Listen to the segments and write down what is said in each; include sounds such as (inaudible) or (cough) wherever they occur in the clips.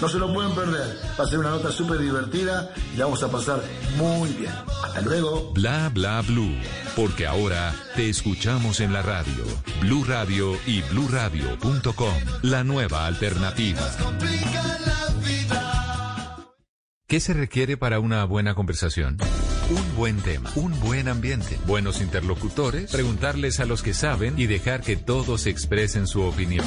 No se lo pueden perder. Va a ser una nota súper divertida y la vamos a pasar muy bien. Hasta luego. Bla bla blue. Porque ahora te escuchamos en la radio. Blue Radio y bluradio.com. La nueva alternativa. ¿Qué se requiere para una buena conversación? Un buen tema, un buen ambiente, buenos interlocutores, preguntarles a los que saben y dejar que todos expresen su opinión.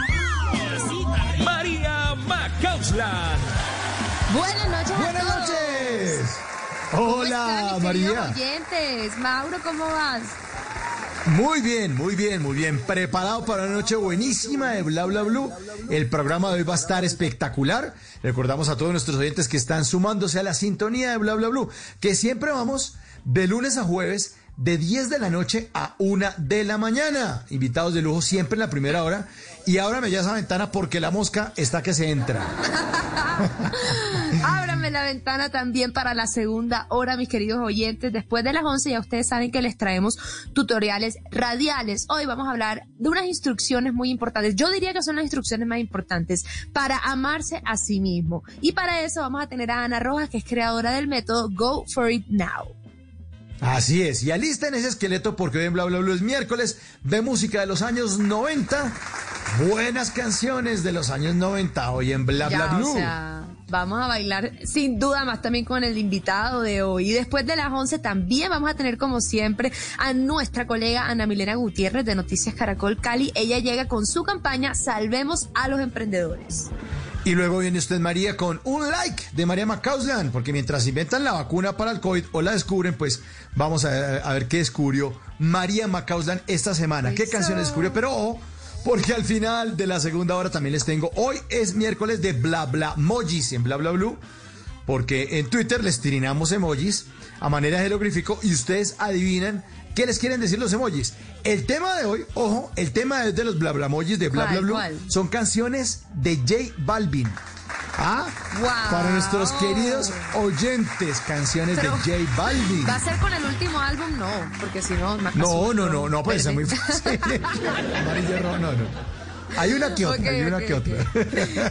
María Macauslan. Buenas noches. a Buenas todos. noches. ¿Cómo Hola, queridos María. oyentes? Mauro, ¿cómo vas? Muy bien, muy bien, muy bien. Preparado para una noche buenísima de Bla Bla Blue. El programa de hoy va a estar espectacular. Recordamos a todos nuestros oyentes que están sumándose a la sintonía de Bla Bla Blue, que siempre vamos de lunes a jueves de 10 de la noche a 1 de la mañana. Invitados de lujo siempre en la primera hora. Y ábrame ya esa ventana porque la mosca está que se entra. (laughs) Ábrame la ventana también para la segunda hora, mis queridos oyentes. Después de las 11 ya ustedes saben que les traemos tutoriales radiales. Hoy vamos a hablar de unas instrucciones muy importantes. Yo diría que son las instrucciones más importantes para amarse a sí mismo. Y para eso vamos a tener a Ana Rojas, que es creadora del método Go For It Now. Así es, y alisten ese esqueleto porque hoy en Bla Bla Blue es miércoles de música de los años 90. Buenas canciones de los años 90 hoy en Bla Bla Blue. o sea, vamos a bailar sin duda más también con el invitado de hoy. Y después de las 11 también vamos a tener como siempre a nuestra colega Ana Milena Gutiérrez de Noticias Caracol Cali. Ella llega con su campaña Salvemos a los emprendedores. Y luego viene usted, María, con un like de María Macauslan, porque mientras inventan la vacuna para el COVID o la descubren, pues vamos a, a ver qué descubrió María Macauslan esta semana. ¿Qué canción descubrió? Pero ojo, porque al final de la segunda hora también les tengo. Hoy es miércoles de Bla Bla Mojis en Bla Bla Blue, porque en Twitter les tirinamos emojis a manera de jeroglífico y ustedes adivinan qué les quieren decir los emojis. El tema de hoy, ojo, el tema es de los Bla Bla Mojis de Bla ¿Cuál, Bla cuál? Son canciones de J Balvin. Ah, Guau. para nuestros queridos oyentes, canciones Pero- de J Balvin. ¿Va a ser con el último álbum? No, porque si no... No, no, no, no, pues es muy fácil. (laughs) No, no. Hay una que otra, hay una que otra.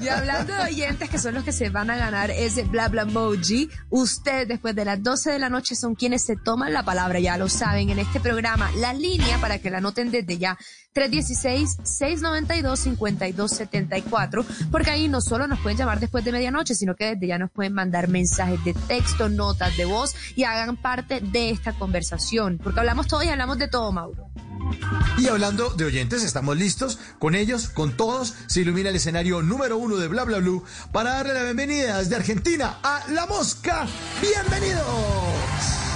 Y hablando de oyentes que son los que se van a ganar ese bla bla emoji, ustedes después de las 12 de la noche son quienes se toman la palabra, ya lo saben, en este programa. La línea para que la anoten desde ya, 316-692-5274, porque ahí no solo nos pueden llamar después de medianoche, sino que desde ya nos pueden mandar mensajes de texto, notas de voz y hagan parte de esta conversación, porque hablamos todo y hablamos de todo, Mauro. Y hablando de oyentes, estamos listos con ellos, con todos. Se ilumina el escenario número uno de Bla Bla Blue para darle la bienvenida desde Argentina a La Mosca. ¡Bienvenidos!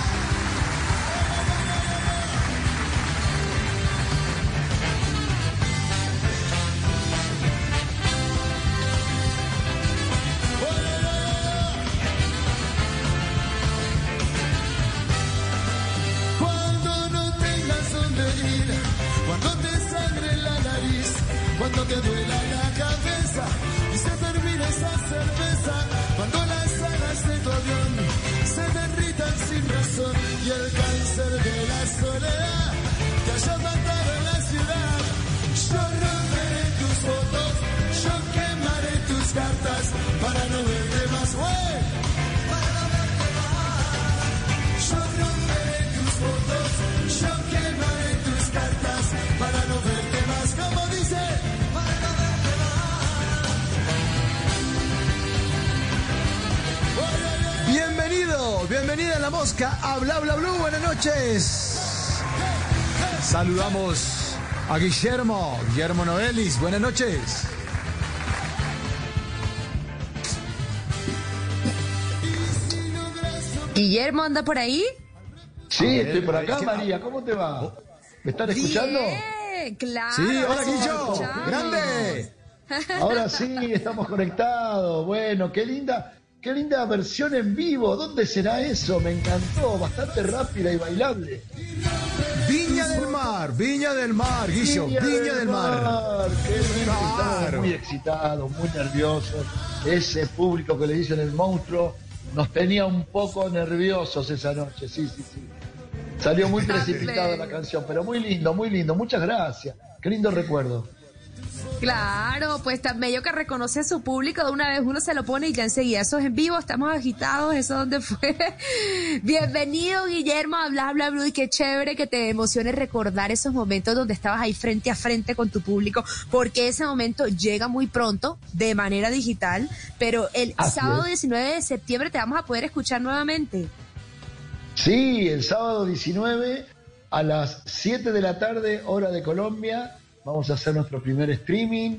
Guillermo, Guillermo Novelis. Buenas noches. Guillermo anda por ahí. Sí, estoy por acá, María. ¿Cómo te va? ¿Me están escuchando? Bien, claro. Sí, hola Guillo, grande. Ahora sí, estamos conectados. Bueno, qué linda, qué linda versión en vivo. ¿Dónde será eso? Me encantó, bastante rápida y bailable. Mar, Viña del Mar, Guillo, Viña, del Mar. Qué lindo, Claro. muy excitados, muy nerviosos. Ese público que le dicen el monstruo nos tenía un poco nerviosos esa noche. Sí, sí, sí. Salió muy precipitada la canción, pero muy lindo, muy lindo. Muchas gracias. Qué lindo recuerdo. Claro, pues tan bello que reconoce a su público, de una vez uno se lo pone y ya enseguida, eso es en vivo, estamos agitados, eso dónde fue. (laughs) Bienvenido Guillermo a Bla Bla Blue y qué chévere que te emocione recordar esos momentos donde estabas ahí frente a frente con tu público, porque ese momento llega muy pronto de manera digital, pero el Así sábado es. 19 de septiembre te vamos a poder escuchar nuevamente. Sí, el sábado 19 a las 7 de la tarde, hora de Colombia, vamos a hacer nuestro primer streaming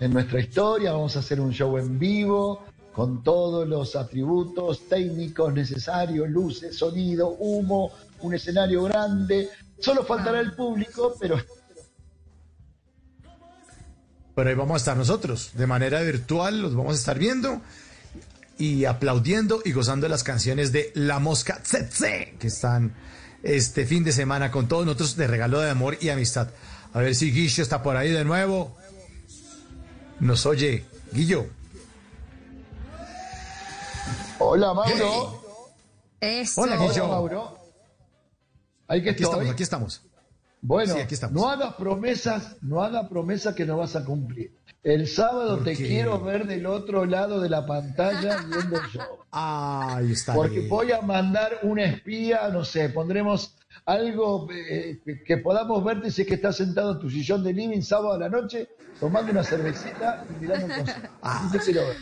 en nuestra historia, vamos a hacer un show en vivo con todos los atributos técnicos necesarios, luces, sonido, humo, un escenario grande. Solo faltará el público, pero Pero ahí vamos a estar nosotros, de manera virtual, los vamos a estar viendo y aplaudiendo y gozando de las canciones de La Mosca Tsetse, que están este fin de semana con todos nosotros de regalo de amor y amistad. A ver si Guillo está por ahí de nuevo. Nos oye, Guillo. hola Mauro. Eso. Hola, Hola Guillo. Mauro. Ahí que Aquí estoy. estamos, aquí estamos. Bueno, Sí, aquí estamos. no hagas promesas, no hagas promesas que no vas a cumplir. El sábado ¿Por te qué? quiero ver del otro lado de la pantalla viendo el show. (laughs) Ahí está. Porque bien. voy a mandar un espía, no sé, pondremos algo eh, que- que podamos verte si es que estás sentado en tu sillón de living sábado a la noche, tomando una cervecita y mirando un concierto. Ah. Así te quiero ver.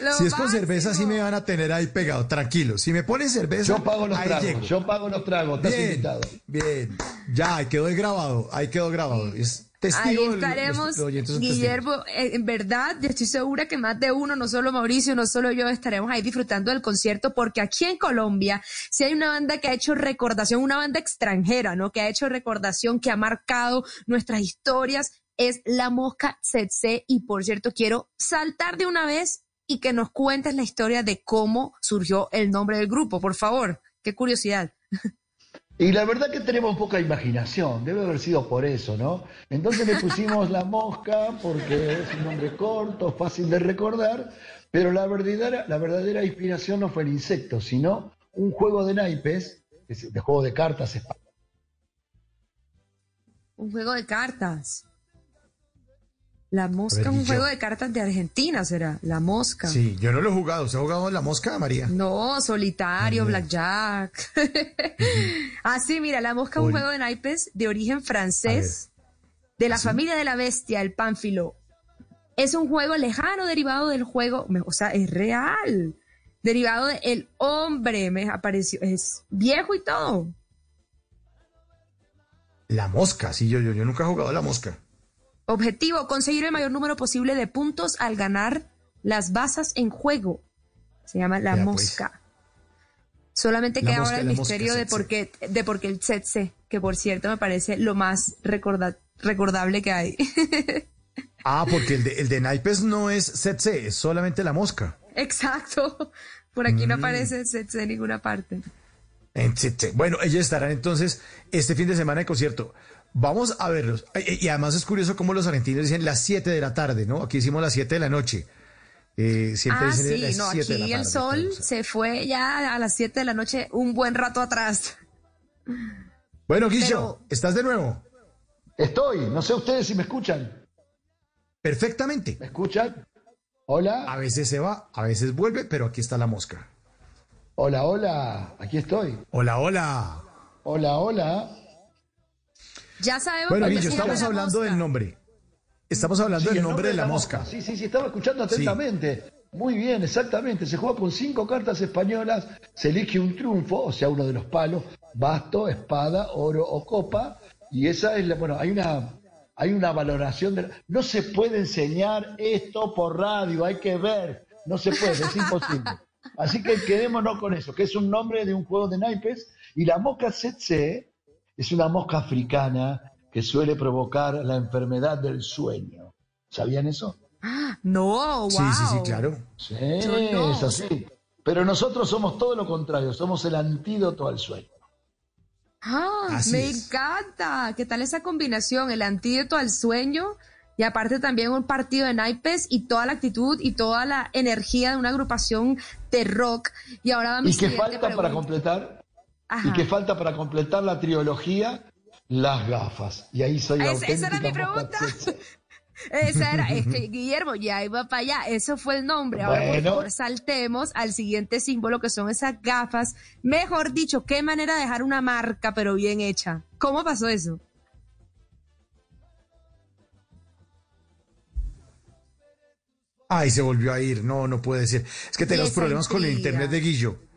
Lo Si es con cerveza, sí me van a tener ahí pegado, tranquilo. Si me ponen cerveza, Yo pago los ahí tragos, llego. yo pago los tragos, estás Bien, invitado. bien. Ya, ahí quedó grabado, ahí quedó grabado. Es testigo. Ahí estaremos. Guillermo, eh, en verdad, yo estoy segura que más de uno, no solo Mauricio, no solo yo, estaremos ahí disfrutando del concierto, porque aquí en Colombia, si hay una banda que ha hecho recordación, una banda extranjera, ¿no? Que ha hecho recordación, que ha marcado nuestras historias, es La Mosca Tsetse, y por cierto, quiero saltar de una vez y que nos cuentes la historia de cómo surgió el nombre del grupo, por favor. Qué curiosidad. (laughs) Y la verdad que tenemos poca imaginación, debe haber sido por eso, ¿no? Entonces le pusimos la mosca porque es un nombre corto, fácil de recordar, pero la verdadera, la verdadera inspiración no fue el insecto, sino un juego de naipes, es- de juego de cartas. Un juego de cartas. La mosca, ver, un juego de cartas de Argentina será. La mosca. Sí, yo no lo he jugado. ¿Usted ha jugado en la mosca, María? No, solitario, blackjack. (laughs) ah, sí, mira, la mosca es un juego de naipes de origen francés, de la familia de la bestia, el pánfilo. Es un juego lejano derivado del juego, o sea, es real. Derivado de el hombre, me apareció, es viejo y todo. La mosca, sí, yo, yo, yo nunca he jugado a la mosca. Objetivo, conseguir el mayor número posible de puntos al ganar las basas en juego. Se llama la Ya, pues. mosca. Solamente La queda mosca, ahora el mosca, misterio de tsetse. por qué, de por qué el tsetse, que por cierto me parece lo más recorda- recordable que hay. (laughs) Ah, porque el de, el de naipes no es setse, es solamente la mosca. Exacto. Por aquí Mm. no aparece el tsetse en ninguna parte. En tsetse. Bueno, ellos estarán entonces este fin de semana de concierto. Vamos a verlos. Y además es curioso cómo los argentinos dicen las 7 de la tarde, ¿no? Aquí hicimos las 7 de la noche. Eh, siempre Ah, dicen sí, las no, 7 de la aquí el sol se fue ya a las 7 de la noche un buen rato atrás. Bueno, Guillo, Pero- ¿estás de nuevo? Estoy, no sé ustedes si me escuchan. Perfectamente. ¿Me escuchan? A Hola, veces se va, a veces vuelve, pero aquí está la mosca. hola, hola, aquí estoy. Hola, hola. Hola, hola. Ya sabemos Bueno, Guillo, estamos la hablando mosca. del nombre. Estamos hablando Sí, del el nombre de la mosca. Sí, sí, sí, estaba escuchando atentamente. Muy bien, exactamente. Se juega con cinco cartas españolas, se elige un triunfo, o sea, uno de los palos, basto, espada, oro o copa, y esa es la, bueno, hay una, hay una valoración de, la- no se puede enseñar esto por radio, hay que ver, no se puede, es imposible. Así que quedémonos con eso, que es un nombre de un juego de naipes, y la mosca tsetse es una mosca africana que suele provocar la enfermedad del sueño. ¿Sabían eso? No, wow. Sí, sí, sí, claro. Sí, no. es así. Pero nosotros somos todo lo contrario, somos el antídoto al sueño. Ah, Así me es. encanta. ¿Qué tal esa combinación? El antídoto al sueño y aparte también un partido de naipes y toda la actitud y toda la energía de una agrupación de rock. Y ahora va mi ¿Y qué falta para completar? Ajá. ¿Y qué falta para completar la trilogía? Las gafas. Y ahí soy auténtica esa era mi pregunta. (laughs) Esa era, (laughs) Guillermo, ya iba para allá. Eso fue el nombre. Ahora, por Bueno. favor, saltemos al siguiente símbolo que son esas gafas. Mejor dicho, qué manera de dejar una marca, pero bien hecha. ¿Cómo pasó eso? Ay, se volvió a ir. No, no puede ser. Es que tenemos problemas con el internet de Guillo.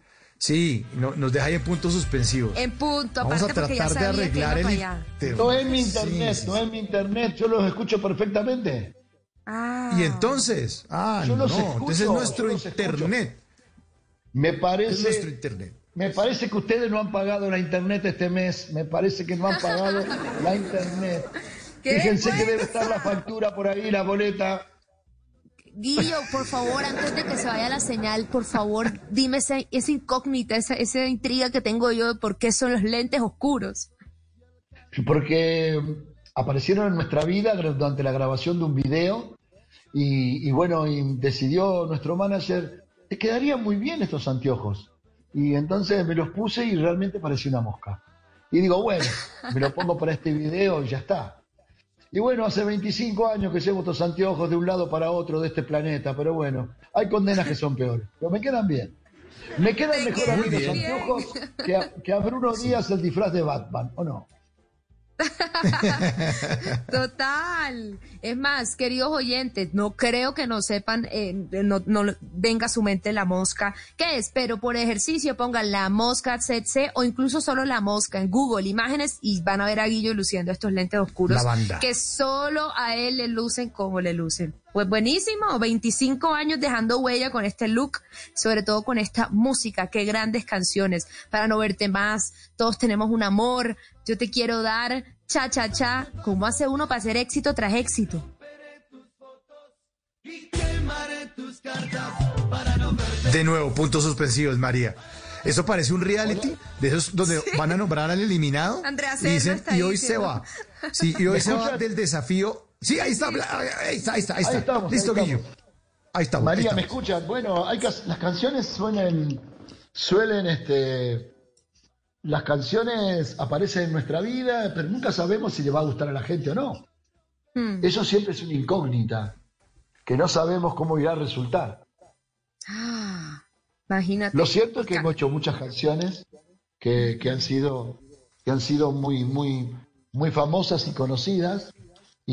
Sí, no- nos deja ahí en puntos suspensivos. En punto, Vamos a aparte porque ya tratar de arreglar el internet. No es mi internet, sí, no es mi internet, yo los escucho perfectamente. Ah. Y entonces, ah, Yo no, los escucho, entonces es nuestro internet. Me Es nuestro parece, internet. me parece que ustedes no han pagado la internet este mes, me parece que no han pagado la internet. (laughs) ¿Qué Fíjense que debe estar la factura por ahí, la boleta. Guillo, por favor, antes de que se vaya la señal, por favor, dime esa, incógnita, esa, esa intriga que tengo yo de por qué son los lentes oscuros. porque aparecieron en nuestra vida durante la grabación de un video y, y bueno, y decidió nuestro manager, te quedarían muy bien estos anteojos. Y entonces me los puse y realmente parecía una mosca. Y digo, bueno, me lo pongo para este video y ya está. Y bueno, hace 25 años que llevo estos anteojos de un lado para otro de este planeta, pero bueno, hay condenas que son peores, pero me quedan bien. Me quedan mejor a mí los anteojos que a, que a Bruno Díaz el disfraz de Batman, ¿o no? (laughs) Total. Es más, queridos oyentes, no creo que no sepan, eh, no, no venga a su mente la mosca. ¿Qué es? Pero por ejercicio pongan la mosca tsetse o incluso solo la mosca en Google Imágenes y van a ver a Guillo luciendo estos lentes oscuros La banda. que solo a él le lucen como le lucen. Pues buenísimo, 25 años dejando huella con este look, sobre todo con esta música, qué grandes canciones. Para no verte más, todos tenemos un amor, yo te quiero dar, cha cha cha, ¿cómo hace uno para hacer éxito tras éxito? De nuevo, puntos suspensivos, María. Eso parece un reality de esos donde van a nombrar al eliminado Andrea y dicen y hoy se va. Sí, y hoy ¿Me (laughs) se va del desafío. Sí, ahí está, ahí está, ahí está, ahí está. Ahí estamos, Listo, ahí Guillo. estamos. Ahí estamos. ahí María, ¿me escuchan? Bueno, hay que, las canciones suelen, suelen, este, las canciones aparecen en nuestra vida, pero nunca sabemos si le va a gustar a la gente o no. Hmm. Eso siempre es una incógnita, que no sabemos cómo irá a resultar. Ah, imagínate. Lo cierto es que hemos hecho muchas canciones que, que han sido, que han sido muy, muy, muy famosas y conocidas.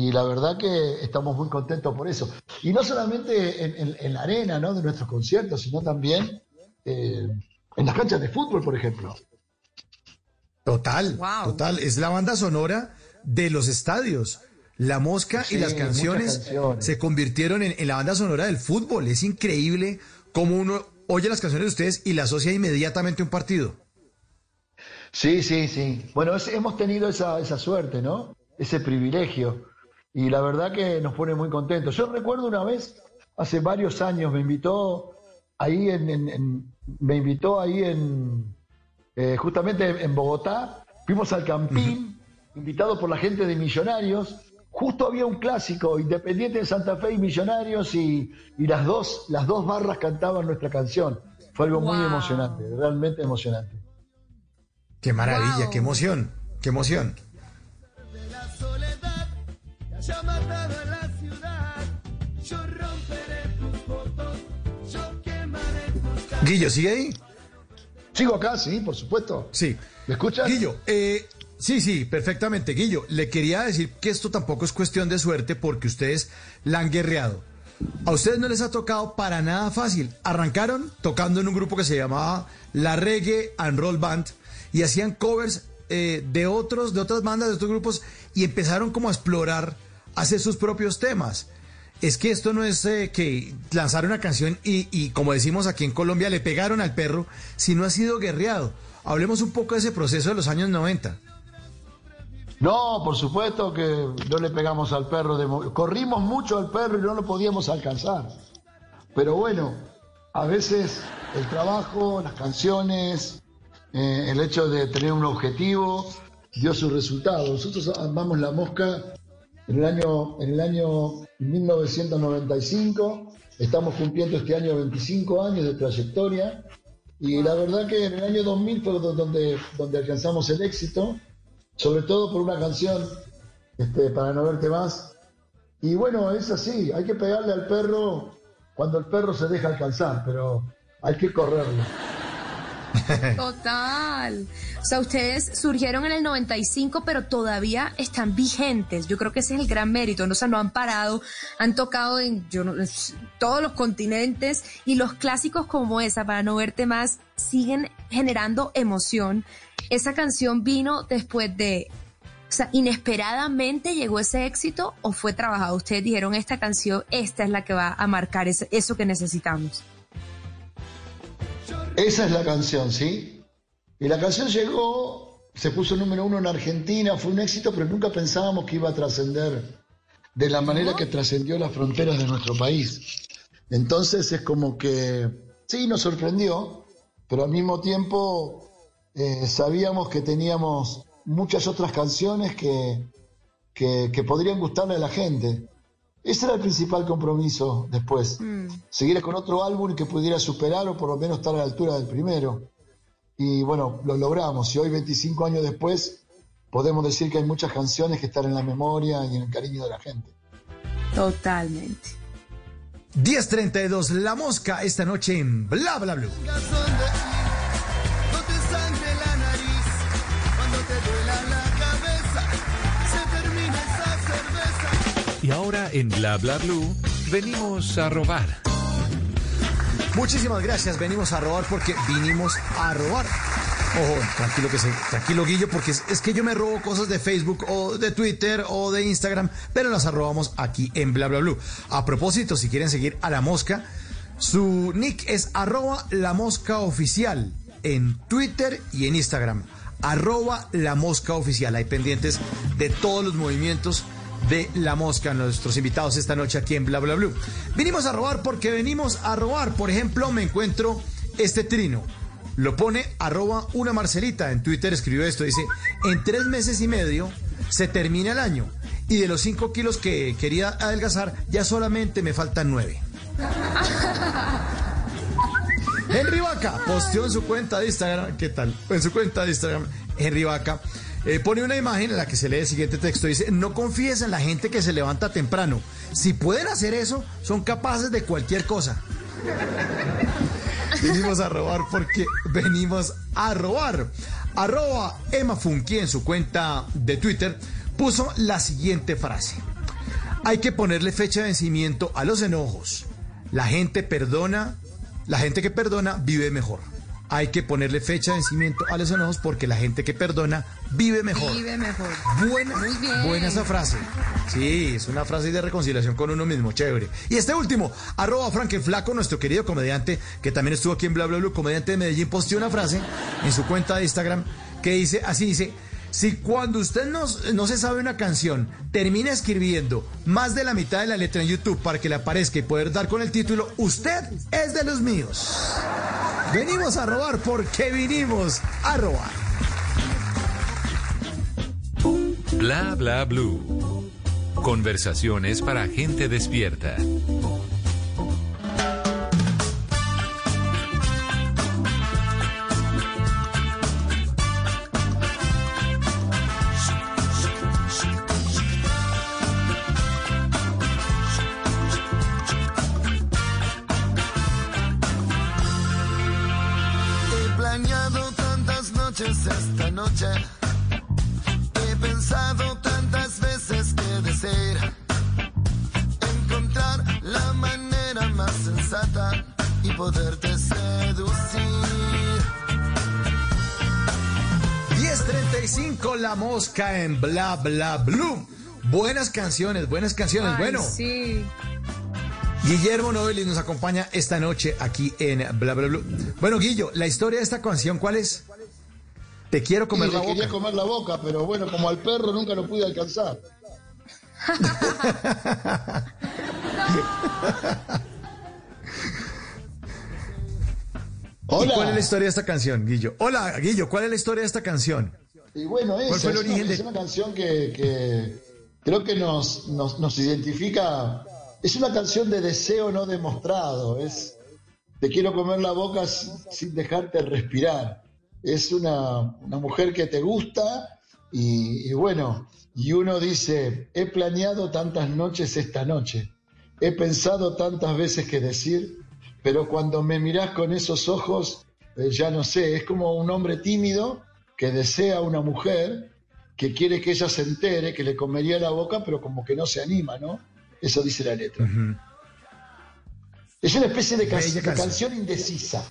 Y la verdad que estamos muy contentos por eso. Y no solamente en, en- en la arena ¿no? de nuestros conciertos, sino también eh, en las canchas de fútbol, por ejemplo. Total, Wow. total. Es la banda sonora de los estadios. La mosca Sí, y las canciones, canciones. se convirtieron en, en la banda sonora del fútbol. Es increíble cómo uno oye las canciones de ustedes y la asocia inmediatamente a un partido. Sí, sí, sí. Bueno, es- hemos tenido esa, esa suerte, ¿no? Ese privilegio. Y la verdad que nos pone muy contentos. Yo recuerdo una vez, hace varios años, me invitó ahí en, en- en- me invitó ahí en, eh, justamente en Bogotá, fuimos al Campín, invitado por la gente de Millonarios. Justo había un clásico, Independiente de Santa Fe y Millonarios, y, y las, dos, las dos barras cantaban nuestra canción. Fue algo muy emocionante, realmente emocionante. Qué maravilla, Wow. qué emoción, qué emoción. La soledad que haya matado a la ciudad. Yo romperé tus fotos, yo quemaré tus ca- Guillo, ¿sigue ahí? Sigo acá, sí, por supuesto. Sí. ¿Me escuchas? Guillo, eh, sí, sí, perfectamente. Guillo, le quería decir que esto tampoco es cuestión de suerte porque ustedes la han guerreado. A ustedes no les ha tocado para nada fácil. Arrancaron tocando en un grupo que se llamaba La Reggae and Roll Band y hacían covers eh, de otros, de otras bandas, de otros grupos y empezaron como a explorar, a hacer sus propios temas. Es que esto no es eh, que lanzaron una canción y, y, como decimos aquí en Colombia, le pegaron al perro, sino ha sido guerreado. Hablemos un poco de ese proceso de los años 90. No, por supuesto que no le pegamos al perro. De mo- Corrimos mucho al perro y no lo podíamos alcanzar. Pero bueno, a veces el trabajo, las canciones, eh, el hecho de tener un objetivo dio su resultado. Nosotros armamos la mosca en el año, en el año 1995. Estamos cumpliendo este año 25 años de trayectoria. Y la verdad que en el año 2000 fue do- donde, donde alcanzamos el éxito, sobre todo por una canción, este, para no verte más. Y bueno, es así, hay que pegarle al perro cuando el perro se deja alcanzar, pero hay que correrlo. (laughs) Total. O sea, ustedes surgieron en el 95, pero todavía están vigentes. Yo creo que ese es el gran mérito. ¿no? O sea, no han parado, han tocado en yo no- todos los continentes y los clásicos como esa, para no verte más, siguen generando emoción. Esa canción vino después de... O sea, inesperadamente llegó ese éxito o fue trabajado. Ustedes dijeron esta canción, esta es la que va a marcar eso que necesitamos. Esa es la canción, ¿sí? Y la canción llegó, se puso número uno en Argentina, fue un éxito, pero nunca pensábamos que iba a trascender de la manera que trascendió las fronteras de nuestro país. Entonces es como que, sí, nos sorprendió, pero al mismo tiempo eh, sabíamos que teníamos muchas otras canciones que, que, que podrían gustarle a la gente. Ese era el principal compromiso después. Seguir con otro álbum que pudiera superar o por lo menos estar a la altura del primero. Y bueno, lo logramos. Y hoy, 25 años después, podemos decir que hay muchas canciones que están en la memoria y en el cariño de la gente. Totalmente. 1032, La Mosca, esta noche en Bla Bla Blue. Y ahora en Bla Bla Blue venimos a robar. Muchísimas gracias, venimos a robar porque vinimos a robar. Ojo, tranquilo que se, tranquilo Guillo, porque es, es que yo me robo cosas de Facebook o de Twitter o de Instagram, pero las arrobamos aquí en Bla Bla Blue. A propósito, si quieren seguir a la mosca, su nick es arroba la mosca oficial en Twitter y en Instagram. Arroba la mosca oficial. Hay pendientes de todos los movimientos de La Mosca, nuestros invitados esta noche aquí en Bla Bla Blue. Vinimos a robar porque venimos a robar. Por ejemplo, me encuentro este trino. Lo pone arroba una Marcelita. En Twitter escribió esto. Dice, en tres meses y medio se termina el año. Y de los cinco kilos que quería adelgazar, ya solamente me faltan nueve. (laughs) Henry Vaca posteó en su cuenta de Instagram, ¿qué tal? En su cuenta de Instagram, Henry Vaca eh, pone una imagen en la que se lee el siguiente texto. Dice, no confíes en la gente que se levanta temprano. Si pueden hacer eso, son capaces de cualquier cosa. (laughs) Venimos a robar porque venimos a robar. Arroba Emma Funky en su cuenta de Twitter puso la siguiente frase. Hay que ponerle fecha de vencimiento a los enojos. La gente perdona, la gente que perdona vive mejor. Hay que ponerle fecha de vencimiento a los enojos porque la gente que perdona vive mejor. Vive mejor. Buena, Muy bien. buena esa frase. Sí, es una frase de reconciliación con uno mismo, chévere. Y este último, arroba Frank el Flaco, nuestro querido comediante, que también estuvo aquí en Bla Bla Bla, comediante de Medellín, posteó una frase en su cuenta de Instagram que dice, así dice, si cuando usted no, no se sabe una canción, termina escribiendo más de la mitad de la letra en YouTube para que le aparezca y poder dar con el título, usted es de los míos. Venimos a robar porque vinimos a robar. Bla Bla Blue. Conversaciones para gente despierta. Mosca en Bla Bla Blue. Buenas canciones, buenas canciones. Ay, bueno, Sí. Guillermo Novelis nos acompaña esta noche aquí en Bla Bla Blue. Bueno, Guillo, la historia de esta canción, ¿cuál es? Te quiero comer la le quería boca. comer la boca, pero bueno, como al perro nunca lo pude alcanzar. (laughs) ¿Y Hola. cuál es la historia de esta canción, Guillo? Hola, Guillo, ¿cuál es la historia de esta canción? Y bueno, esa fue el es, una, origen de- es una canción que, que creo que nos, nos, nos identifica. Es una canción de deseo no demostrado. Es te quiero comer la boca sin, sin dejarte respirar. Es una, una mujer que te gusta y, y bueno, y uno dice, he planeado tantas noches esta noche, he pensado tantas veces que decir, pero cuando me mirás con esos ojos, eh, ya no sé, es como un hombre tímido que desea una mujer que quiere que ella se entere, que le comería la boca, pero como que no se anima, ¿no? Eso dice la letra. Es una especie de, canción indecisa.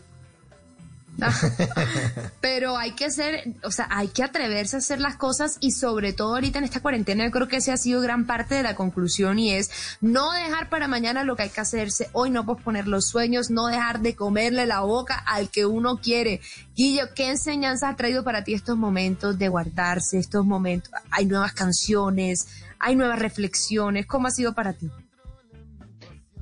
Pero hay que hacer, o sea, hay que atreverse a hacer las cosas y sobre todo ahorita en esta cuarentena yo creo que ese ha sido gran parte de la conclusión y es no dejar para mañana lo que hay que hacerse, hoy no posponer los sueños, no dejar de comerle la boca al que uno quiere. Guillo, ¿qué enseñanza ha traído para ti estos momentos de guardarse, estos momentos? Hay nuevas canciones, hay nuevas reflexiones, ¿cómo ha sido para ti?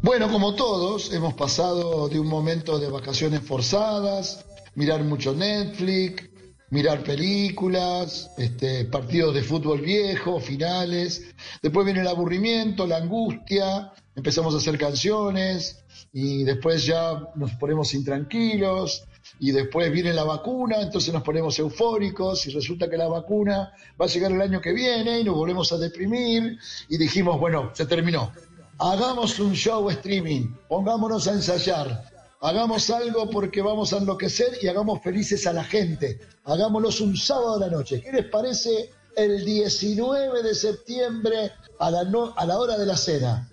Bueno, como todos, hemos pasado de un momento de vacaciones forzadas, mirar mucho Netflix, mirar películas, este, partidos de fútbol viejo, finales. Después viene el aburrimiento, la angustia, empezamos a hacer canciones y después ya nos ponemos intranquilos y después viene la vacuna, entonces nos ponemos eufóricos y resulta que la vacuna va a llegar el año que viene y nos volvemos a deprimir y dijimos, bueno, se terminó. Hagamos un show streaming, pongámonos a ensayar, hagamos algo porque vamos a enloquecer y hagamos felices a la gente. Hagámoslos un sábado a la noche. ¿Qué les parece el 19 de septiembre a la, no- a la hora de la cena?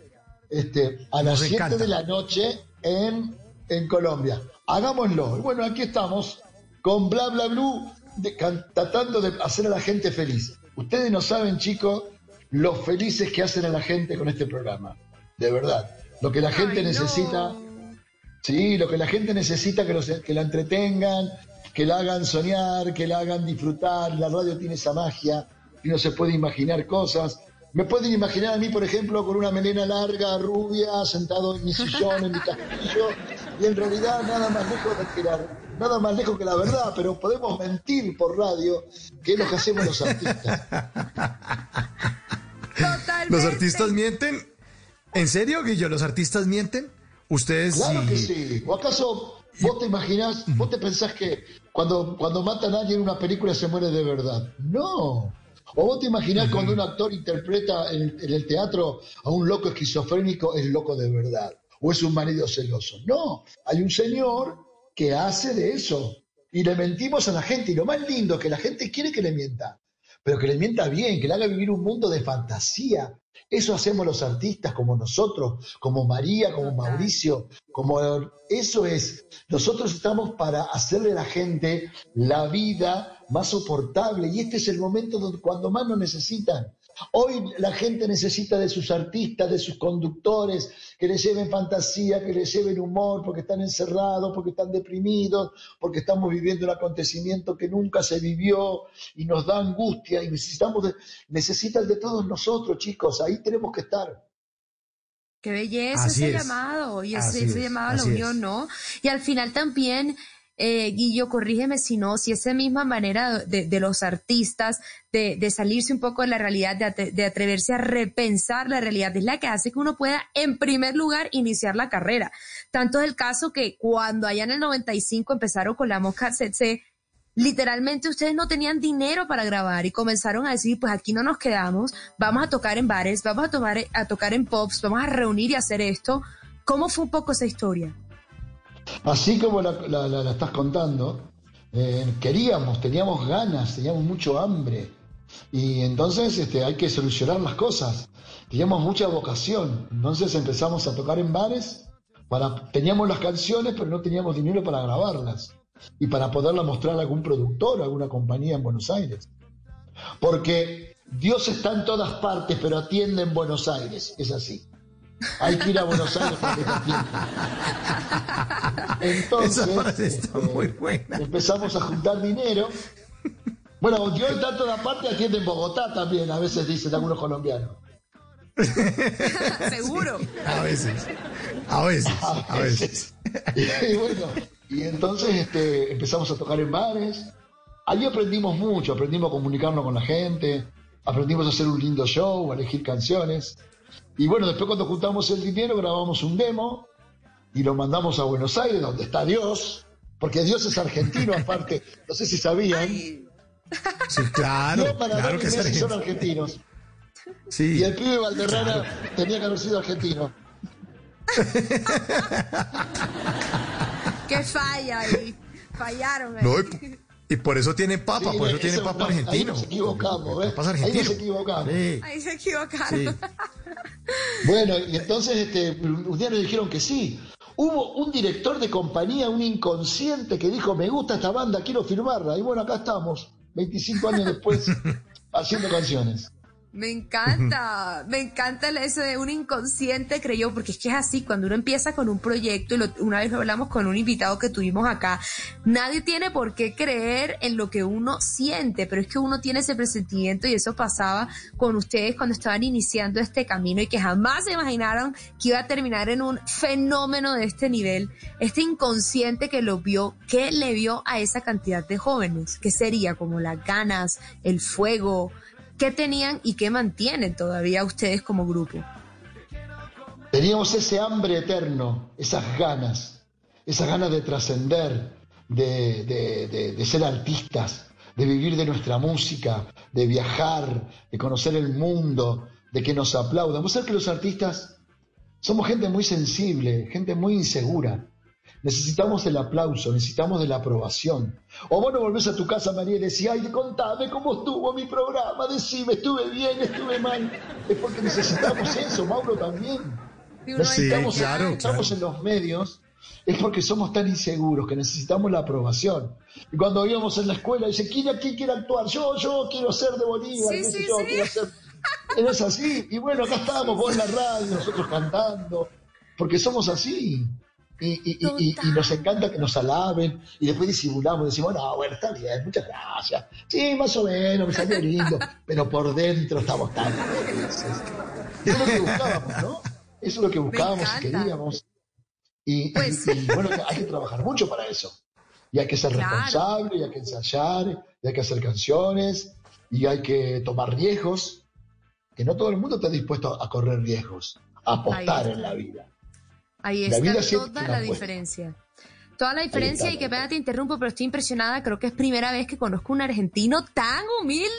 Este, a las Nos 7 encanta. de la noche en, en Colombia. Hagámoslo. Bueno, aquí estamos con Bla Bla Blue de- can- tratando de hacer a la gente feliz. Ustedes no saben, chicos, lo felices que hacen a la gente con este programa. De verdad. Lo que la gente Ay, no. Sí, lo que la gente necesita que, los- que la entretengan, que la hagan soñar, que la hagan disfrutar. La radio tiene esa magia y uno se puede imaginar cosas. Me pueden imaginar a mí, por ejemplo, con una melena larga, rubia, sentado en mi sillón, en mi castillo, y en realidad nada más lejos de que la, nada más lejos que la verdad, pero podemos mentir por radio, que es lo que hacemos los artistas. Totalmente. ¿Los artistas mienten? ¿En serio, Guillo? ¿Los artistas mienten? Ustedes Claro sí- que sí. ¿O acaso vos te imaginás, vos te pensás que cuando, cuando matan a alguien en una película se muere de verdad? No. ¿O vos te imaginás cuando un actor interpreta en el, en el teatro a un loco esquizofrénico es loco de verdad? ¿O es un marido celoso? No. Hay un señor que hace de eso. Y le mentimos a la gente. Y lo más lindo es que la gente quiere que le mienta. Pero que le mienta bien, que le haga vivir un mundo de fantasía. Eso hacemos los artistas como nosotros, como María, como Mauricio, como eso es. Nosotros estamos para hacerle a la gente la vida más soportable y este es el momento donde, cuando más nos necesitan. Hoy la gente necesita de sus artistas, de sus conductores, que les lleven fantasía, que les lleven humor, porque están encerrados, porque están deprimidos, porque estamos viviendo un acontecimiento que nunca se vivió y nos da angustia y necesitamos de, necesitan de todos nosotros, chicos. Ahí tenemos que estar. Qué belleza Así ese es. llamado y ese, ese es, llamado a la así es. unión, ¿no? Y al final también, eh, Guillo, corrígeme si no, si esa misma manera de, los artistas de, salirse un poco de la realidad, de, atreverse a repensar la realidad, es la que hace que uno pueda, en primer lugar, iniciar la carrera. Tanto es el caso que cuando allá en el 95 empezaron con la Mosca Tsetse, literalmente ustedes no tenían dinero para grabar y comenzaron a decir, pues aquí no nos quedamos, vamos a tocar en bares, vamos a, a tocar en pops, vamos a reunir y hacer esto. ¿Cómo fue un poco esa historia? Así como la, estás contando, eh, queríamos, teníamos ganas, teníamos mucho hambre. Y entonces este, hay que solucionar las cosas. Teníamos mucha vocación. Entonces empezamos a tocar en bares. Para, teníamos las canciones, pero no teníamos dinero para grabarlas. Y para poderla mostrar a algún productor, a alguna compañía en Buenos Aires. Porque Dios está en todas partes, pero atiende en Buenos Aires. Es así. Hay que ir a Buenos Aires para que te atiendan. Entonces, Esa frase está este, muy buena. empezamos a juntar dinero Bueno, yo en tanto de parte atiende en Bogotá también, a veces dicen algunos colombianos. (laughs) Seguro. A veces. A veces. (laughs) A veces. y bueno, y entonces este, empezamos a tocar en bares. Allí aprendimos mucho, aprendimos a comunicarnos con la gente, aprendimos a hacer un lindo show, a elegir canciones. Y bueno, después cuando juntamos el dinero grabamos un demo y lo mandamos a Buenos Aires, donde está Dios, porque Dios es argentino (laughs) aparte, no sé si sabían. Sí, claro. Maradona Claro que es son argentino. argentinos. Sí. Y el pibe Valderrama tenía que haber sido argentino. (laughs) Qué falla ahí. Fallaron. ahí. No, y, por eso tienen papa, Sí, por eso no, papa ahí argentino. nos equivocamos. Papas Ahí nos equivocamos. Sí, Ahí se equivocaron. sí. Bueno, y entonces este, un día nos dijeron que sí. Hubo un director de compañía, un inconsciente, que dijo, me gusta esta banda, quiero firmarla. Y bueno, acá estamos, 25 años después, (laughs) haciendo canciones. Me encanta, (laughs) me encanta eso de un inconsciente creyó, porque es que es así, cuando uno empieza con un proyecto, y lo- una vez lo hablamos con un invitado que tuvimos acá, nadie tiene por qué creer en lo que uno siente, pero es que uno tiene ese presentimiento y eso pasaba con ustedes cuando estaban iniciando este camino y que jamás se imaginaron que iba a terminar en un fenómeno de este nivel, este inconsciente que lo vio, ¿qué le vio a esa cantidad de jóvenes? ¿Qué sería? Como las ganas, el fuego, ¿Qué tenían y qué mantienen todavía ustedes como grupo? Teníamos ese hambre eterno, esas ganas, esas ganas de trascender, de, de- de- ser artistas, de vivir de nuestra música, de viajar, de conocer el mundo, de que nos aplaudan. Vos sabés que los artistas somos gente muy sensible, gente muy insegura. Necesitamos el aplauso, necesitamos de la aprobación. O vos no volvés a tu casa, María, y decís, ay, contame cómo estuvo mi programa, decime, estuve bien, estuve mal. Es porque necesitamos (laughs) eso, Mauro también. Sí, Necesitamos, engaña. claro, estamos en los medios, es porque somos tan inseguros que necesitamos la aprobación. Y cuando íbamos en la escuela, dice, ¿quién aquí quiere actuar? Yo, yo quiero ser de Bolívar, Sí, sí, yo, sí. quiero ser... No es así. Y bueno, acá (laughs) estamos, vos en la radio, nosotros cantando, porque somos así. Y, y- y- y- nos encanta que nos alaben y después disimulamos, decimos, no, bueno, está bien, muchas gracias. Sí, más o menos, me salió lindo, (laughs) pero por dentro estamos tan felices. Eso es lo que buscábamos, ¿no? Eso es lo que buscábamos y queríamos. Pues y, bueno, hay que trabajar mucho para eso. Y hay que ser Claro. responsable, y hay que ensayar, y hay que hacer canciones, y hay que tomar riesgos, que no todo el mundo está dispuesto a correr riesgos, a apostar en la vida. Ahí está toda la diferencia. Toda la diferencia, está, y que pena te interrumpo, pero estoy impresionada. Creo que es primera vez que conozco un argentino tan humilde,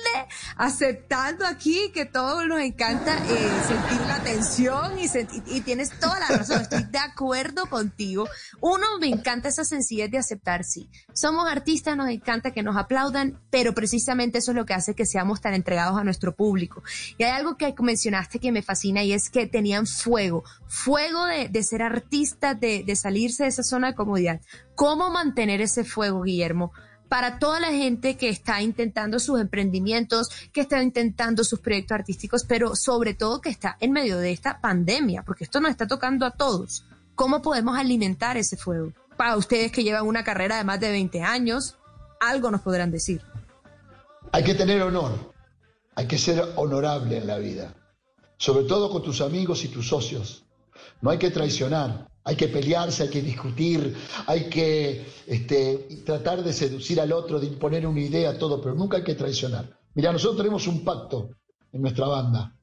aceptando aquí que todos nos encanta eh, sentir la tensión y, senti- y tienes toda la razón. Estoy de acuerdo contigo. Uno, me encanta esa sencillez de aceptar, sí. Somos artistas, nos encanta que nos aplaudan, pero precisamente eso es lo que hace que seamos tan entregados a nuestro público. Y hay algo que mencionaste que me fascina y es que tenían fuego, fuego de, de ser artistas, de, de salirse de esa zona de comodidad. ¿Cómo mantener ese fuego, Guillermo? Para toda la gente que está intentando sus emprendimientos, que está intentando sus proyectos artísticos, pero sobre todo que está en medio de esta pandemia, porque esto nos está tocando a todos. ¿Cómo podemos alimentar ese fuego? Para ustedes que llevan una carrera de más de 20 años, algo nos podrán decir. Hay que tener honor, hay que ser honorable en la vida, sobre todo con tus amigos y tus socios. No hay que traicionar, hay que pelearse, hay que discutir, hay que este, tratar de seducir al otro, de imponer una idea, todo, pero nunca hay que traicionar. Mira, nosotros tenemos un pacto en nuestra banda,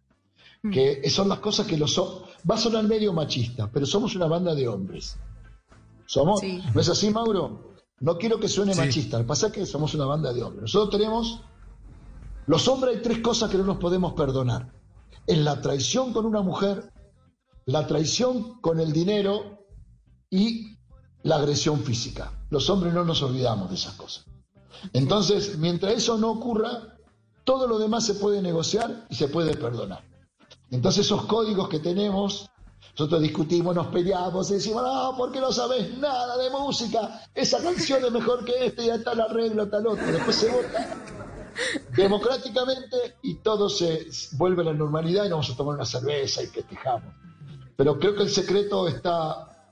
que son las cosas que los so- va a sonar medio machista, pero somos una banda de hombres. Somos, Sí. ¿no es así, Mauro? No quiero que suene Sí. machista, lo que pasa es que somos una banda de hombres. Nosotros tenemos los hombres hay tres cosas que no nos podemos perdonar. Es la traición con una mujer, la traición con el dinero y la agresión física. Los hombres no nos olvidamos de esas cosas. Entonces, mientras eso no ocurra, todo lo demás se puede negociar y se puede perdonar. Entonces esos códigos que tenemos, nosotros discutimos, nos peleamos y decimos, no, porque no sabes nada de música, esa canción es mejor que esta y ya tal arreglo, tal otro. Después se vota democráticamente y todo se vuelve a la normalidad y nos vamos a tomar una cerveza y festejamos. Pero creo que el secreto está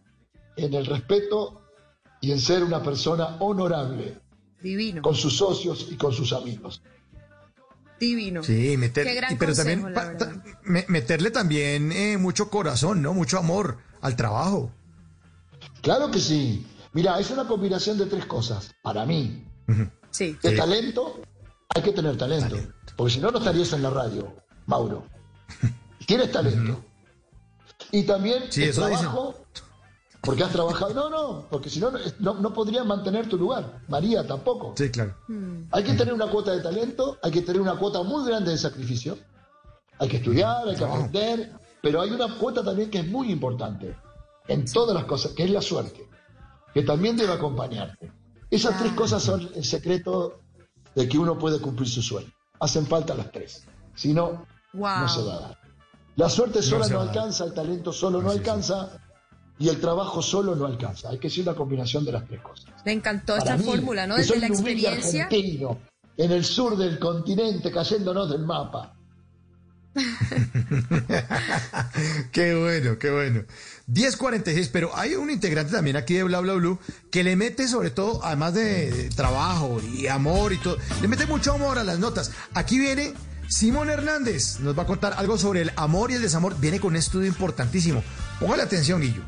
en el respeto y en ser una persona honorable Divino. con sus socios y con sus amigos. Divino. Sí, meter, Qué gran y- pero consejo, también la pa- meterle también eh, mucho corazón, ¿no? Mucho amor al trabajo. Claro que sí. Mira, es una combinación de tres cosas. Para mí, Sí. de Sí. talento, hay que tener talento. Talento. Porque si no, no estarías en la radio, Mauro. (laughs) Tienes talento. Y también Sí, el dicen. trabajo, porque has trabajado. No, no, porque si no, no, podrías mantener tu lugar. María tampoco. Sí, claro. Hay que tener una cuota de talento, hay que tener una cuota muy grande de sacrificio. Hay que estudiar, hay que aprender, pero hay una cuota también que es muy importante en todas las cosas, que es la suerte, que también debe acompañarte. Esas tres cosas son el secreto de que uno puede cumplir su sueño. Hacen falta las tres. Si no, Wow. no se va a dar. La suerte sola no, alcanza, el talento solo no alcanza y el trabajo solo no alcanza. Hay que ser una combinación de las tres cosas. Me encantó Para esta mí, fórmula, ¿no? Desde soy la experiencia. argentino, en el sur del continente, cayéndonos del mapa. (laughs) Qué bueno, qué bueno. 10.46, pero hay un integrante también aquí de Bla Bla Blue que le mete sobre todo, además de, de trabajo y amor y todo, le mete mucho amor a las notas. Aquí viene Simón Hernández, nos va a contar algo sobre el amor y el desamor. Viene con un estudio importantísimo. Póngale atención, Guillo.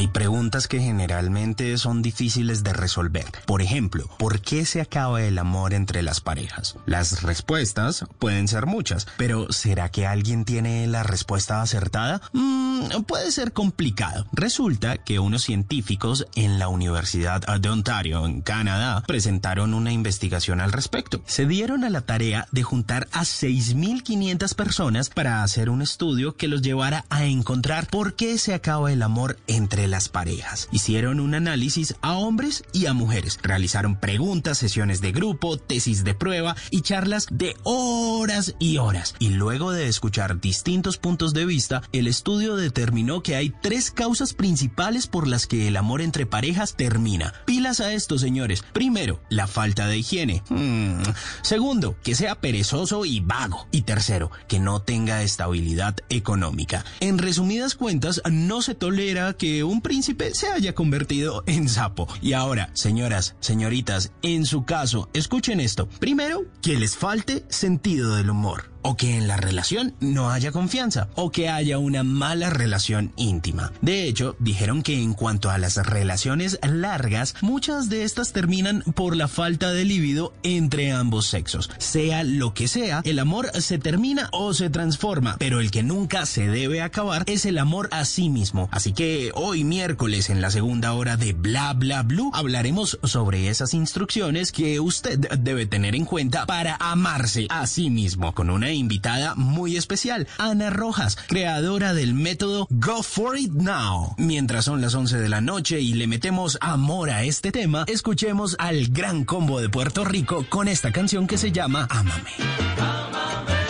Hay preguntas que generalmente son difíciles de resolver. Por ejemplo, ¿por qué se acaba el amor entre las parejas? Las respuestas pueden ser muchas, pero ¿será que alguien tiene la respuesta acertada? Mm, puede ser complicado. Resulta que unos científicos en la Universidad de Ontario, en Canadá, presentaron una investigación al respecto. Se dieron a la tarea de juntar a 6.500 personas para hacer un estudio que los llevara a encontrar por qué se acaba el amor entre las parejas. Hicieron un análisis a hombres y a mujeres. Realizaron preguntas, sesiones de grupo, tesis de prueba y charlas de horas y horas. Y luego de escuchar distintos puntos de vista, el estudio determinó que hay tres causas principales por las que el amor entre parejas termina. Pilas a esto, señores. Primero, la falta de higiene. Hmm. Segundo, que sea perezoso y vago. Y tercero, que no tenga estabilidad económica. En resumidas cuentas, no se tolera que un príncipe se haya convertido en sapo. Y ahora, señoras, señoritas, en su caso, escuchen esto. Primero, que les falte sentido del humor. O que en la relación no haya confianza. O que haya una mala relación íntima. De hecho, dijeron que en cuanto a las relaciones largas, muchas de estas terminan por la falta de libido entre ambos sexos. Sea lo que sea, el amor se termina o se transforma, pero el que nunca se debe acabar es el amor a sí mismo. Así que hoy miércoles en la segunda hora de Bla Bla Blue hablaremos sobre esas instrucciones que usted debe tener en cuenta para amarse a sí mismo con una invitada muy especial, Ana Rojas, creadora del método Go For It Now. Mientras son las 11 de la noche y le metemos amor a este tema, escuchemos al gran combo de Puerto Rico con esta canción que se llama Ámame. que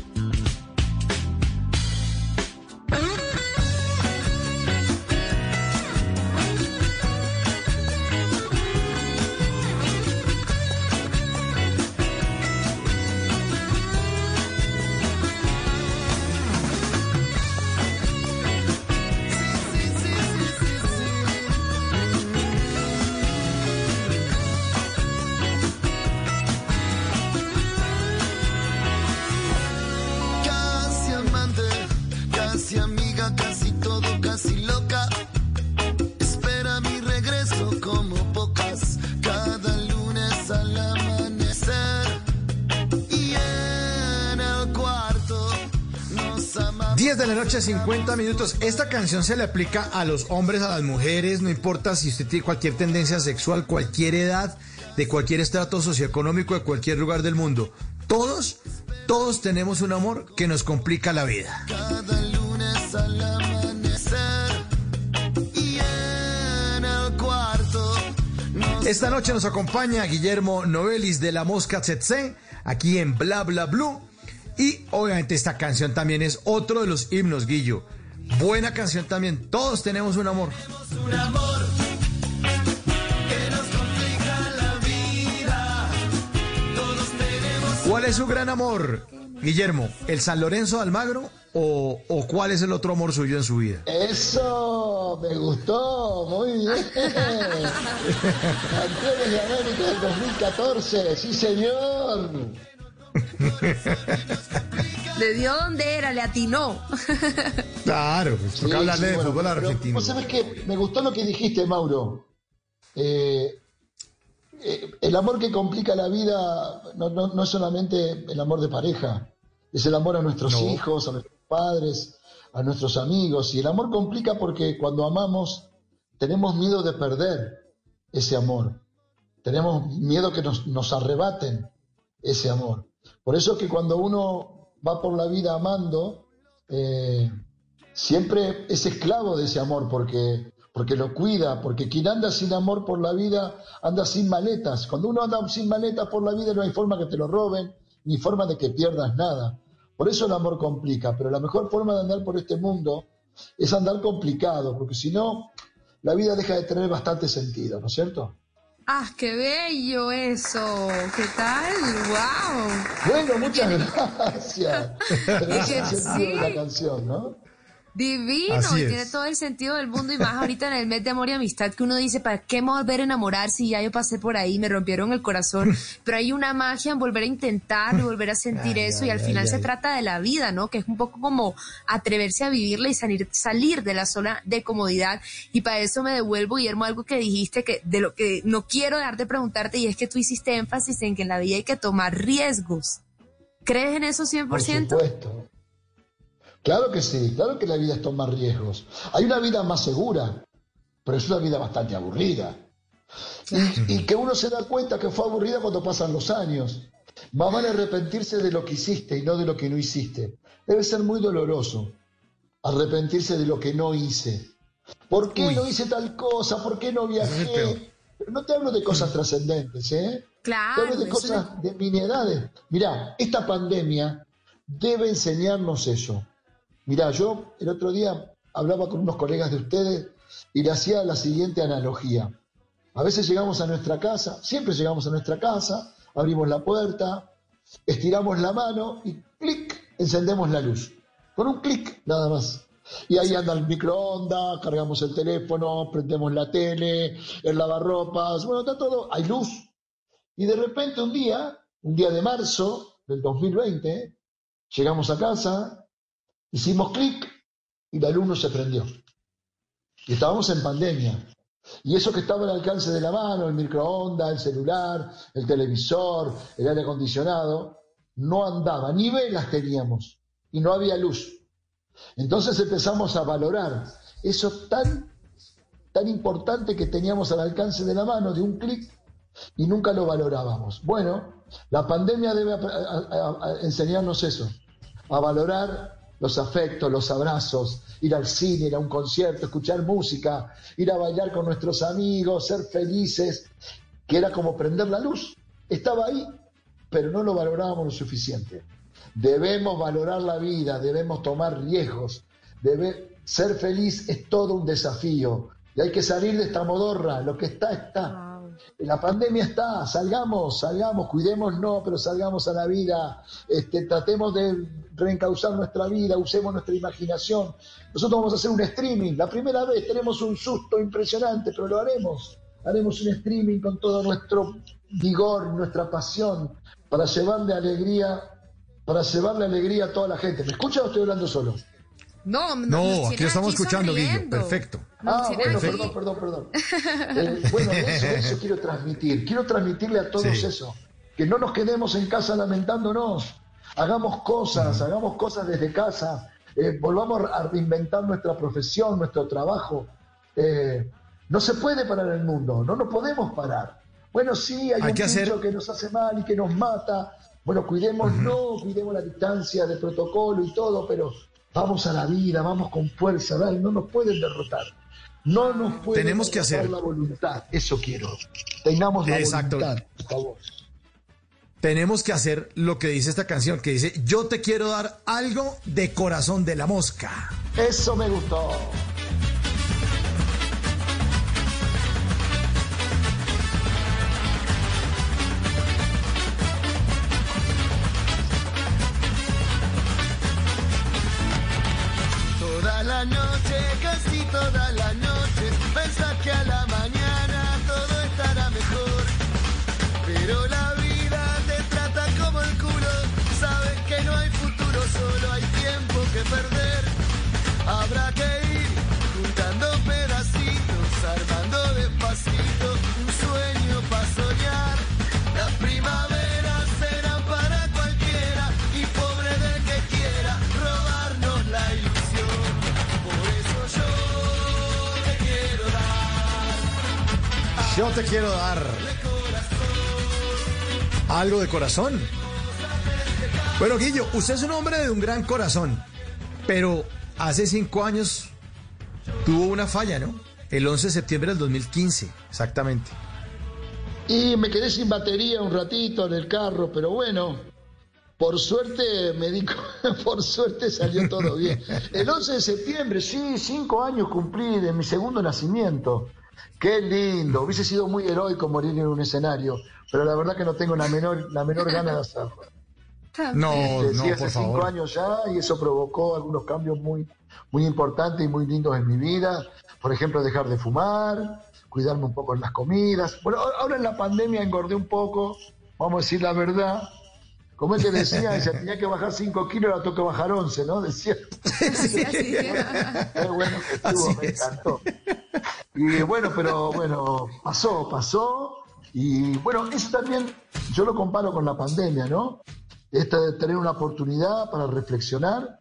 De la noche, 50 minutos. Esta canción se le aplica a los hombres, a las mujeres, no importa si usted tiene cualquier tendencia sexual, cualquier edad, de cualquier estrato socioeconómico, de cualquier lugar del mundo. Todos, todos tenemos un amor que nos complica la vida. Cada lunes al amanecer. Y en el cuarto Esta noche nos acompaña Guillermo Novelis de La Mosca Tsetse, aquí en Bla Bla Blue. Y obviamente esta canción también es otro de los himnos, Guillo. Buena canción también. Todos tenemos un amor. Un amor que nos complica la vida. Todos tenemos ¿Cuál es su gran amor, Guillermo? ¿El San Lorenzo de Almagro o, o cuál es el otro amor suyo en su vida? Eso, me gustó, muy bien. (laughs) Campeones de América del 2014, sí señor. Le dio donde era, le atinó. (laughs) Claro, pues, toca Sí, hablarle sí, de bueno, fútbol argentino. Vos sabés que me gustó lo que dijiste, Mauro. Eh, eh, el amor que complica la vida no, no- no es solamente el amor de pareja, es el amor a nuestros No. hijos, a nuestros padres, a nuestros amigos. Y el amor complica porque cuando amamos tenemos miedo de perder ese amor. Tenemos miedo que nos, nos arrebaten ese amor. Por eso que cuando uno va por la vida amando, eh, siempre es esclavo de ese amor porque, porque lo cuida, porque quien anda sin amor por la vida anda sin maletas. Cuando uno anda sin maletas por la vida no hay forma que te lo roben, ni forma de que pierdas nada. Por eso el amor complica, pero la mejor forma de andar por este mundo es andar complicado, porque si no, la vida deja de tener bastante sentido, ¿no es cierto? Ah, qué bello eso. ¿Qué tal? ¡Wow! Bueno, muchas gracias. (laughs) De sí. la canción, ¿no? Divino, Así y tiene todo el sentido del mundo y más ahorita en el mes de amor y amistad que uno dice, ¿para qué me volver a enamorar si ya yo pasé por ahí, me rompieron el corazón? (laughs) Pero hay una magia en volver a intentar volver a sentir Ay, eso y al ay, final se trata de la vida, ¿no? Que es un poco como atreverse a vivirla y salir, salir de la zona de comodidad y para eso me devuelvo, Guillermo, algo que dijiste que de lo que no quiero dejar de preguntarte y es que tú hiciste énfasis en que en la vida hay que tomar riesgos. ¿Crees en eso 100%? Por supuesto. Claro que sí, claro que la vida es tomar riesgos. Hay una vida más segura, pero es una vida bastante aburrida. Y, y que uno se da cuenta que fue aburrida cuando pasan los años. Más vale arrepentirse de lo que hiciste y no de lo que no hiciste. Debe ser muy doloroso arrepentirse de lo que no hice. ¿Por qué Uy. no hice tal cosa? ¿Por qué no viajé? Pero no te hablo de cosas trascendentes, ¿eh? Claro, Te hablo de cosas de miniedades. Mirá, esta pandemia debe enseñarnos eso. Mirá, yo el otro día hablaba con unos colegas de ustedes y le hacía la siguiente analogía. A veces llegamos a nuestra casa, siempre llegamos a nuestra casa, abrimos la puerta, estiramos la mano y clic, encendemos la luz. Con un clic nada más. Y ahí anda el microondas, cargamos el teléfono, prendemos la tele, el lavarropas, bueno, está todo, hay luz. Y de repente un día, un día de marzo del 2020, llegamos a casa, hicimos clic y la luz no se prendió. Y estábamos en pandemia. Y eso que estaba al alcance de la mano, el microondas, el celular, el televisor, el aire acondicionado, no andaba, ni velas teníamos y no había luz. Entonces empezamos a valorar eso tan, tan importante que teníamos al alcance de la mano, de un clic, y nunca lo valorábamos. Bueno, la pandemia debe enseñarnos eso, a valorar los afectos, los abrazos, ir al cine, ir a un concierto, escuchar música, ir a bailar con nuestros amigos, ser felices, que era como prender la luz. Estaba ahí, pero no lo valorábamos lo suficiente. Debemos valorar la vida, debemos tomar riesgos, debe, ser feliz es todo un desafío y hay que salir de esta modorra, lo que está, está. La pandemia está, salgamos, salgamos, cuidémonos, pero salgamos a la vida, este, tratemos de reencauzar nuestra vida, usemos nuestra imaginación. Nosotros vamos a hacer un streaming, la primera vez tenemos un susto impresionante, pero lo haremos. Haremos un streaming con todo nuestro vigor, nuestra pasión, para llevarle alegría, para llevarle alegría a toda la gente. ¿Me escucha o estoy hablando solo? No, No, aquí lo estamos escuchando, Guillo. Perfecto. Ah, bueno, aquí. perdón, perdón, perdón. (laughs) Eh, bueno, eso, eso quiero transmitir. Quiero transmitirle a todos Sí. eso. Que no nos quedemos en casa lamentándonos. Hagamos cosas, hagamos cosas desde casa. Eh, volvamos a reinventar nuestra profesión, nuestro trabajo. Eh, no se puede parar el mundo, no nos podemos parar. Bueno, sí, hay, Hay un que hacer- que nos hace mal y que nos mata. Bueno, cuidémonos, cuidemos la distancia de protocolo y todo, pero vamos a la vida, vamos con fuerza, dale, no nos pueden derrotar. No nos pueden Tenemos que derrotar hacer. la voluntad, eso quiero. Tengamos la Exacto. voluntad, por favor. Tenemos que hacer lo que dice esta canción, que dice, yo te quiero dar algo de corazón de la mosca. Eso me gustó. Toda la noche, Yo te quiero dar algo de corazón. Bueno, Guillo, usted es un hombre de un gran corazón, pero hace cinco años tuvo una falla, ¿no? El 11 de septiembre del 2015, exactamente. Y me quedé sin batería un ratito en el carro, pero bueno, por suerte me di, (laughs) por suerte salió todo bien. (laughs) El 11 de septiembre, sí, cinco años cumplí de mi segundo nacimiento. Qué lindo, hubiese sido muy heroico morir en un escenario, pero la verdad que no tengo la menor, la menor gana de hacerlo. No, Este, no, sí, hace por cinco favor. años ya y eso provocó algunos cambios muy, muy importantes y muy lindos en mi vida. Por ejemplo, dejar de fumar, cuidarme un poco en las comidas. Bueno, a- ahora en la pandemia engordé un poco, vamos a decir la verdad. Como él te decía, tenía que bajar 5 kilos, ahora que bajar 11, ¿no? Decía. Sí, así. Qué bueno que estuvo, Así me es. encantó. Y bueno, pero bueno, pasó, pasó. Y bueno, eso también yo lo comparo con la pandemia, ¿no? Esta de tener una oportunidad para reflexionar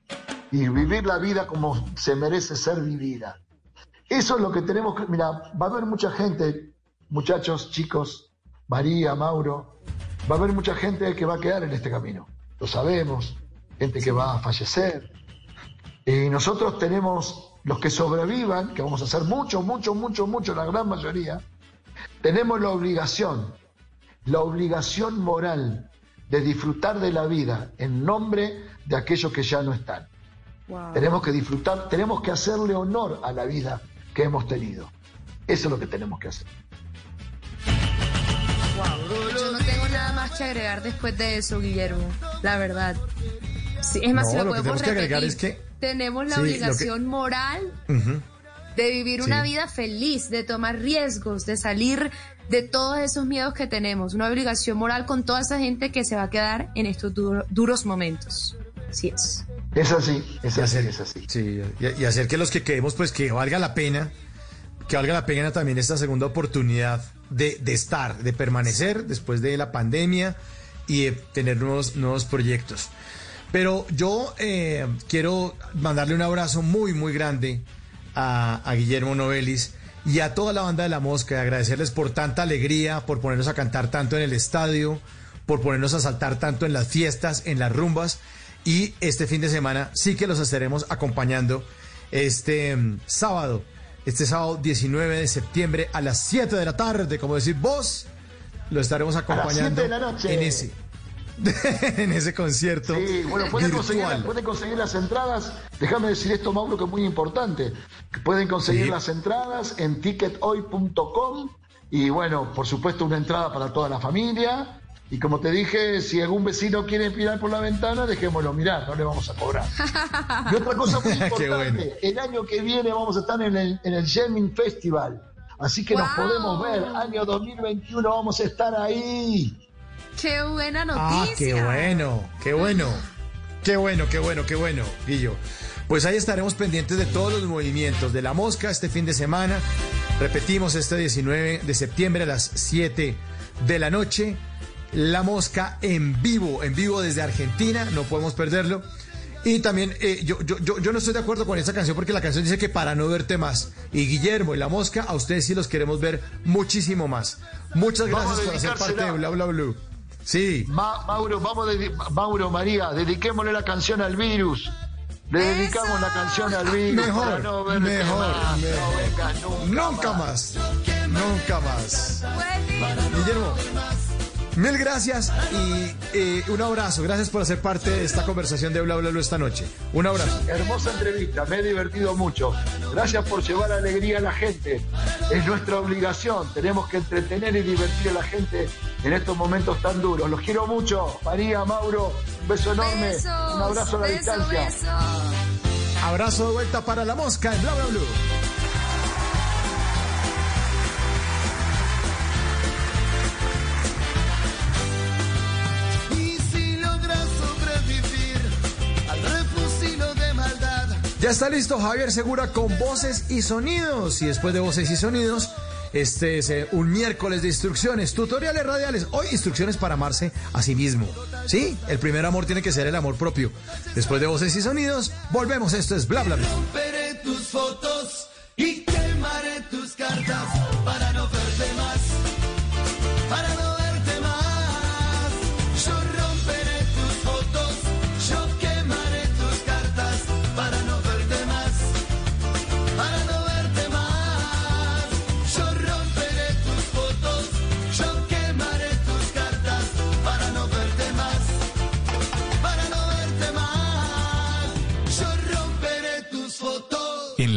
y vivir la vida como se merece ser vivida. Eso es lo que tenemos que. Mira, va a haber mucha gente, muchachos, chicos, María, Mauro, va a haber mucha gente que va a quedar en este camino. Lo sabemos, gente que va a fallecer, y nosotros tenemos, los que sobrevivan, que vamos a ser muchos, muchos, muchos, muchos, la gran mayoría, tenemos la obligación, la obligación moral de disfrutar de la vida en nombre de aquellos que ya no están. Wow. Tenemos que disfrutar, tenemos que hacerle honor a la vida que hemos tenido. Eso es lo que tenemos que hacer. Nada más que agregar después de eso, Guillermo. La verdad. Sí, es más, No, si lo, lo que podemos que agregar repetir, es que- tenemos la Sí, lo que- obligación moral Ujú. de vivir una Sí. vida feliz, de tomar riesgos, de salir de todos esos miedos que tenemos. Una obligación moral con toda esa gente que se va a quedar en estos duro- duros momentos. Así es. Es así, es así, hacer, es así. sí, y, y hacer que los que quedemos, pues que valga la pena, que valga la pena también esta segunda oportunidad de, de estar, de permanecer después de la pandemia y de tener nuevos, nuevos proyectos. Pero yo eh, quiero mandarle un abrazo muy, muy grande a, a Guillermo Novelis y a toda la banda de La Mosca y agradecerles por tanta alegría, por ponernos a cantar tanto en el estadio, por ponernos a saltar tanto en las fiestas, en las rumbas. Y este fin de semana sí que los estaremos acompañando este mm, sábado, este sábado 19 de septiembre a las 7 de la tarde, como decir vos, lo estaremos acompañando siete de la noche. en ese (laughs) en ese concierto Sí, bueno, pueden conseguir, pueden conseguir las entradas. Déjame decir esto, Mauro, que es muy importante. Pueden conseguir Sí. las entradas en tickethoy.com y bueno, por supuesto, una entrada para toda la familia. Y como te dije, si algún vecino quiere mirar por la ventana, dejémoslo mirar, no le vamos a cobrar. (laughs) Y otra cosa muy (laughs) Qué importante, bueno. el año que viene vamos a estar en el, en el Jamming Festival. Así que nos ¡Wow! podemos ver, año 2021 vamos a estar ahí. Qué buena Ah, noticia. qué bueno, qué bueno. Qué bueno, qué bueno, qué bueno, Guillo. Pues ahí estaremos pendientes de todos los movimientos de la mosca este fin de semana. Repetimos este 19 de septiembre a las 7 de la noche. La mosca en vivo, en vivo desde Argentina, no podemos perderlo. Y también eh, yo, yo, yo, yo no estoy de acuerdo con esta canción porque la canción dice que para no verte más. Y Guillermo y la mosca, a ustedes sí los queremos ver muchísimo más. Muchas gracias por hacer parte de. Bla Bla Blue. Sí. Ma- Mauro, vamos dedi- Mauro, María, dediquémosle la canción al virus. Le dedicamos la canción al Vigo. Mejor, para no verte mejor, más, mejor. No vengas nunca, Nunca más. Nunca más. Guillermo, mil gracias y eh, un abrazo. Gracias por hacer parte de esta conversación de Bla Bla Bla esta noche. Un abrazo. Hermosa entrevista, me he divertido mucho. Gracias por llevar alegría a la gente. Es nuestra obligación. Tenemos que entretener y divertir a la gente en estos momentos tan duros. Los quiero mucho. María, Mauro, un beso enorme. Besos, un abrazo a la beso, distancia. beso. Abrazo de vuelta para la mosca en Bla Bla Blue. Ya está listo Javier Segura con voces y sonidos. Y después de voces y sonidos, este es eh, un miércoles de instrucciones, tutoriales radiales. Hoy instrucciones para amarse a sí mismo. Sí, el primer amor tiene que ser el amor propio. Después de voces y sonidos, volvemos. Esto es bla bla bla. tus fotos y quemaré tus cartas para no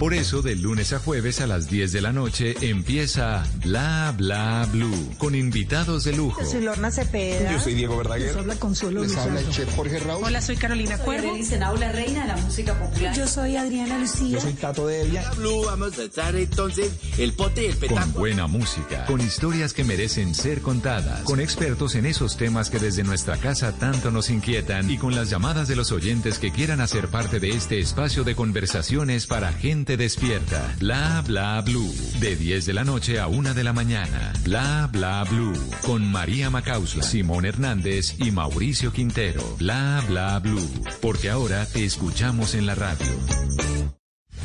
Por eso, de lunes a jueves a las 10 de la noche empieza Bla Bla Blue con invitados de lujo. Soy Lorna Cepeda. Yo soy Diego Verdaguer. Les habla Consuelo Les habla el chef Jorge Raúl. Hola, soy Carolina Cuervo. la reina de la música popular. Yo soy Adriana Lucía. Yo soy Tato de Evia. Blue, vamos a echar entonces el pote y el Con petaco. buena música, con historias que merecen ser contadas, con expertos en esos temas que desde nuestra casa tanto nos inquietan y con las llamadas de los oyentes que quieran hacer parte de este espacio de conversaciones para gente despierta. Bla bla blue. De 10 de la noche a 1 de la mañana. Bla bla blue. Con María Macausla, Simón Hernández y Mauricio Quintero. Bla bla blue. Porque ahora te escuchamos en la radio.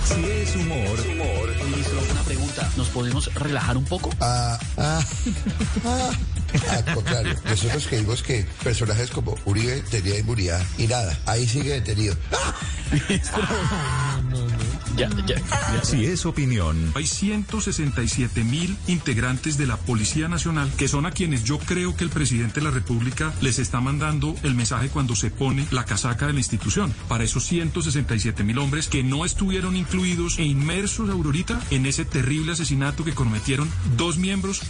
Si es humor, Ministro, una pregunta. ¿Nos podemos relajar un poco? Ah, ah, ah. Al contrario, nosotros creímos que personajes como Uribe tenía inmunidad y nada, ahí sigue detenido. (laughs) Ya, ya. si es opinión, Hay 167 mil integrantes de la Policía Nacional que son a quienes yo creo que el presidente de la República les está mandando el mensaje cuando se pone la casaca de la institución. Para esos 167 mil hombres que no estuvieron incluidos e inmersos, Aurorita, en ese terrible asesinato que cometieron dos miembros.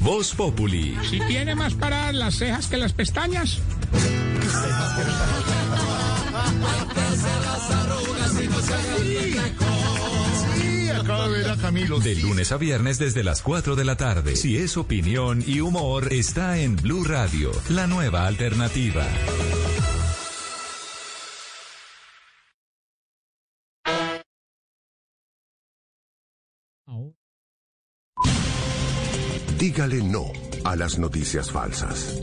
Voz Populi. Si tiene más paradas las cejas que las pestañas. (laughs) Sí, acabo de ver a Camilo. De lunes a viernes desde las 4 de la tarde. Si es opinión y humor, está en Blue Radio, la nueva alternativa. Dígale no a las noticias falsas.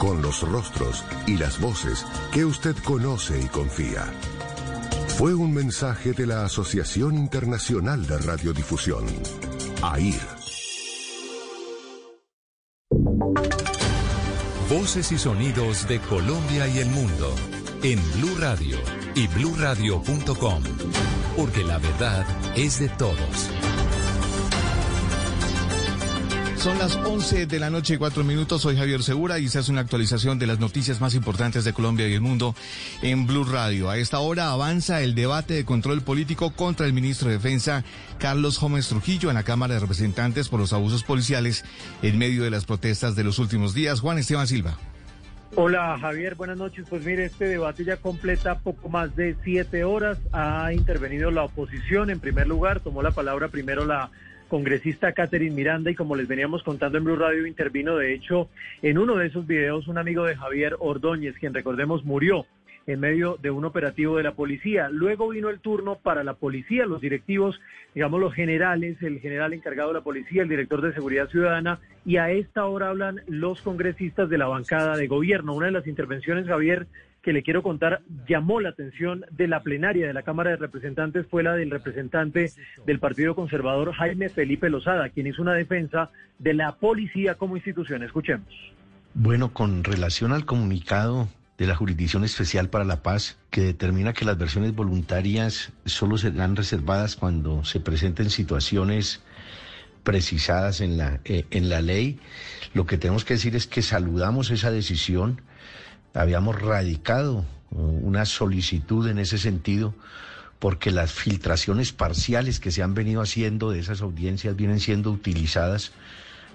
con los rostros y las voces que usted conoce y confía. Fue un mensaje de la Asociación Internacional de Radiodifusión, AIR. Voces y sonidos de Colombia y el mundo en Blue Radio y bluradio.com, porque la verdad es de todos. Son las 11 de la noche y cuatro minutos. Soy Javier Segura y se hace una actualización de las noticias más importantes de Colombia y el mundo en Blue Radio. A esta hora avanza el debate de control político contra el ministro de Defensa, Carlos Gómez Trujillo, en la Cámara de Representantes por los abusos policiales en medio de las protestas de los últimos días. Juan Esteban Silva. Hola Javier, buenas noches. Pues mire, este debate ya completa poco más de siete horas. Ha intervenido la oposición en primer lugar, tomó la palabra primero la congresista Catherine Miranda y como les veníamos contando en Blue Radio intervino de hecho en uno de esos videos un amigo de Javier Ordóñez, quien recordemos murió en medio de un operativo de la policía. Luego vino el turno para la policía, los directivos, digamos los generales, el general encargado de la policía, el director de seguridad ciudadana, y a esta hora hablan los congresistas de la bancada de gobierno. Una de las intervenciones, Javier, que le quiero contar llamó la atención de la plenaria de la Cámara de Representantes fue la del representante del Partido Conservador Jaime Felipe Lozada, quien hizo una defensa de la policía como institución. Escuchemos. Bueno, con relación al comunicado de la Jurisdicción Especial para la Paz, que determina que las versiones voluntarias solo serán reservadas cuando se presenten situaciones precisadas en la, eh, en la ley, lo que tenemos que decir es que saludamos esa decisión habíamos radicado una solicitud en ese sentido porque las filtraciones parciales que se han venido haciendo de esas audiencias vienen siendo utilizadas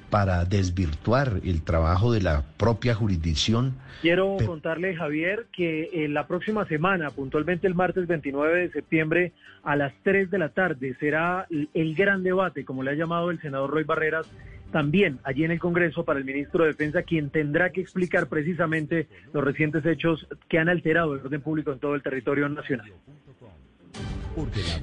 para desvirtuar el trabajo de la propia jurisdicción. Quiero contarle, Javier, que en la próxima semana, puntualmente el martes 29 de septiembre, a las 3 de la tarde, será el gran debate, como le ha llamado el senador Roy Barreras, también allí en el Congreso para el ministro de Defensa, quien tendrá que explicar precisamente los recientes hechos que han alterado el orden público en todo el territorio nacional.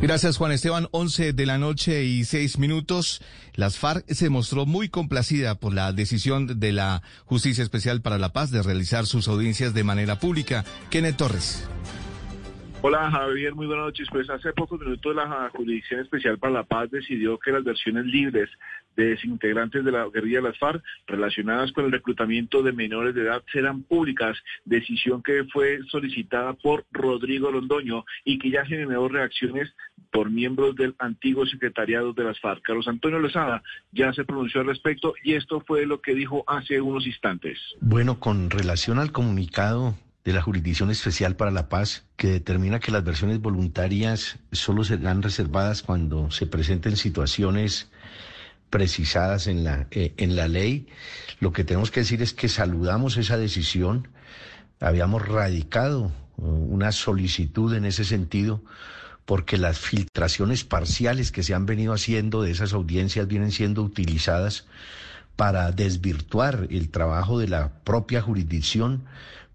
Gracias Juan Esteban, 11 de la noche y 6 minutos. Las FARC se mostró muy complacida por la decisión de la Justicia Especial para la Paz de realizar sus audiencias de manera pública. Kenneth Torres. Hola Javier, muy buenas noches. Pues hace pocos minutos la Jurisdicción Especial para la Paz decidió que las versiones libres de desintegrantes de la guerrilla de las FARC relacionadas con el reclutamiento de menores de edad serán públicas, decisión que fue solicitada por Rodrigo Londoño y que ya generó reacciones por miembros del antiguo secretariado de las FARC. Carlos Antonio Lozada ya se pronunció al respecto y esto fue lo que dijo hace unos instantes. Bueno, con relación al comunicado de la Jurisdicción Especial para la Paz, que determina que las versiones voluntarias solo serán reservadas cuando se presenten situaciones precisadas en la, eh, en la ley. Lo que tenemos que decir es que saludamos esa decisión. Habíamos radicado uh, una solicitud en ese sentido porque las filtraciones parciales que se han venido haciendo de esas audiencias vienen siendo utilizadas para desvirtuar el trabajo de la propia jurisdicción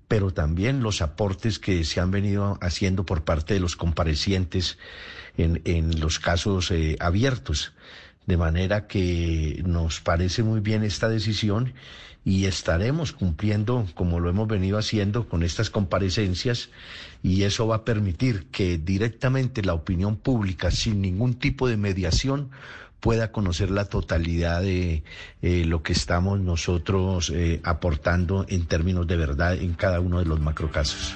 pero también los aportes que se han venido haciendo por parte de los comparecientes en, en los casos eh, abiertos. De manera que nos parece muy bien esta decisión y estaremos cumpliendo como lo hemos venido haciendo con estas comparecencias y eso va a permitir que directamente la opinión pública, sin ningún tipo de mediación, pueda conocer la totalidad de eh, lo que estamos nosotros eh, aportando en términos de verdad en cada uno de los macrocasos.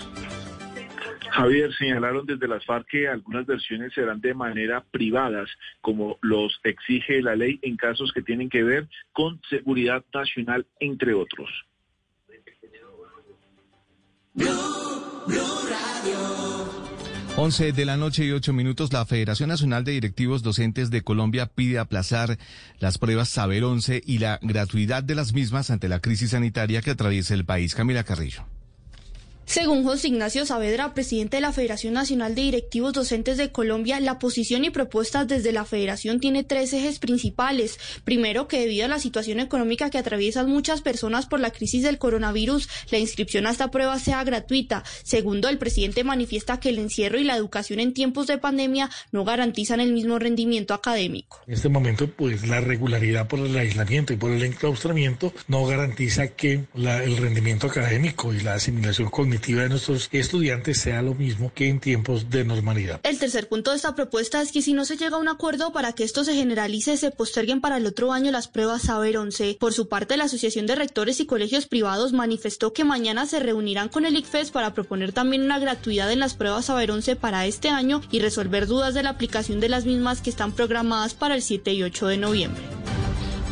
Javier, señalaron desde las FARC que algunas versiones serán de manera privadas, como los exige la ley en casos que tienen que ver con seguridad nacional, entre otros. 11 de la noche y 8 minutos, la Federación Nacional de Directivos Docentes de Colombia pide aplazar las pruebas Saber 11 y la gratuidad de las mismas ante la crisis sanitaria que atraviesa el país. Camila Carrillo. Según José Ignacio Saavedra, presidente de la Federación Nacional de Directivos Docentes de Colombia, la posición y propuestas desde la federación tiene tres ejes principales. Primero, que debido a la situación económica que atraviesan muchas personas por la crisis del coronavirus, la inscripción a esta prueba sea gratuita. Segundo, el presidente manifiesta que el encierro y la educación en tiempos de pandemia no garantizan el mismo rendimiento académico. En este momento, pues la regularidad por el aislamiento y por el enclaustramiento no garantiza que el rendimiento académico y la asimilación cognitiva de nuestros estudiantes sea lo mismo que en tiempos de normalidad. El tercer punto de esta propuesta es que si no se llega a un acuerdo para que esto se generalice, se posterguen para el otro año las pruebas Saber 11. Por su parte, la Asociación de Rectores y Colegios Privados manifestó que mañana se reunirán con el ICFES para proponer también una gratuidad en las pruebas Saber 11 para este año y resolver dudas de la aplicación de las mismas que están programadas para el 7 y 8 de noviembre.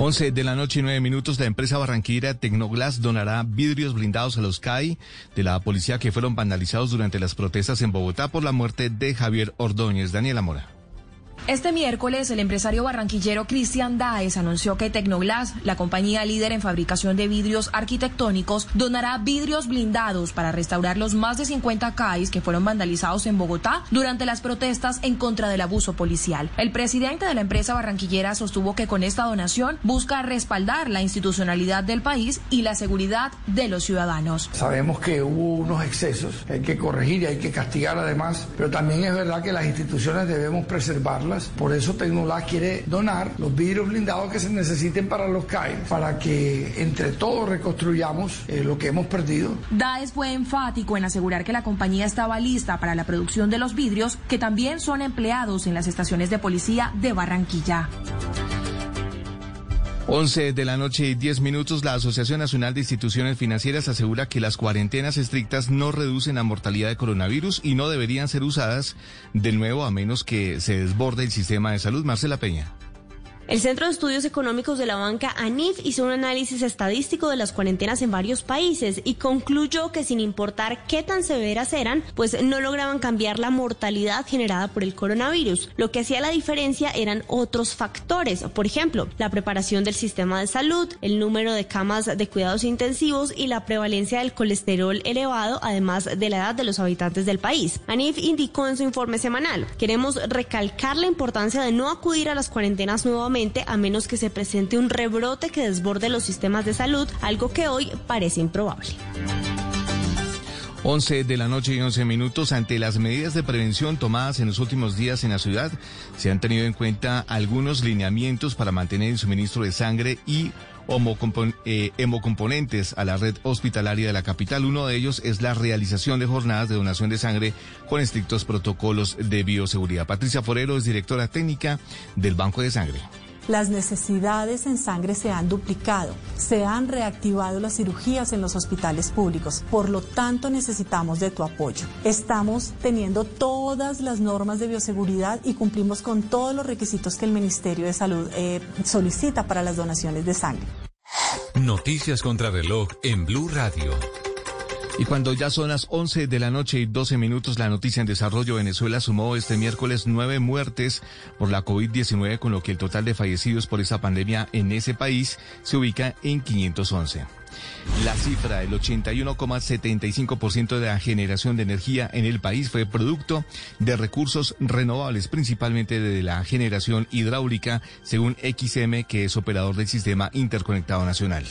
11 de la noche y 9 minutos, la empresa barranquera Tecnoglass donará vidrios blindados a los CAI de la policía que fueron vandalizados durante las protestas en Bogotá por la muerte de Javier Ordóñez. Daniela Mora. Este miércoles, el empresario barranquillero Cristian Daes anunció que Tecnoglass, la compañía líder en fabricación de vidrios arquitectónicos, donará vidrios blindados para restaurar los más de 50 CAIs que fueron vandalizados en Bogotá durante las protestas en contra del abuso policial. El presidente de la empresa barranquillera sostuvo que con esta donación busca respaldar la institucionalidad del país y la seguridad de los ciudadanos. Sabemos que hubo unos excesos, hay que corregir y hay que castigar además, pero también es verdad que las instituciones debemos Por eso Tecnolás quiere donar los vidrios blindados que se necesiten para los CAI, para que entre todos reconstruyamos eh, lo que hemos perdido. Daes fue enfático en asegurar que la compañía estaba lista para la producción de los vidrios, que también son empleados en las estaciones de policía de Barranquilla. 11 de la noche y 10 minutos, la Asociación Nacional de Instituciones Financieras asegura que las cuarentenas estrictas no reducen la mortalidad de coronavirus y no deberían ser usadas de nuevo a menos que se desborde el sistema de salud. Marcela Peña. El Centro de Estudios Económicos de la Banca, ANIF, hizo un análisis estadístico de las cuarentenas en varios países y concluyó que sin importar qué tan severas eran, pues no lograban cambiar la mortalidad generada por el coronavirus. Lo que hacía la diferencia eran otros factores, por ejemplo, la preparación del sistema de salud, el número de camas de cuidados intensivos y la prevalencia del colesterol elevado, además de la edad de los habitantes del país. ANIF indicó en su informe semanal, queremos recalcar la importancia de no acudir a las cuarentenas nuevamente a menos que se presente un rebrote que desborde los sistemas de salud, algo que hoy parece improbable. 11 de la noche y 11 minutos. Ante las medidas de prevención tomadas en los últimos días en la ciudad, se han tenido en cuenta algunos lineamientos para mantener el suministro de sangre y eh, hemocomponentes a la red hospitalaria de la capital. Uno de ellos es la realización de jornadas de donación de sangre con estrictos protocolos de bioseguridad. Patricia Forero es directora técnica del Banco de Sangre las necesidades en sangre se han duplicado, se han reactivado las cirugías en los hospitales públicos, por lo tanto necesitamos de tu apoyo. Estamos teniendo todas las normas de bioseguridad y cumplimos con todos los requisitos que el Ministerio de Salud eh, solicita para las donaciones de sangre. Noticias contra reloj en Blue Radio. Y cuando ya son las 11 de la noche y 12 minutos, la noticia en desarrollo, Venezuela sumó este miércoles nueve muertes por la COVID-19, con lo que el total de fallecidos por esa pandemia en ese país se ubica en 511. La cifra, el 81,75% de la generación de energía en el país fue producto de recursos renovables, principalmente de la generación hidráulica, según XM, que es operador del Sistema Interconectado Nacional.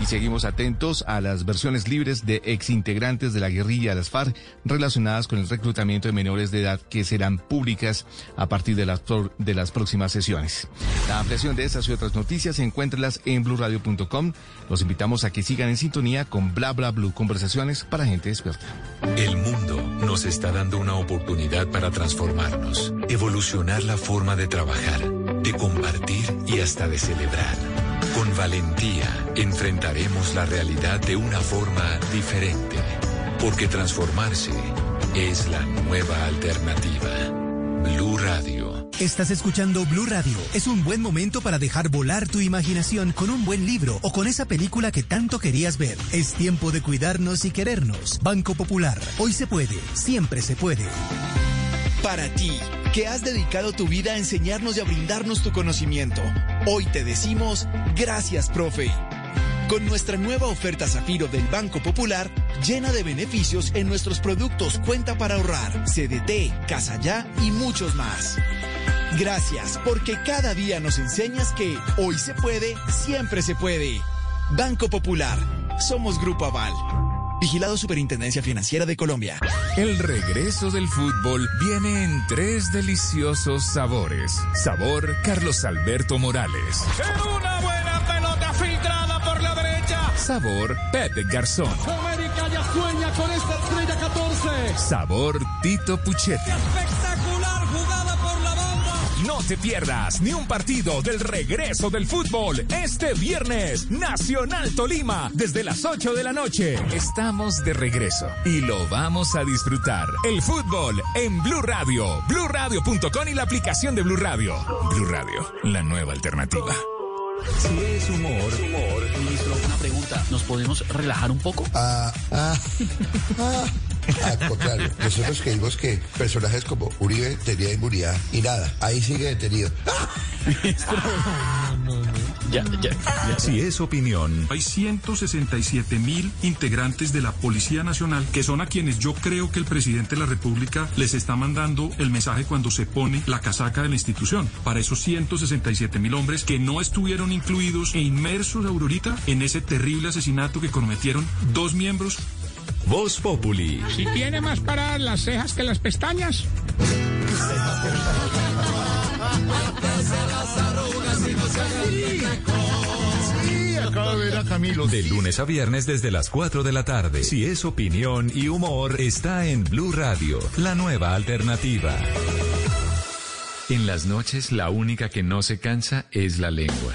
Y seguimos atentos a las versiones libres de exintegrantes de la guerrilla las FARC relacionadas con el reclutamiento de menores de edad que serán públicas a partir de las, de las próximas sesiones. La ampliación de estas y otras noticias encuéntralas en blurradio.com. Los invitamos a que sigan en sintonía con Bla Blue, conversaciones para gente despierta. El mundo nos está dando una oportunidad para transformarnos, evolucionar la forma de trabajar, de compartir y hasta de celebrar. Con valentía enfrentaremos la realidad de una forma diferente, porque transformarse es la nueva alternativa. Blue Radio. Estás escuchando Blue Radio. Es un buen momento para dejar volar tu imaginación con un buen libro o con esa película que tanto querías ver. Es tiempo de cuidarnos y querernos. Banco Popular. Hoy se puede, siempre se puede. Para ti que has dedicado tu vida a enseñarnos y a brindarnos tu conocimiento. Hoy te decimos gracias, profe. Con nuestra nueva oferta Zafiro del Banco Popular, llena de beneficios en nuestros productos Cuenta para ahorrar, CDT, Casa Ya y muchos más. Gracias, porque cada día nos enseñas que hoy se puede, siempre se puede. Banco Popular, somos Grupo Aval. Vigilado Superintendencia Financiera de Colombia. El regreso del fútbol viene en tres deliciosos sabores. Sabor Carlos Alberto Morales. una buena pelota Sabor Pepe Garzón. América ya sueña con esta estrella 14. Sabor Tito Puchetti. Espectacular jugada por la banda. No te pierdas ni un partido del regreso del fútbol este viernes. Nacional Tolima, desde las 8 de la noche. Estamos de regreso y lo vamos a disfrutar. El fútbol en Blue Radio, BlueRadio.com y la aplicación de Blue Radio. Blue Radio, la nueva alternativa. Si es humor, humor. Ministro, una pregunta. ¿Nos podemos relajar un poco? Ah, ah, ah. Al contrario, nosotros creímos que personajes como Uribe tenía inmunidad y nada, ahí sigue detenido. (laughs) Ya, ya, Si es opinión. Hay 167 mil integrantes de la Policía Nacional que son a quienes yo creo que el presidente de la República les está mandando el mensaje cuando se pone la casaca de la institución. Para esos 167 mil hombres que no estuvieron incluidos e inmersos, Aurorita, en ese terrible asesinato que cometieron dos miembros. Voz Populi. Si tiene más paradas las cejas que las pestañas. Sí, acabo de ver a Camilo. De lunes a viernes desde las 4 de la tarde. Si es opinión y humor, está en Blue Radio, la nueva alternativa. En las noches, la única que no se cansa es la lengua.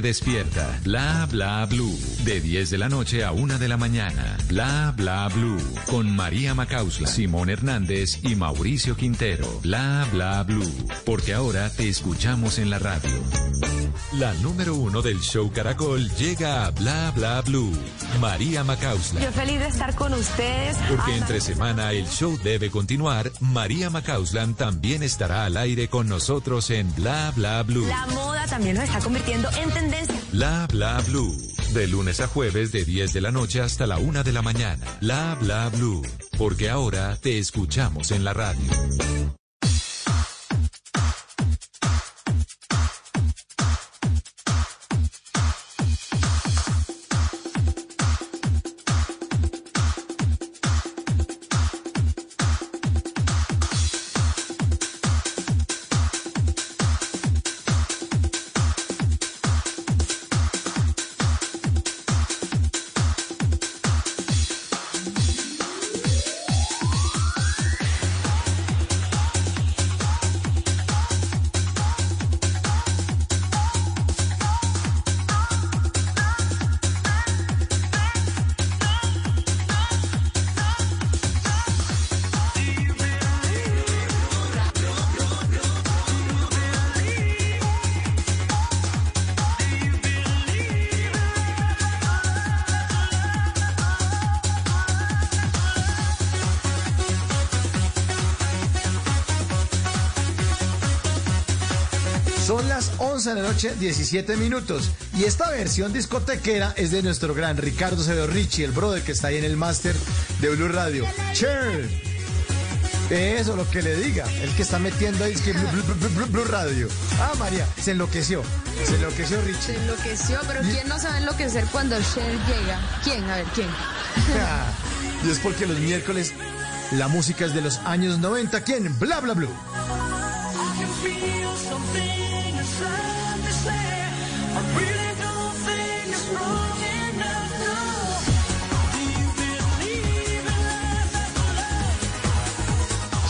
despierta. Bla bla blue. De 10 de la noche a 1 de la mañana. Bla bla blue. Con María Macausla, Simón Hernández y Mauricio Quintero. Bla bla blue. Porque ahora te escuchamos en la radio. La número uno del show Caracol llega a Bla Bla Blue. María Macausla. Yo feliz de estar con ustedes. Porque entre semana el show debe continuar. María Macauslan también estará al aire con nosotros en Bla Bla Blue. La moda también nos está convirtiendo en tendencia. Bla Bla Blue. De lunes a jueves de 10 de la noche hasta la 1 de la mañana. Bla Bla Blue. Porque ahora te escuchamos en la radio. Noche, 17 minutos. Y esta versión discotequera es de nuestro gran Ricardo Cedo Richie, el brother que está ahí en el máster de Blue Radio. Cher. Eso, lo que le diga. El que está metiendo ahí es que Blue, Blue- Blue- Blue- Blue Radio. Ah, María, se enloqueció. Se enloqueció Richie. Se enloqueció, pero ¿quién no sabe enloquecer cuando Cher llega? ¿Quién? A ver, ¿quién? (laughs) y es porque los miércoles la música es de los años 90. ¿Quién? Bla, bla, blue.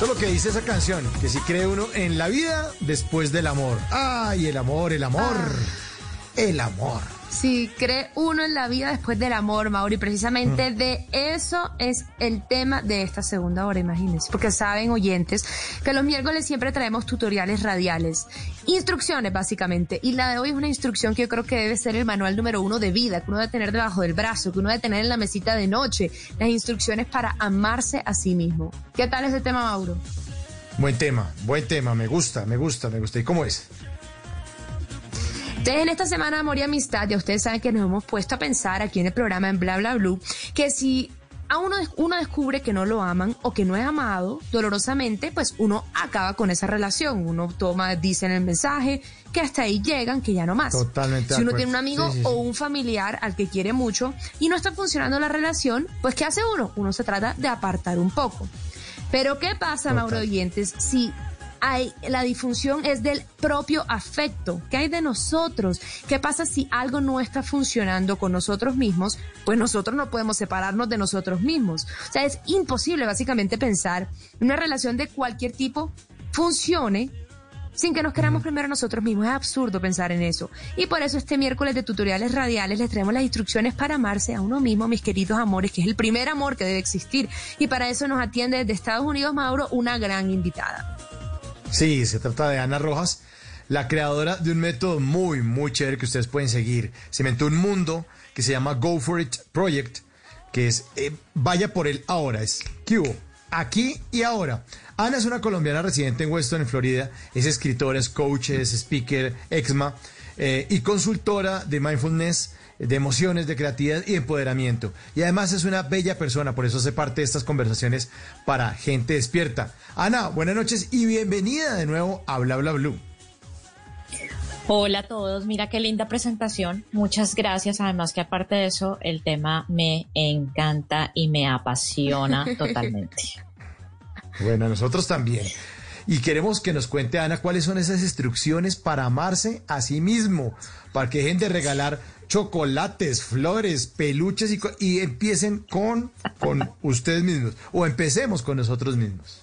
Lo que dice esa canción, que si cree uno en la vida después del amor. Ay, el amor, el amor, el amor. Si cree uno en la vida después del amor, Mauri, precisamente de eso es el tema de esta segunda hora, imagínense. Porque saben, oyentes, que los miércoles siempre traemos tutoriales radiales, instrucciones básicamente. Y la de hoy es una instrucción que yo creo que debe ser el manual número uno de vida, que uno debe tener debajo del brazo, que uno debe tener en la mesita de noche. Las instrucciones para amarse a sí mismo. ¿Qué tal ese tema, Mauro? Buen tema, buen tema, me gusta, me gusta, me gusta. ¿Y cómo es? Entonces, en esta semana de Amor y Amistad, ya ustedes saben que nos hemos puesto a pensar aquí en el programa en Bla Bla Blue, que si a uno, uno descubre que no lo aman o que no es amado dolorosamente, pues uno acaba con esa relación. Uno toma, dice en el mensaje que hasta ahí llegan, que ya no más. Totalmente Si uno tiene un amigo Sí, sí, sí. o un familiar al que quiere mucho y no está funcionando la relación, pues ¿qué hace uno? Uno se trata de apartar un poco. Pero ¿qué pasa, Mauro Oyentes, si hay, la disfunción es del propio afecto. ¿Qué hay de nosotros? ¿Qué pasa si algo no está funcionando con nosotros mismos? Pues nosotros no podemos separarnos de nosotros mismos. O sea, es imposible básicamente pensar en una relación de cualquier tipo funcione sin que nos queramos primero nosotros mismos. Es absurdo pensar en eso. Y por eso este miércoles de tutoriales radiales les traemos las instrucciones para amarse a uno mismo, mis queridos amores, que es el primer amor que debe existir. Y para eso nos atiende desde Estados Unidos, Mauro, una gran invitada. Sí, se trata de Ana Rojas, la creadora de un método muy, muy chévere que ustedes pueden seguir. Se inventó un mundo que se llama Go For It Project, que es eh, vaya por el ahora, es ¿qué hubo? Aquí y ahora. Ana es una colombiana residente en Weston, en Florida. Es escritora, es coach, es speaker, exma eh, y consultora de mindfulness, de emociones, de creatividad y empoderamiento. Y además es una bella persona, por eso hace parte de estas conversaciones para gente despierta. Ana, buenas noches y bienvenida de nuevo a Bla Bla Blue. Hola a todos, mira qué linda presentación. Muchas gracias. Además que aparte de eso, el tema me encanta y me apasiona (laughs) totalmente. Bueno, nosotros también. Y queremos que nos cuente, Ana, cuáles son esas instrucciones para amarse a sí mismo, para que dejen de regalar chocolates, flores, peluches y, y empiecen con, con ustedes mismos. O empecemos con nosotros mismos.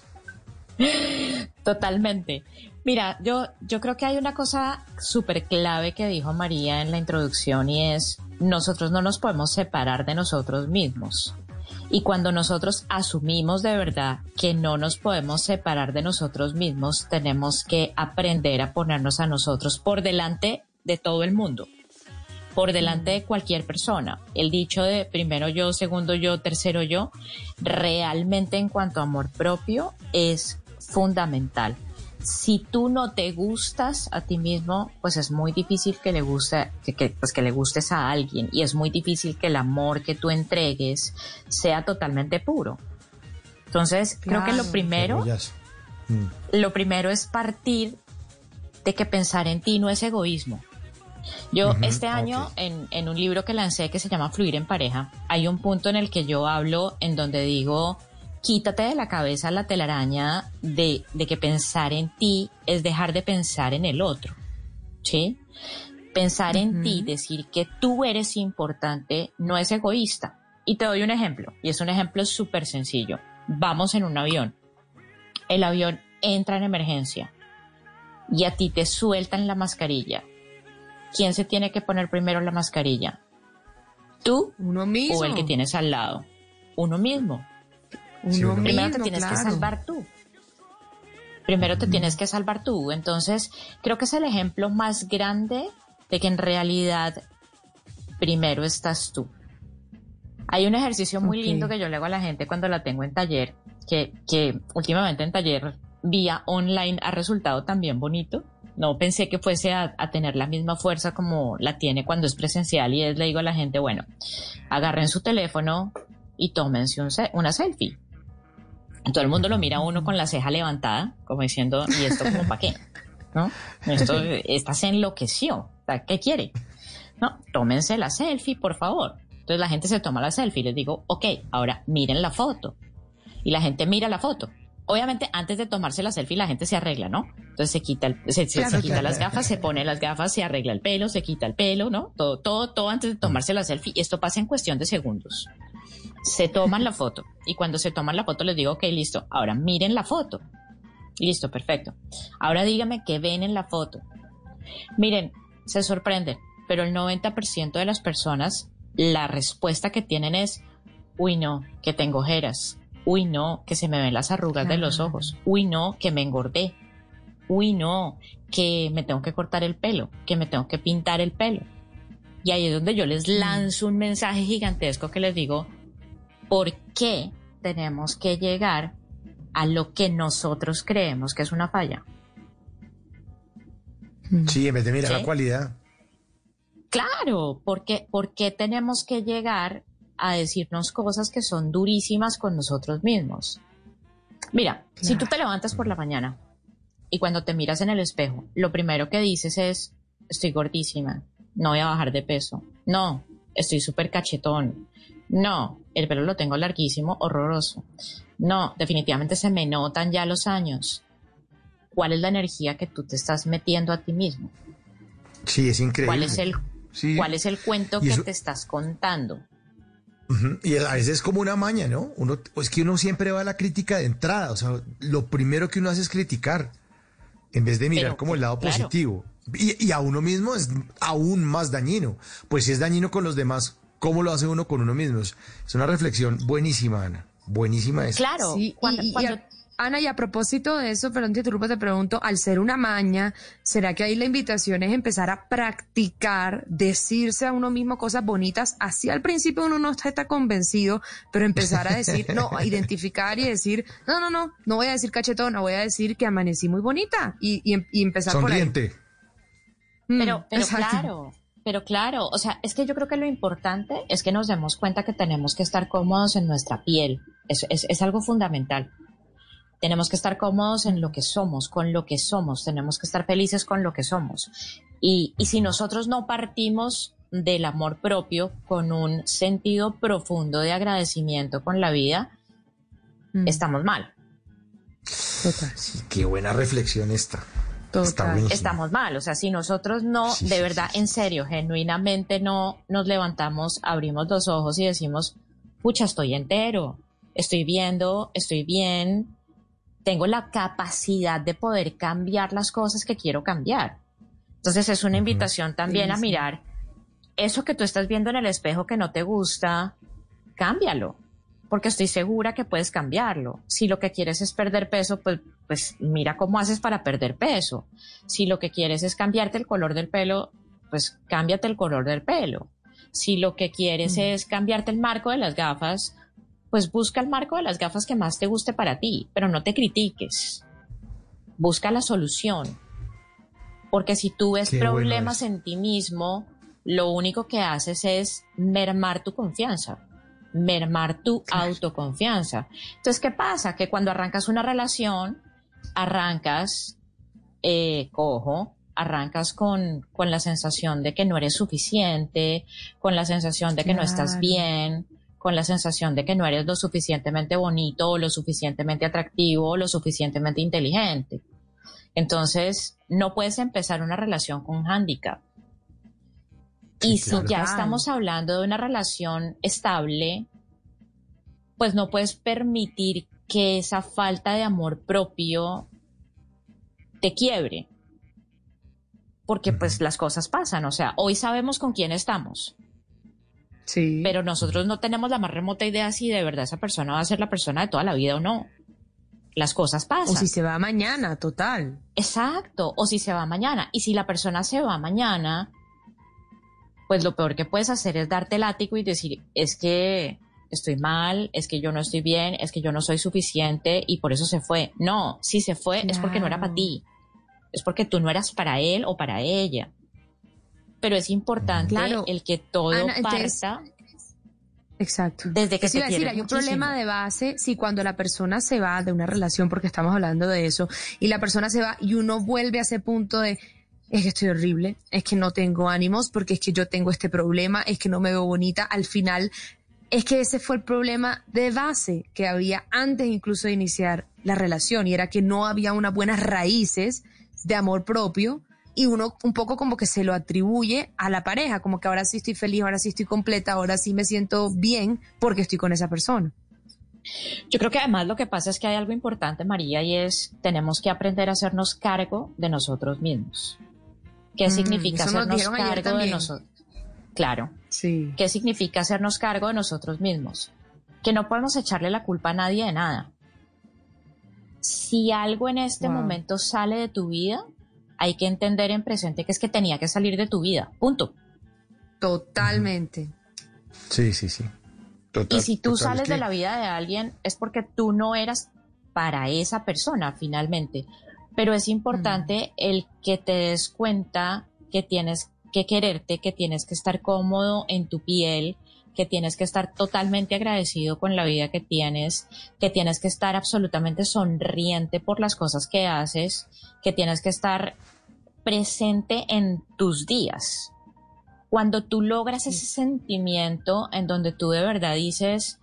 Totalmente. Mira, yo, yo creo que hay una cosa súper clave que dijo María en la introducción y es, nosotros no nos podemos separar de nosotros mismos. Y cuando nosotros asumimos de verdad que no nos podemos separar de nosotros mismos, tenemos que aprender a ponernos a nosotros por delante de todo el mundo, por delante de cualquier persona. El dicho de primero yo, segundo yo, tercero yo, realmente en cuanto a amor propio es fundamental si tú no te gustas a ti mismo, pues es muy difícil que le guste, que, pues que le gustes a alguien y es muy difícil que el amor que tú entregues sea totalmente puro. Entonces, creo que lo primero, mm. lo primero es partir de que pensar en ti no es egoísmo. Yo este año en, en un libro que lancé que se llama Fluir en pareja, hay un punto en el que yo hablo en donde digo, quítate de la cabeza la telaraña de, que pensar en ti es dejar de pensar en el otro. ¿Sí? Pensar en ti, decir que tú eres importante, no es egoísta. Y te doy un ejemplo, y es un ejemplo súper sencillo. Vamos en un avión. El avión entra en emergencia y a ti te sueltan la mascarilla. ¿Quién se tiene que poner primero la mascarilla? ¿Tú Uno mismo. o el que tienes al lado? Uno mismo. Primero te tienes que salvar tú. Primero te tienes que salvar tú. Entonces, creo que es el ejemplo más grande de que en realidad primero estás tú. Hay un ejercicio muy lindo que yo le hago a la gente cuando la tengo en taller, que, que últimamente en taller vía online ha resultado también bonito. No pensé que fuese a, a, tener la misma fuerza como la tiene cuando es presencial y es, le digo a la gente, bueno, agarren su teléfono y tómense un, una selfie. Todo el mundo lo mira a uno con la ceja levantada, como diciendo, ¿y esto como para qué? ¿No? Esto, (laughs) esta se enloqueció. ¿Qué quiere? No, tómense la selfie, por favor. Entonces la gente se toma la selfie y les digo, ok, ahora miren la foto. Y la gente mira la foto. Obviamente, antes de tomarse la selfie, la gente se arregla, ¿no? Entonces se quita, el, se, quita las gafas, se pone las gafas, se arregla el pelo, se quita el pelo, ¿no? Todo, todo, todo antes de tomarse la selfie. Y esto pasa en cuestión de segundos se toman la foto y cuando se toman la foto les digo, ok, listo, ahora miren la foto. Listo, perfecto. Ahora dígame qué ven en la foto. Miren, se sorprenden, pero el 90% de las personas, la respuesta que tienen es, uy no, que tengo ojeras, uy no, que se me ven las arrugas de los ojos, uy no, que me engordé, uy no, que me tengo que cortar el pelo, que me tengo que pintar el pelo. Y ahí es donde yo les lanzo un mensaje gigantesco que les digo, por qué tenemos que llegar a lo que nosotros creemos que es una falla. Mm. Sí, en vez de mirar la cualidad. Claro, porque ¿por qué tenemos que llegar a decirnos cosas que son durísimas con nosotros mismos? Mira, si tú te levantas por la mañana y cuando te miras en el espejo, lo primero que dices es, estoy gordísima, no voy a bajar de peso, no, estoy súper cachetón, no, el pelo lo tengo larguísimo, horroroso. No, definitivamente se me notan ya los años. cuál es la energía que tú te estás metiendo a ti mismo. Sí, es increíble. ¿Cuál es el, Sí. cuál es el cuento Y que eso- te estás contando? Y a veces es como una maña, ¿no? Uno, es que uno siempre va a la crítica de entrada, o sea, lo primero que uno hace es criticar, en vez de mirar Pero, como el lado claro. positivo. Y, y a uno mismo es aún más dañino. Pues si es dañino con los demás, ¿cómo lo hace uno con uno mismo? Es, una reflexión buenísima, Ana. Buenísima esa. Claro, Sí, cuando- y, y cuando- a- Ana, y a propósito de eso, perdón, te interrumpo, te pregunto, al ser una maña, ¿será que ahí la invitación es empezar a practicar, decirse a uno mismo cosas bonitas? Así al principio uno no está, está convencido, pero empezar a decir, no, a identificar y decir, no, no, no, no voy a decir cachetona, voy a decir que amanecí muy bonita y, y, em- y empezar por ahí. Sonriente. Mm, Pero, pero exacto. claro, pero claro, o sea, es que yo creo que lo importante es que nos demos cuenta que tenemos que estar cómodos en nuestra piel. Es, es, es algo fundamental. Tenemos que estar cómodos en lo que somos, con lo que somos. Tenemos que estar felices con lo que somos. Y, y si nosotros no partimos del amor propio con un sentido profundo de agradecimiento con la vida, Mm. estamos mal. Total. Sí, qué buena reflexión esta. Total. Está estamos mal. O sea, si nosotros no, Sí, de sí, verdad, sí. en serio, genuinamente no nos levantamos, abrimos los ojos y decimos, pucha, estoy entero, estoy viendo, estoy bien, tengo la capacidad de poder cambiar las cosas que quiero cambiar. Entonces es una invitación también a Sí, mirar eso que tú estás viendo en el espejo que no te gusta, cámbialo, porque estoy segura que puedes cambiarlo. Si lo que quieres es perder peso, pues, pues mira cómo haces para perder peso. Si lo que quieres es cambiarte el color del pelo, pues cámbiate el color del pelo. Si lo que quieres Mm. es cambiarte el marco de las gafas, pues busca el marco de las gafas que más te guste para ti, pero no te critiques. Busca la solución. Porque si tú ves Qué problemas en ti mismo, lo único que haces es mermar tu confianza, mermar tu autoconfianza. Entonces, ¿qué pasa? Que cuando arrancas una relación, arrancas eh, cojo, arrancas con, con la sensación de que no eres suficiente, con la sensación de que no estás bien, con la sensación de que no eres lo suficientemente bonito o lo suficientemente atractivo o lo suficientemente inteligente. Entonces, no puedes empezar una relación con un handicap. Y si claro. ya Total. estamos hablando de una relación estable, pues no puedes permitir que esa falta de amor propio te quiebre. Porque pues las cosas pasan, o sea, hoy sabemos con quién estamos, Sí. pero nosotros no tenemos la más remota idea si de verdad esa persona va a ser la persona de toda la vida o no. Las cosas pasan. o si se va mañana, total. Exacto, o si se va mañana. Y si la persona se va mañana, pues lo peor que puedes hacer es darte el látigo y decir, es que estoy mal, es que yo no estoy bien, es que yo no soy suficiente y por eso se fue. No, si se fue es porque no era para ti, es porque tú no eras para él o para ella. Pero es importante Claro. el que todo Ana, entonces, parta Exacto. desde que se decir, hay un problema de base si cuando la persona se va de una relación, porque estamos hablando de eso, y la persona se va y uno vuelve a ese punto de es que estoy horrible, es que no tengo ánimos, porque es que yo tengo este problema, es que no me veo bonita, al final es que ese fue el problema de base que había antes incluso de iniciar la relación, y era que no había unas buenas raíces de amor propio y uno un poco como que se lo atribuye a la pareja, como que ahora sí estoy feliz, ahora sí estoy completa, ahora sí me siento bien porque estoy con esa persona. Yo creo que además lo que pasa es que hay algo importante, María, y es tenemos que aprender a hacernos cargo de nosotros mismos. ¿Qué Mm, significa hacernos cargo de nosotros? Claro. Sí. ¿Qué significa hacernos cargo de nosotros mismos? Que no podemos echarle la culpa a nadie de nada. Si algo en este Wow. momento sale de tu vida, hay que entender en presente que es que tenía que salir de tu vida. Punto. Totalmente. Sí, sí, sí. Total, y si tú total, es sales que- de la vida de alguien es porque tú no eras para esa persona finalmente. Pero es importante el que te des cuenta que tienes que quererte, que tienes que estar cómodo en tu piel, que tienes que estar totalmente agradecido con la vida que tienes, que tienes que estar absolutamente sonriente por las cosas que haces, que tienes que estar presente en tus días. Cuando tú logras ese sentimiento en donde tú de verdad dices,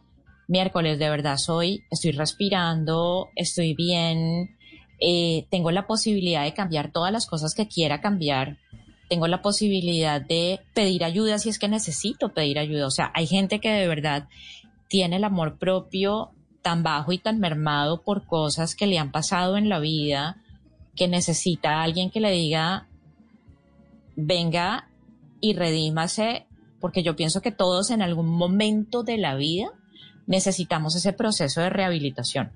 miércoles de verdad soy, estoy respirando, estoy bien, eh, tengo la posibilidad de cambiar todas las cosas que quiera cambiar, tengo la posibilidad de pedir ayuda si es que necesito pedir ayuda. O sea, hay gente que de verdad tiene el amor propio tan bajo y tan mermado por cosas que le han pasado en la vida que necesita a alguien que le diga, venga y redímase, porque yo pienso que todos en algún momento de la vida necesitamos ese proceso de rehabilitación.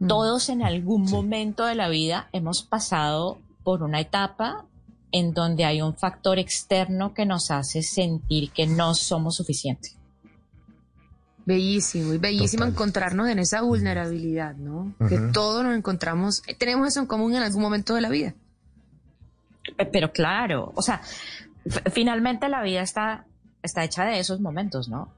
Mm. Todos en algún momento de la vida hemos pasado por una etapa en donde hay un factor externo que nos hace sentir que no somos suficientes. Bellísimo, y bellísimo encontrarnos en esa vulnerabilidad, ¿no? Que todos nos encontramos, tenemos eso en común en algún momento de la vida. Pero claro, o sea, finalmente la vida está, está hecha de esos momentos, ¿no?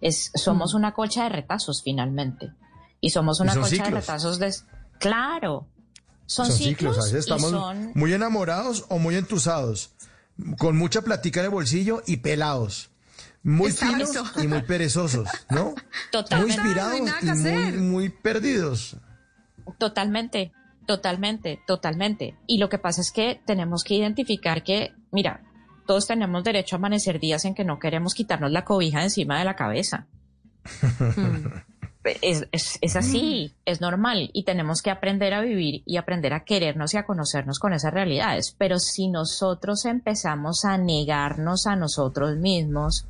Es, somos una colcha de retazos finalmente. Y somos una colcha de retazos de... Claro. Son, ciclos. estamos muy enamorados o muy entusados, con mucha platica de bolsillo y pelados muy finos y muy perezosos, ¿no? Totalmente. Muy inspirados y muy, perdidos. Totalmente, totalmente, totalmente. Y lo que pasa es que tenemos que identificar que, mira, todos tenemos derecho a amanecer días en que no queremos quitarnos la cobija encima de la cabeza. Hmm. (laughs) Es, es, así, es normal y tenemos que aprender a vivir y aprender a querernos y a conocernos con esas realidades. Pero si nosotros empezamos a negarnos a nosotros mismos,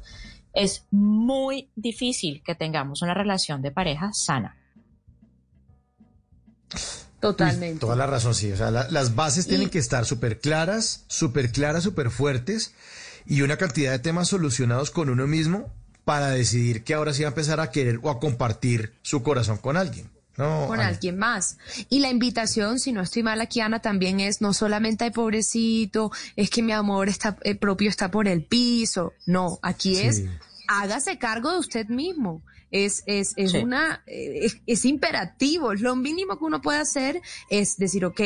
es muy difícil que tengamos una relación de pareja sana. Totalmente. toda la razón, sí. O sea, las bases tienen que estar súper claras, súper claras, súper fuertes y una cantidad de temas solucionados con uno mismo para decidir que ahora sí va a empezar a querer o a compartir su corazón con alguien. No, con alguien más. Y la invitación, si no estoy mal aquí, Ana, también es no solamente hay pobrecito, es que mi amor está eh, propio está por el piso. No, aquí es hágase cargo de usted mismo es, es, es una, eh, es, imperativo. Lo mínimo que uno puede hacer es decir, ok,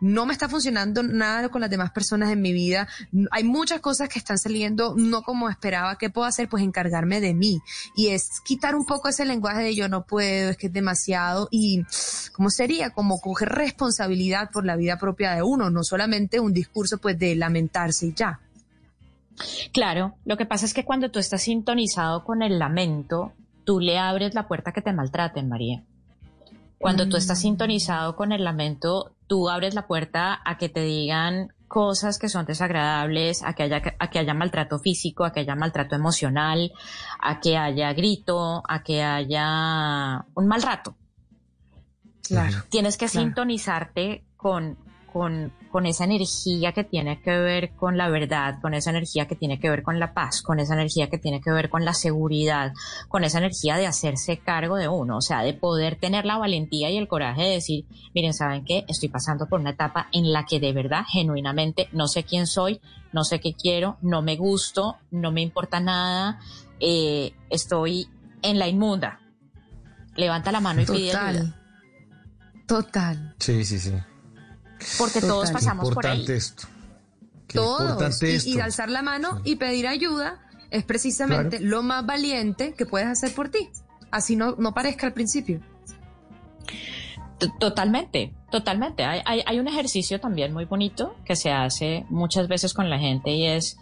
no me está funcionando nada con las demás personas en mi vida. Hay muchas cosas que están saliendo no como esperaba. ¿Qué puedo hacer? Pues encargarme de mí. Y es quitar un poco ese lenguaje de yo no puedo, es que es demasiado. Y, ¿cómo sería? Como coger responsabilidad por la vida propia de uno, no solamente un discurso pues de lamentarse y ya. Claro, lo que pasa es que cuando tú estás sintonizado con el lamento, tú le abres la puerta a que te maltraten, María. Cuando tú estás mm. sintonizado con el lamento, tú abres la puerta a que te digan cosas que son desagradables, a que haya, a que haya maltrato físico, a que haya maltrato emocional, a que haya grito, a que haya un mal rato. Claro. Tienes que sintonizarte con, con, con, esa energía que tiene que ver con la verdad, con esa energía que tiene que ver con la paz, con esa energía que tiene que ver con la seguridad, con esa energía de hacerse cargo de uno, o sea, de poder tener la valentía y el coraje de decir, miren, ¿saben qué? Estoy pasando por una etapa en la que de verdad, genuinamente, no sé quién soy, no sé qué quiero, no me gusto, no me importa nada, eh, estoy en la inmunda. Levanta la mano y pide ayuda. Total. Sí, sí, sí. Porque todos pasamos por ahí. Esto. todos. Y, alzar la mano y pedir ayuda es precisamente lo más valiente que puedes hacer por ti. Así no, no parezca al principio. Totalmente, totalmente. Hay, hay, un ejercicio también muy bonito que se hace muchas veces con la gente y es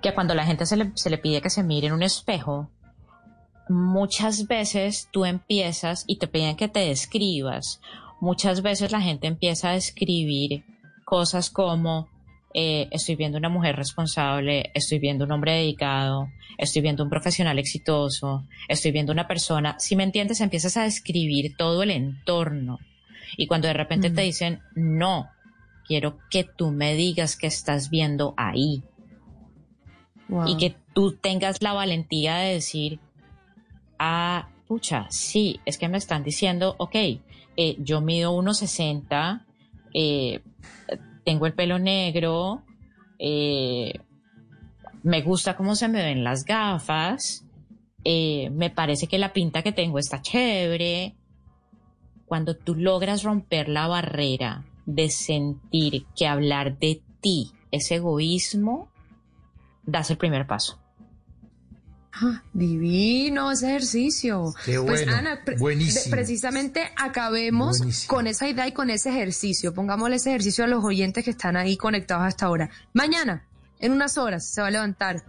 que cuando la gente se le, se le pide que se mire en un espejo, muchas veces tú empiezas y te piden que te describas muchas veces la gente empieza a escribir cosas como eh, estoy viendo una mujer responsable, estoy viendo un hombre dedicado, estoy viendo un profesional exitoso, estoy viendo una persona, si me entiendes, empiezas a describir todo el entorno. Y cuando de repente te dicen, no, quiero que tú me digas que estás viendo ahí. Y que tú tengas la valentía de decir, ah, pucha, sí, es que me están diciendo, ok, eh, yo mido 1,60, eh, tengo el pelo negro, eh, me gusta cómo se me ven las gafas, me parece que la pinta que tengo está chévere. Cuando tú logras romper la barrera de sentir que hablar de ti es egoísmo, das el primer paso. Ah, divino ese ejercicio. Qué Pues bueno, Ana, pre- buenísimo. precisamente acabemos Buenísimo. con esa idea y con ese ejercicio. Pongámosle ese ejercicio a los oyentes que están ahí conectados hasta ahora. Mañana, en unas horas, se va a levantar.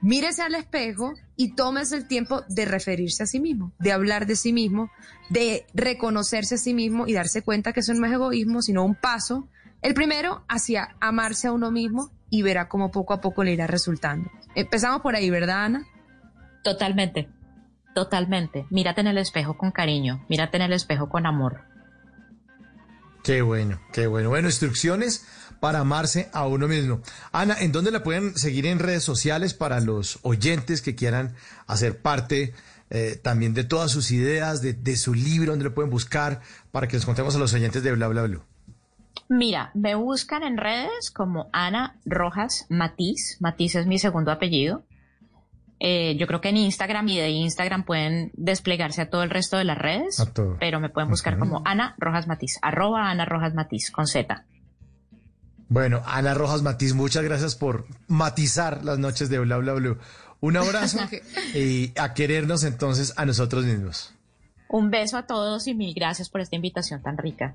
Mírese al espejo y tómese el tiempo de referirse a sí mismo, de hablar de sí mismo, de reconocerse a sí mismo y darse cuenta que eso no es egoísmo, sino un paso. El primero hacia amarse a uno mismo y verá cómo poco a poco le irá resultando. Empezamos por ahí, ¿verdad, Ana? Totalmente, totalmente. Mírate en el espejo con cariño, mírate en el espejo con amor. Qué bueno, qué bueno. Bueno, instrucciones para amarse a uno mismo. Ana, ¿en dónde la pueden seguir en redes sociales para los oyentes que quieran hacer parte eh, también de todas sus ideas, de, de su libro, donde lo pueden buscar para que les contemos a los oyentes de Bla Bla Blue? Mira, me buscan en redes como Ana Rojas Matiz. Matiz es mi segundo apellido. Eh, yo creo que en Instagram y de Instagram pueden desplegarse a todo el resto de las redes, A todo. pero me pueden buscar como Ana Rojas Matiz, arroba Ana Rojas Matiz, con Z. Bueno, Ana Rojas Matiz, muchas gracias por matizar las noches de Bla Bla Blue. Un abrazo (laughs) y a querernos entonces a nosotros mismos. Un beso a todos y mil gracias por esta invitación tan rica.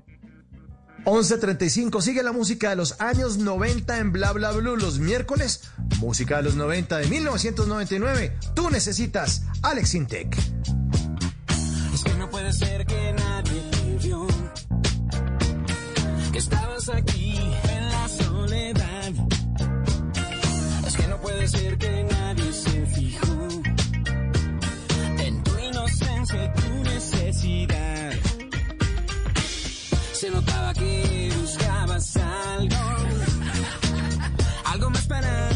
11.35, sigue la música de los años 90 en Bla Bla Blue los miércoles. Música de los 90 de 1999. Tú necesitas Alex Intec. Es que no puede ser que nadie. Que estabas aquí en la soledad. Es que no puede ser que nadie algo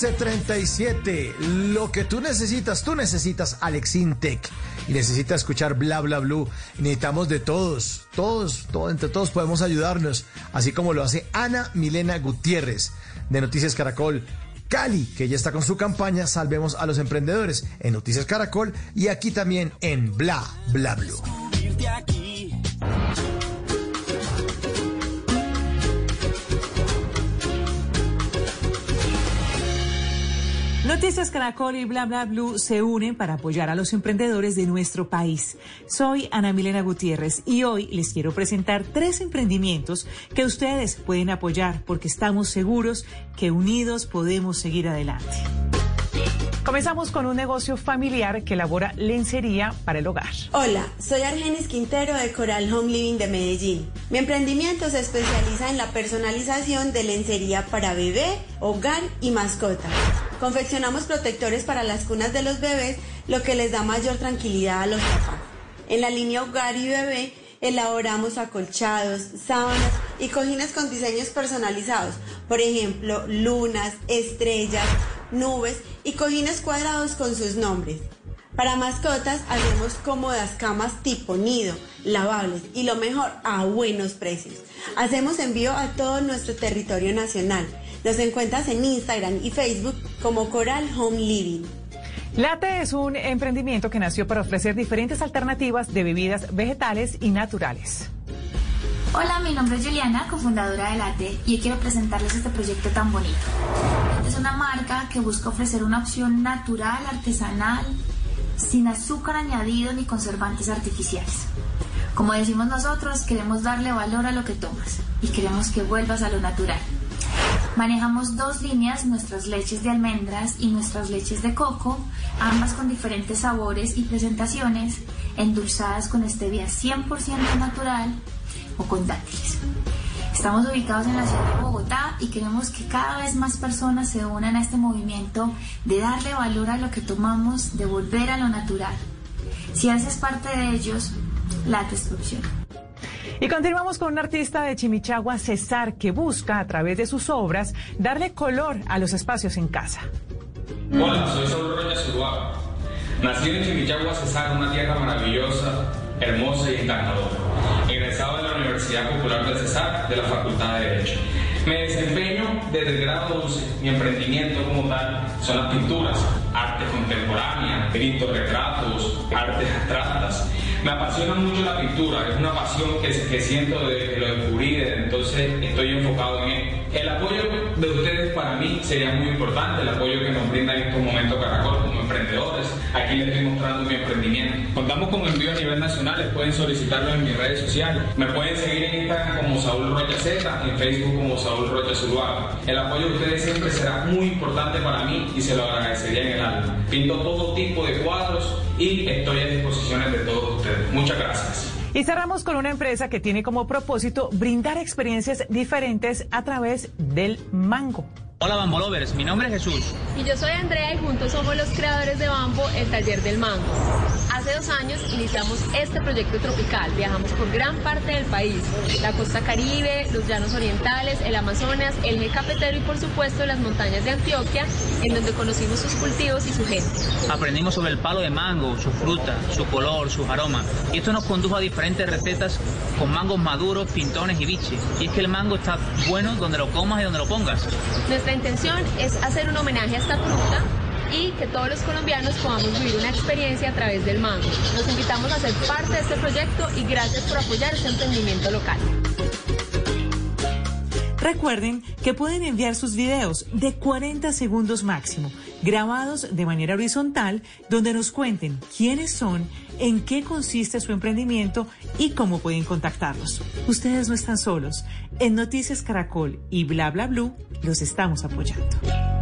11.37, lo que tú necesitas, tú necesitas Alex Intec y necesitas escuchar Bla Bla Blue. Necesitamos de todos, todos, todos, entre todos podemos ayudarnos, así como lo hace Ana Milena Gutiérrez de Noticias Caracol. Cali, que ya está con su campaña Salvemos a los Emprendedores en Noticias Caracol y aquí también en Bla Bla Blue. Noticias Caracol y Bla Blue se unen para apoyar a los emprendedores de nuestro país. Soy Ana Milena Gutiérrez y hoy les quiero presentar tres emprendimientos que ustedes pueden apoyar porque estamos seguros que unidos podemos seguir adelante. Comenzamos con un negocio familiar que elabora lencería para el hogar. Hola, soy Argenis Quintero de Coral Home Living de Medellín. Mi emprendimiento se especializa en la personalización de lencería para bebé, hogar y mascotas. Confeccionamos protectores para las cunas de los bebés, lo que les da mayor tranquilidad a los papás. En la línea hogar y bebé elaboramos acolchados, sábanas y cojines con diseños personalizados, por ejemplo, lunas, estrellas, nubes y cojines cuadrados con sus nombres. Para mascotas hacemos cómodas camas tipo nido, lavables y lo mejor a buenos precios. Hacemos envío a todo nuestro territorio nacional. Nos encuentras en Instagram y Facebook como Coral Home Living. Late es un emprendimiento que nació para ofrecer diferentes alternativas de bebidas vegetales y naturales. Hola, mi nombre es Juliana, cofundadora de Late, y hoy quiero presentarles este proyecto tan bonito. Es una marca que busca ofrecer una opción natural, artesanal, sin azúcar añadido ni conservantes artificiales. Como decimos nosotros, queremos darle valor a lo que tomas y queremos que vuelvas a lo natural. Manejamos dos líneas, nuestras leches de almendras y nuestras leches de coco, ambas con diferentes sabores y presentaciones, endulzadas con stevia 100% natural o con dátiles. Estamos ubicados en la ciudad de Bogotá y queremos que cada vez más personas se unan a este movimiento de darle valor a lo que tomamos, de volver a lo natural. Si haces parte de ellos, la destrucción. Y continuamos con un artista de Chimichagua, César, que busca a través de sus obras darle color a los espacios en casa. Hola, soy Saúl Roya Zuluaga. Nacido en Chimichagua, Cesar, una tierra maravillosa, hermosa y encantadora. Egresado de la Universidad Popular de Cesar, de la Facultad de Derecho. Me desempeño desde el grado 11. Mi emprendimiento como tal son las pinturas, arte contemporánea, retratos, artes abstractas. Me apasiona mucho la pintura, es una pasión que, que siento desde que lo descubrí, desde entonces estoy enfocado en él. El apoyo de ustedes para mí sería muy importante, el apoyo que nos brinda en estos momentos Caracol emprendedores. Aquí les estoy mostrando mi emprendimiento. Contamos con envío a nivel nacional, les pueden solicitarlo en mis redes sociales. Me pueden seguir en Instagram como Saúl Rocha Z, en Facebook como Saúl Rocha Zuluaga. El apoyo de ustedes siempre será muy importante para mí y se lo agradecería en el alma. Pinto todo tipo de cuadros y estoy a disposiciones de todos ustedes. Muchas gracias. Y cerramos con una empresa que tiene como propósito brindar experiencias diferentes a través del mango. Hola Bambo Lovers, mi nombre es Jesús. Y yo soy Andrea y juntos somos los creadores de Bambo, el taller del mango. Hace dos años iniciamos este proyecto tropical. Viajamos por gran parte del país, la costa caribe, los llanos orientales, el Amazonas, el eje cafetero y por supuesto las montañas de Antioquia, en donde conocimos sus cultivos y su gente. Aprendimos sobre el palo de mango, su fruta, su color, sus aromas. Y esto nos condujo a diferentes recetas con mangos maduros, pintones y biches. Y es que el mango está bueno donde lo comas y donde lo pongas. Nuestra intención es hacer un homenaje a esta fruta y que todos los colombianos podamos vivir una experiencia a través del mango. Los invitamos a ser parte de este proyecto y gracias por apoyar este emprendimiento local. Recuerden que pueden enviar sus videos de 40 segundos máximo, grabados de manera horizontal, donde nos cuenten quiénes son, en qué consiste su emprendimiento y cómo pueden contactarlos. Ustedes no están solos. En Noticias Caracol y Bla Bla los estamos apoyando.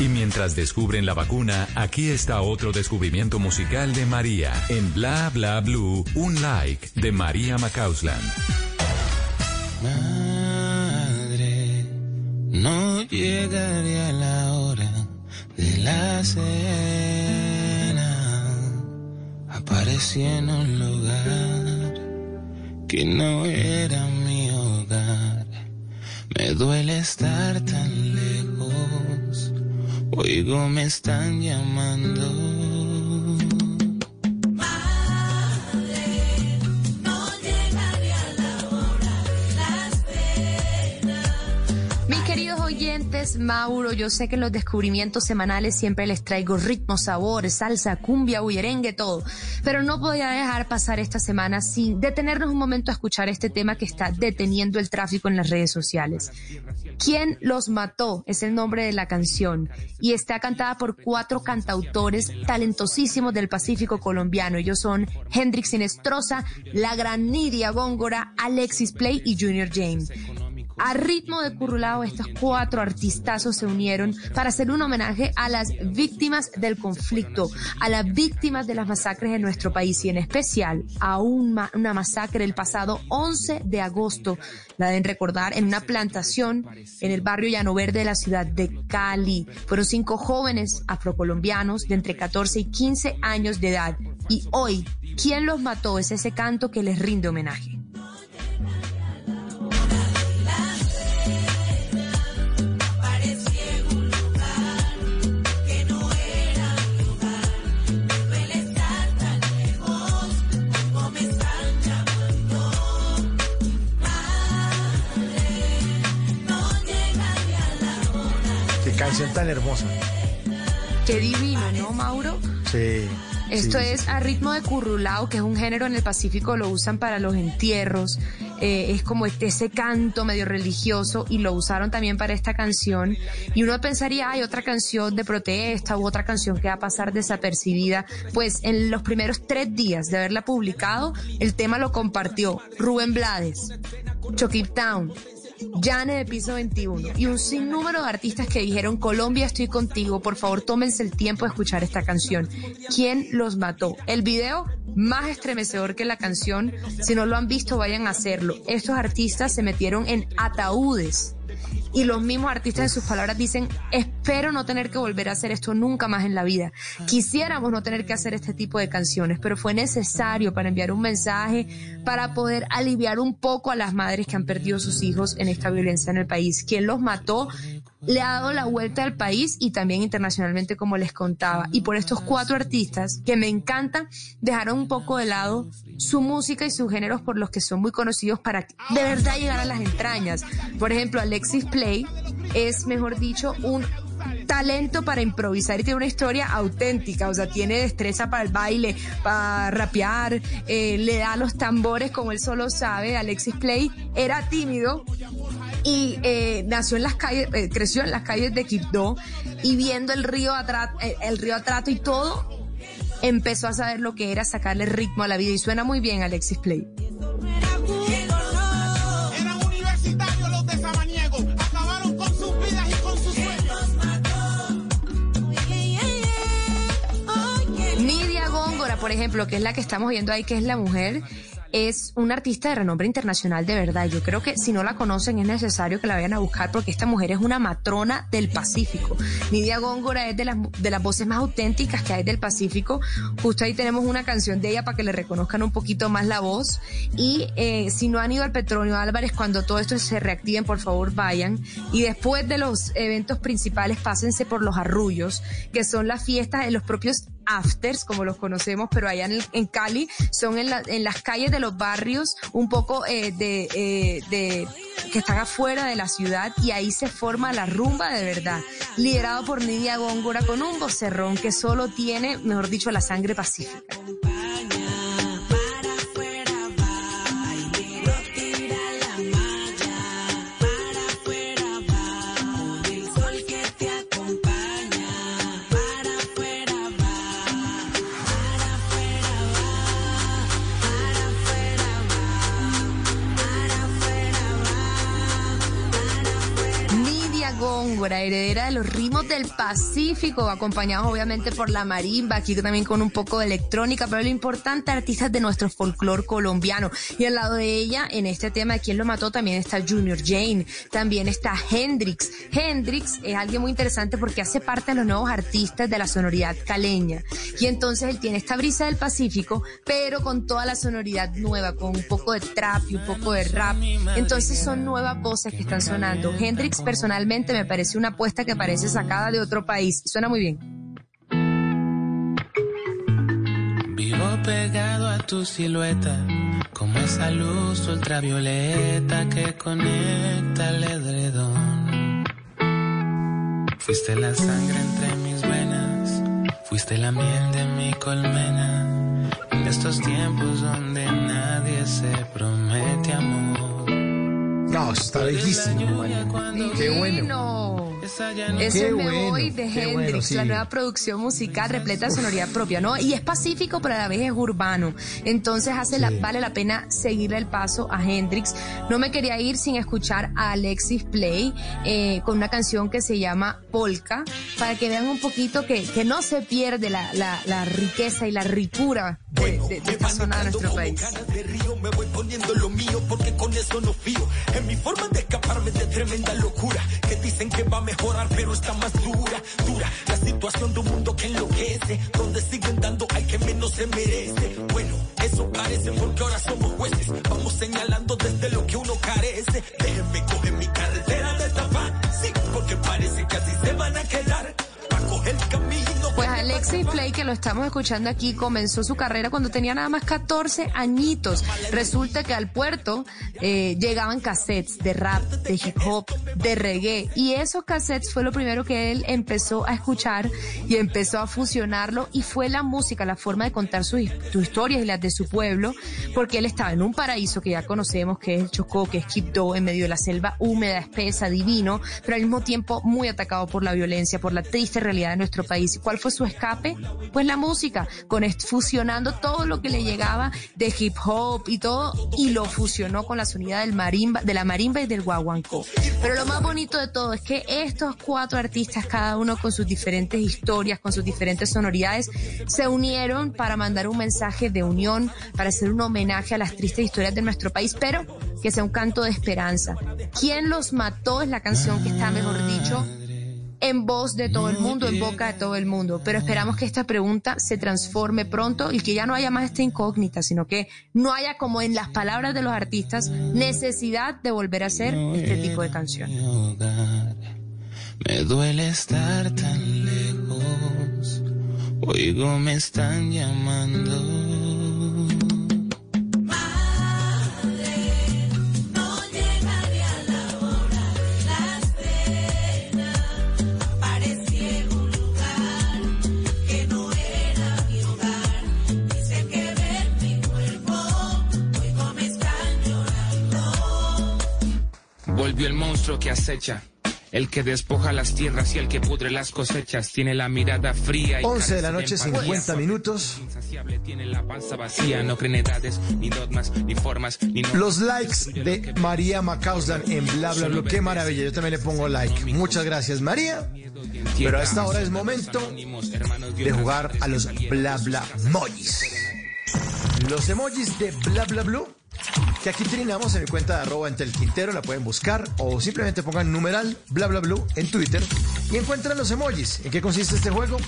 Y mientras descubren la vacuna, aquí está otro descubrimiento musical de María. En Bla Bla Blue, un like de María Macausland. Madre, no llegaría la hora de la cena. Aparecí en un lugar que no era mi hogar. Me duele estar tan lejos. Oigo, me están llamando. Queridos oyentes, Mauro, yo sé que en los descubrimientos semanales siempre les traigo ritmo, sabor, salsa, cumbia, bullerengue, todo. Pero no podía dejar pasar esta semana sin detenernos un momento a escuchar este tema que está deteniendo el tráfico en las redes sociales. ¿Quién los mató? Es el nombre de la canción y está cantada por cuatro cantautores talentosísimos del Pacífico colombiano. Ellos son Hendrix Sinestrosa, La Gran Nidia Góngora, Alexis Play y Junior James. A ritmo de currulao, estos cuatro artistazos se unieron para hacer un homenaje a las víctimas del conflicto, a las víctimas de las masacres en nuestro país y en especial a una masacre el pasado 11 de agosto, la deben recordar, en una plantación en el barrio Llano Verde de la ciudad de Cali. Fueron cinco jóvenes afrocolombianos de entre 14 y 15 años de edad. Y hoy, ¿quién los mató? Es ese canto que les rinde homenaje. Canción tan hermosa. Qué divino, ¿no, Mauro? Sí. Esto sí, es a ritmo de currulao, que es un género en el Pacífico, lo usan para los entierros, eh, es como este, ese canto medio religioso y lo usaron también para esta canción. Y uno pensaría, hay otra canción de protesta u otra canción que va a pasar desapercibida. Pues en los primeros tres días de haberla publicado, el tema lo compartió Rubén Blades, Chokip Town, Jane de Piso 21 y un sinnúmero de artistas que dijeron Colombia estoy contigo, por favor tómense el tiempo de escuchar esta canción. ¿Quién los mató? El video más estremecedor que la canción, si no lo han visto vayan a hacerlo. Estos artistas se metieron en ataúdes y los mismos artistas en sus palabras dicen, espero no tener que volver a hacer esto nunca más en la vida. Quisiéramos no tener que hacer este tipo de canciones, pero fue necesario para enviar un mensaje, para poder aliviar un poco a las madres que han perdido sus hijos en esta violencia en el país. Quien los mató le ha dado la vuelta al país y también internacionalmente, como les contaba. Y por estos cuatro artistas que me encantan, dejaron un poco de lado su música y sus géneros por los que son muy conocidos para de verdad llegar a las entrañas. Por ejemplo, Alexis Play es, mejor dicho, un talento para improvisar y tiene una historia auténtica, o sea, tiene destreza para el baile, para rapear, eh, le da los tambores como él solo sabe. Alexis Play era tímido y eh, nació en las calles, eh, creció en las calles de Quibdó y viendo el río Atrato, el río Atrato y todo, empezó a saber lo que era sacarle ritmo a la vida y suena muy bien Alexis Play. Nidia Góngora, por ejemplo, que es la que estamos viendo ahí, que es la mujer, es una artista de renombre internacional de verdad. Yo creo que si no la conocen es necesario que la vayan a buscar porque esta mujer es una matrona del Pacífico. Nidia Góngora es de las, de las voces más auténticas que hay del Pacífico. Justo ahí tenemos una canción de ella para que le reconozcan un poquito más la voz. Y eh, si no han ido al Petronio Álvarez, cuando todo esto se reactiven, por favor vayan. Y después de los eventos principales, pásense por los arrullos, que son las fiestas de los propios afters, como los conocemos, pero allá en, en Cali son en, la- en las calles de los barrios, un poco eh, de, eh, de que están afuera de la ciudad y ahí se forma la rumba de verdad, liderado por Nidia Góngora con un vocerrón que solo tiene, mejor dicho, la sangre pacífica. Góngora, heredera de los ritmos del Pacífico, acompañados obviamente por la marimba, aquí también con un poco de electrónica, pero lo importante, artistas de nuestro folclore colombiano. Y al lado de ella, en este tema de quién lo mató, también está Junior Jane, también está Hendrix. Hendrix es alguien muy interesante porque hace parte de los nuevos artistas de la sonoridad caleña. Y entonces él tiene esta brisa del Pacífico, pero con toda la sonoridad nueva, con un poco de trap y un poco de rap. Entonces son nuevas voces que están sonando. Hendrix personalmente me parece una apuesta que parece sacada de otro país. Suena muy bien. Vivo pegado a tu silueta, como esa luz ultravioleta que conecta el edredón. Fuiste la sangre entre mis venas, fuiste la miel de mi colmena. En estos tiempos donde nadie se promete amor. No, está bellísimo, María. Qué bueno. Eso Qué es Me bueno, Voy de Hendrix, bueno, sí. la nueva producción musical repleta de sonoridad propia, ¿no? Y es pacífico, pero a la vez es urbano. Entonces hace la, vale la pena seguirle el paso a Hendrix. No me quería ir sin escuchar a Alexis Play eh, con una canción que se llama Polka, para que vean un poquito que, que no se pierde la, la- la riqueza y la ricura de, de- de esta zona de nuestro país. de río me voy poniendo lo mío porque con eso no fío. En mi forma de escaparme de tremenda locura que dicen que va a mejorar pero está más dura, dura. La situación de un mundo que enloquece, donde siguen dando al que menos se merece. Bueno, eso parece porque ahora somos jueces, vamos señalando desde lo que uno carece. Déjenme coger Play, que lo estamos escuchando aquí, comenzó su carrera cuando tenía nada más 14 añitos. Resulta que al puerto eh, llegaban cassettes de rap, de hip hop, de reggae. Y esos cassettes fue lo primero que él empezó a escuchar y empezó a fusionarlo. Y fue la música, la forma de contar sus sus historias y las de su pueblo, porque él estaba en un paraíso que ya conocemos, que es Chocó, que es Quibdó, en medio de la selva húmeda, espesa, divino, pero al mismo tiempo muy atacado por la violencia, por la triste realidad de nuestro país. ¿Y ¿Cuál fue su escape? Pues la música, con fusionando todo lo que le llegaba de hip hop y todo, y lo fusionó con la sonida del marimba, de la marimba y del guaguancó. Pero lo más bonito de todo es que estos cuatro artistas, cada uno con sus diferentes historias, con sus diferentes sonoridades, se unieron para mandar un mensaje de unión, para hacer un homenaje a las tristes historias de nuestro país, pero que sea un canto de esperanza. ¿Quién los mató? Es la canción que está, mejor dicho, en voz de todo el mundo, en boca de todo el mundo. Pero esperamos que esta pregunta se transforme pronto y que ya no haya más esta incógnita, sino que no haya, como en las palabras de los artistas, necesidad de volver a hacer este tipo de canciones. Me duele estar tan lejos. Oigo, me están llamando. Volvió el monstruo que acecha. El que despoja las tierras y el que pudre las cosechas tiene la mirada fría y 11 de la noche, empatía. 50 minutos. Insaciable tiene la panza vacía, no creen edades, ni dogmas, ni formas, ni no- Los likes de María Macauslan en bla bla bla. Qué maravilla. Yo también le pongo like. Muchas gracias, María. Pero a esta hora es momento de jugar a los bla bla emojis. Los emojis de bla bla blue. Que aquí trinamos en mi cuenta de arroba entre el Quintero, la pueden buscar o simplemente pongan numeral bla bla blue en Twitter y encuentran los emojis. ¿En qué consiste este juego?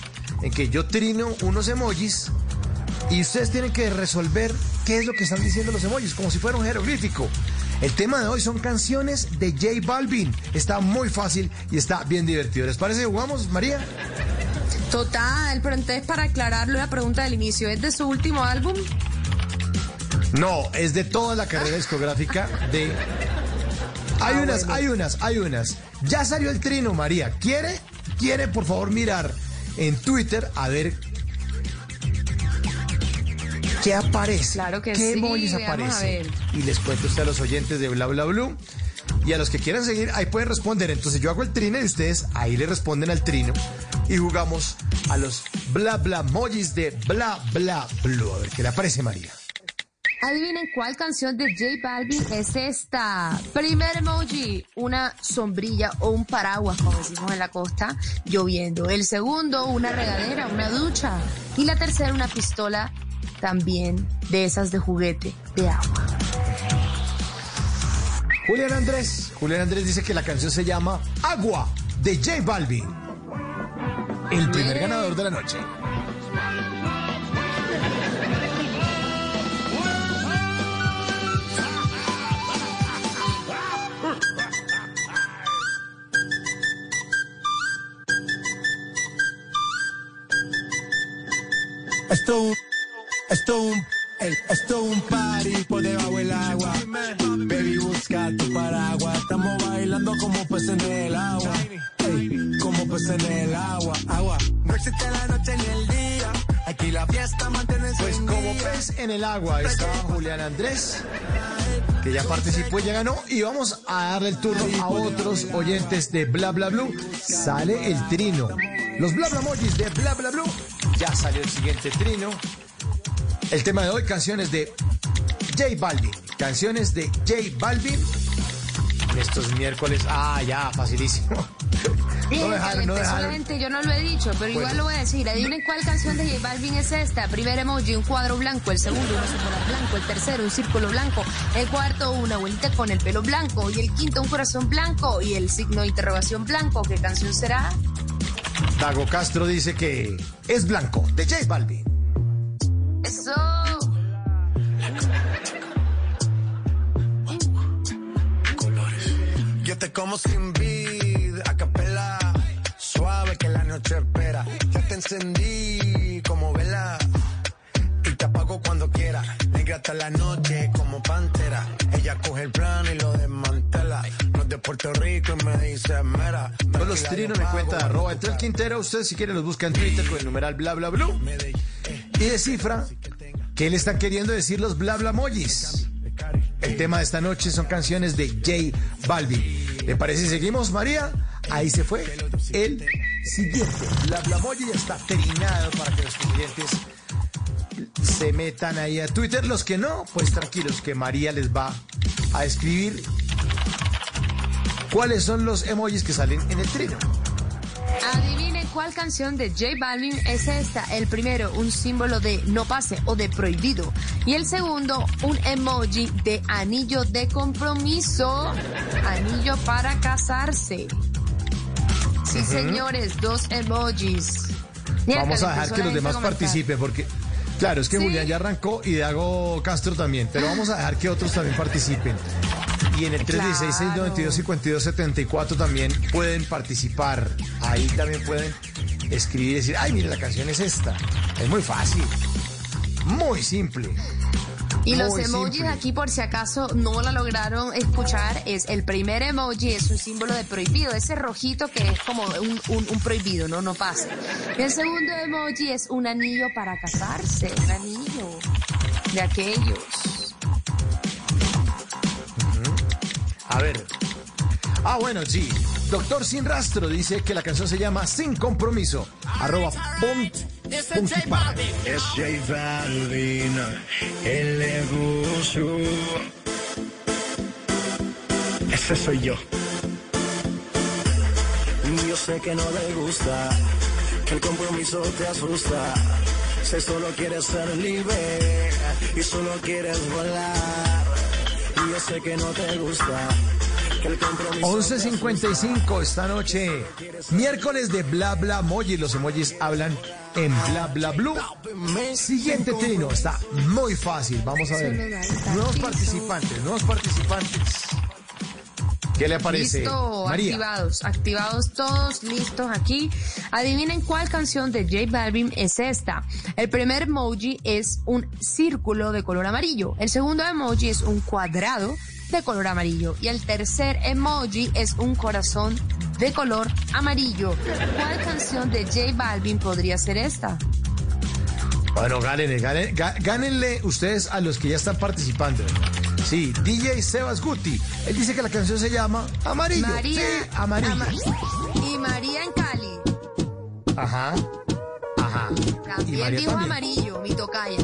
En que yo trino unos emojis y ustedes tienen que resolver qué es lo que están diciendo los emojis, como si fuera un jeroglífico. El tema de hoy son canciones de J Balvin. Está muy fácil y está bien divertido. ¿Les parece que jugamos, María? Total, pero entonces para aclararlo, la pregunta del inicio, ¿es de su último álbum? No, es de toda la carrera discográfica de... (laughs) Hay Ah, unas, bueno. hay unas, hay unas. Ya salió el trino, María. ¿Quiere? ¿Quiere, por favor, mirar en Twitter a ver qué aparece? Claro que ¿Qué sí, emojis veamos a aparecen? ver. Y les cuento usted a los oyentes de Bla Bla Blue. Y a los que quieran seguir, ahí pueden responder. Entonces yo hago el trino y ustedes ahí le responden al trino. Y jugamos a los bla bla emojis de bla bla blue. A ver qué le aparece María. Adivinen cuál canción de J Balvin es esta. Primer emoji, una sombrilla o un paraguas, como decimos en la costa, lloviendo. El segundo, una regadera, una ducha. Y la tercera, una pistola también de esas de juguete, de agua. Julián Andrés. Julián Andrés dice que la canción se llama Agua de J Balvin. El primer ganador de la noche. Esto un, esto un, ey, esto un party por debajo del agua. Baby, busca tu paraguas. Estamos bailando como peces en el agua. Ey, como peces en el agua. Agua. No existe la noche ni el día. Aquí la fiesta mantiene Pues como pez en el agua está Julián Andrés, que ya participó y ya ganó. Y vamos a darle el turno a otros oyentes de Bla Bla Blue. Sale el trino. Los Bla Bla Emojis de Bla Bla Blue. Ya salió el siguiente trino. El tema de hoy, canciones de J Balvin. Canciones de J Balvin. Estos miércoles. Ah, ya, facilísimo. (laughs) No dejaron, no dejaron. yo no lo he dicho, pero igual lo voy a decir. Adivinen cuál canción de J Balvin es esta. Primer emoji, un cuadro blanco. El segundo, un polar blanco. El tercero, un círculo blanco. El cuarto, una abuelita con el pelo blanco. Y el quinto, un corazón blanco. Y el signo de interrogación blanco. ¿Qué canción será? Dago Castro dice que es blanco, de J Balvin. Eso. Yo te como sin vid, a capela. Suave que la noche espera. Ya te encendí como vela. Y te apago cuando quiera. Negra hasta la noche como pantera. Ella coge el plano y lo desmantela. No es de Puerto Rico y me dice mera. Con los trinos me cuenta arroba entre el Quintero. Usted si quiere los busca en Twitter con el numeral bla bla blue. Y descifra qué le están queriendo decir los bla bla emojis. El tema de esta noche son canciones de J Balvin. ¿Le parece seguimos, María? Ahí se fue el siguiente. Bla bla ya está trinado para que los clientes se metan ahí a Twitter. Los que no, pues tranquilos, que María les va a escribir cuáles son los emojis que salen en el trino. Adivinen cuál canción de J Balvin es esta. El primero, un símbolo de no pase o de prohibido. Y el segundo, un emoji de anillo de compromiso. Anillo para casarse. Sí, señores, dos emojis. Vamos a dejar que los demás participen porque, claro, es que Sí. Julián ya arrancó y Dago Castro también, pero vamos a dejar que otros también participen. Y en el 316-692-5274 también pueden participar. Ahí también pueden escribir y decir, ay, mire, la canción es esta. Es muy fácil. Muy simple. Y los emojis simple. aquí, por si acaso no la lograron escuchar, es el primer emoji es un símbolo de prohibido, ese rojito que es como un, un- un prohibido, no, no pasa. El segundo emoji es un anillo para casarse, un anillo de aquellos. A ver. Ah, bueno, sí. Doctor Sin Rastro dice que la canción se llama Sin Compromiso. Arroba pon-. Es J Balvin, el negocio. Ese soy yo. Yo sé que no le gusta, que el compromiso te asusta. Si solo quieres ser libre y solo quieres volar. Y yo sé que no te gusta, que el compromiso 11.55 esta noche. Miércoles de bla bla emoji. Los emojis hablan en bla bla blue. Siguiente trino. Está muy fácil. Vamos a ver. Nuevos participantes, nuevos participantes. ¿Qué le parece? Listo, María. activados, activados todos, listos aquí. Adivinen cuál canción de J Balvin es esta. El primer emoji es un círculo de color amarillo. El segundo emoji es un cuadrado de color amarillo. Y el tercer emoji es un corazón de color amarillo. ¿Cuál canción de J Balvin podría ser esta? Bueno, gánenle, gánenle, gá- gánenle ustedes a los que ya están participando. Sí, DJ Sebas Guti. Él dice que la canción se llama Amarillo. María. Sí, amarillo. Ama- y María en Cali. Ajá. Ajá. Y También María dijo también. amarillo, mi tocaya.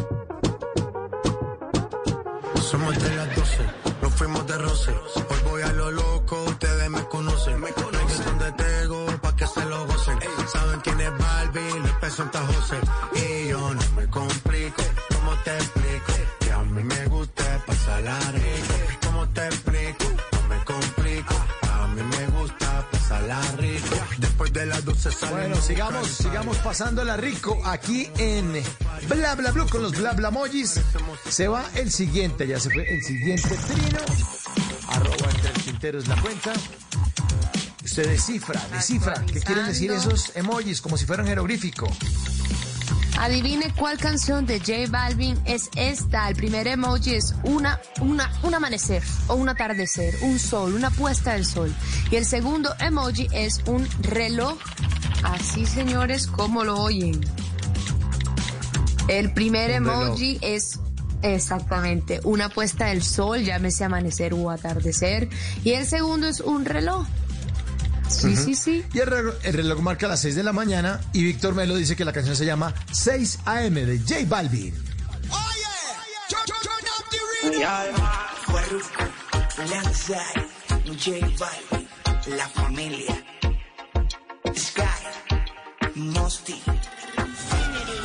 Somos de las 12, nos fuimos de roce. Hoy voy a lo loco, ustedes me conocen. Me conocen donde tengo, pa' que se lo gocen. Saben quién es Barbie, les presenta José. Y yo no me complico, ¿cómo te explico? Rico. ¿Cómo te explico? No me complico, a mí me gusta pasarla rico. Después de las 12 salimos. Bueno, sigamos, sigamos pasándola rico aquí en Bla Bla Blue con los Bla Bla Mojis. Se va el siguiente, ya se fue el siguiente trino. Arroba entre el Quintero es la cuenta. Usted descifra, descifra. ¿Qué quieren decir esos emojis? Como si fueran jeroglífico. Adivine cuál canción de J Balvin es esta. El primer emoji es una, una, un amanecer o un atardecer, un sol, una puesta del sol. Y el segundo emoji es un reloj. Así, señores, como lo oyen. El primer emoji es exactamente una puesta del sol, llámese amanecer o atardecer. Y el segundo es un reloj. Sí, Ujú. sí, sí. Y el reloj, el reloj marca las 6 de la mañana y Víctor Melo dice que la canción se llama 6 AM de J Balvin. Farruko, Lanzai, J Balvin, La Familia, Sky, Mosti.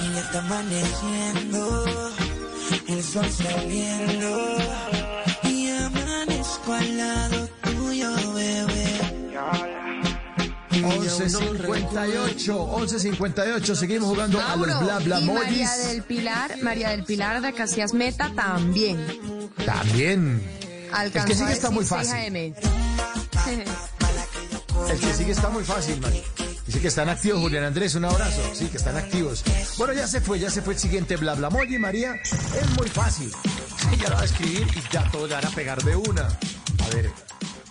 Y ya está amaneciendo, el sol saliendo, y amanezco al lado tuyo, bebé. 11.58, 11.58, seguimos jugando a los Bla Bla y María del Pilar, María del Pilar de Casillas Meta también. También. Alcanzó El que sigue está muy decir 6 fácil. El que sigue está muy fácil, Mari. Dice que están activos, Julián Andrés, un abrazo. Sí, que están activos. Bueno, ya se fue, ya se fue el siguiente bla bla Moji, María. Es muy fácil. Ella lo va a escribir y ya todo le van a pegar de una. A ver,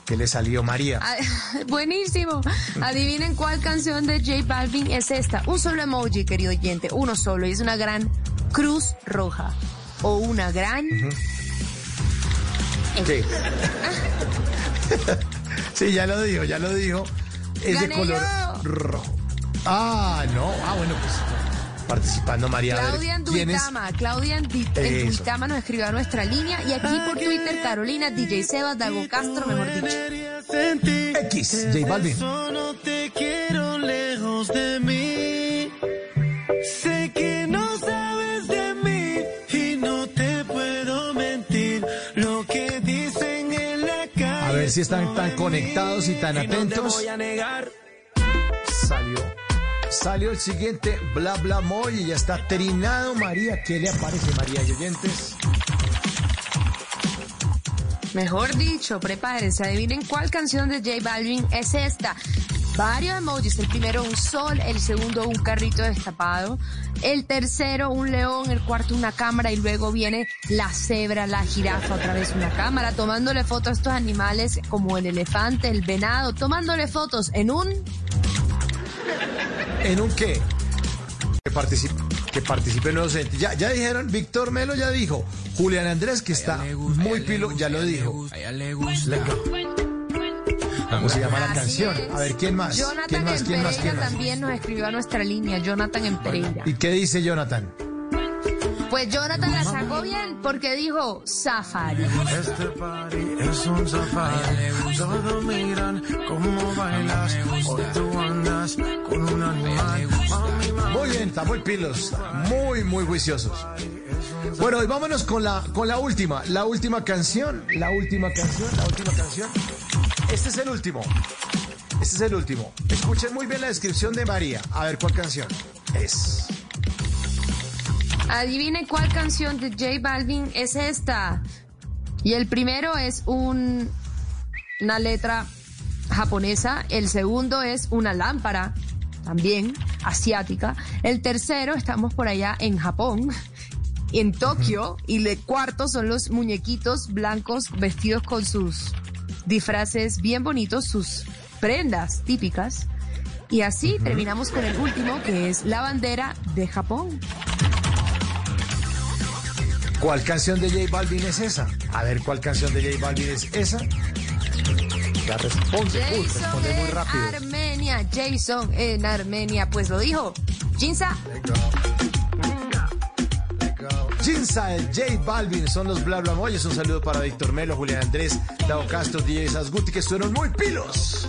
¿qué le salió María? Ah, (laughs) Buenísimo. Adivinen cuál canción de J Balvin es esta. Un solo emoji, querido oyente, uno solo. Y es una gran cruz roja. O una gran... Sí. sí, ya lo dijo, ya lo dijo. Es de color yo. rojo. Ah, no. Ah, bueno, pues participando María. Claudia en Duitama, Claudia en, nos escribió a nuestra línea y aquí por Twitter Carolina, DJ Seba, Dago Castro, mejor dicho. X, J Balvin. No te quiero lejos de mí. Sé que no sabes de mí y no te puedo mentir lo que dicen en la calle. A ver si están tan conectados y tan atentos. Salió Salió el siguiente bla bla moy y ya está trinado María. ¿Qué le aparece María y oyentes? Mejor dicho, prepárense, adivinen cuál canción de J Balvin es esta. Varios emojis, el primero un sol, el segundo un carrito destapado, el tercero un león, el cuarto una cámara y luego viene la cebra, la jirafa, otra vez una cámara, tomándole fotos a estos animales como el elefante, el venado, tomándole fotos en un... ¿En un qué? Que participe, que participe nuevos entes. Ya, ya dijeron, Víctor Melo ya dijo, Julián Andrés que está muy pilo, ya lo dijo. ¿Cómo se llama la canción? A ver, ¿quién más? ¿Quién Jonathan más? ¿Quién más? ¿Quién más? también nos escribió a nuestra línea, Jonathan en Pereira. ¿Y qué dice Jonathan? Pues Jonathan la sacó bien porque dijo Safari. Este party es un safari. Todos miran cómo bailas. Hoy tú andas con un animal. Muy bien, está muy pilos, muy, muy juiciosos. Bueno, y vámonos con la, con la última, la última canción, la última canción, la última canción. Este es el último. Este es el último. Escuchen muy bien la descripción de María. A ver cuál canción es. Adivine cuál canción de J Balvin es esta. Y el primero es un, una letra japonesa. El segundo es una lámpara, también asiática. El tercero, estamos por allá en Japón, en Tokio. Y el cuarto son los muñequitos blancos vestidos con sus disfraces bien bonitos, sus prendas típicas. Y así terminamos con el último, que es la bandera de Japón. ¿Cuál canción de J Balvin es esa? A ver cuál canción de J Balvin es esa. Ya responde, uy, Jason responde muy en rápido. Armenia, Jason en Armenia, pues lo dijo. Jinza, Jinza, J Balvin, son los bla bla moyes. Un saludo para Víctor Melo, Julián Andrés, Dao Castro, DJ Sasguti, que estuvieron muy pilos.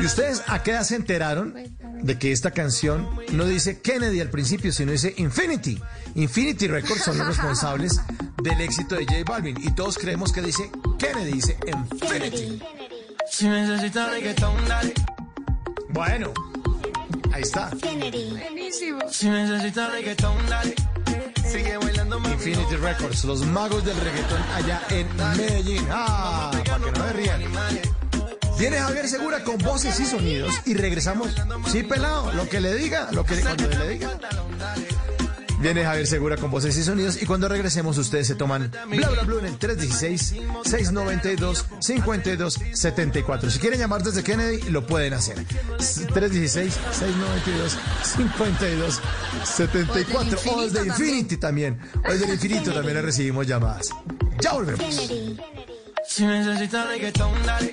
¿Y ustedes a qué edad se enteraron de que esta canción no dice Kennedy al principio, sino dice Infinity? Infinity Records son los responsables del éxito de J Balvin y todos creemos que dice Kennedy, dice Infinity. Si necesitas reggaetón, dale. Bueno, ahí está. buenísimo. Si necesitas reggaetón, dale. Sigue bailando, mami. Infinity Records, los magos del reggaetón allá en Medellín. Ah, para que no me rían. Viene Javier Segura con voces y sonidos y regresamos. Sí, pelado, lo que le diga, lo que cuando le diga. Viene Javier Segura con voces y sonidos y cuando regresemos ustedes se toman bla bla bla en el 316-692-5274. Si quieren llamar desde Kennedy, lo pueden hacer. 316-692-5274. O desde Infinity también. O desde el infinito también le recibimos llamadas. Ya volvemos. Si necesitas reggaetón, dale.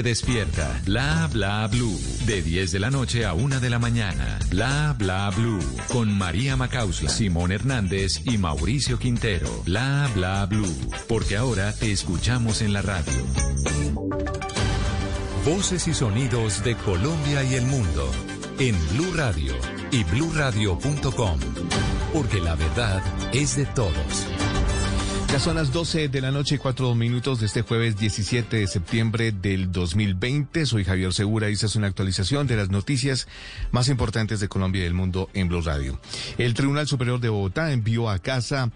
despierta. Bla Bla Blue, de 10 de la noche a 1 de la mañana. Bla Bla Blue, con María Macausla, Simón Hernández y Mauricio Quintero. Bla Bla Blue, porque ahora te escuchamos en la radio. Voces y sonidos de Colombia y el mundo en Blue Radio y bluradio.com, porque la verdad es de todos. Ya son las 12 de la noche y 4 minutos de este jueves 17 de septiembre del 2020. Soy Javier Segura y esta es una actualización de las noticias más importantes de Colombia y del mundo en Blue Radio. El Tribunal Superior de Bogotá envió a casa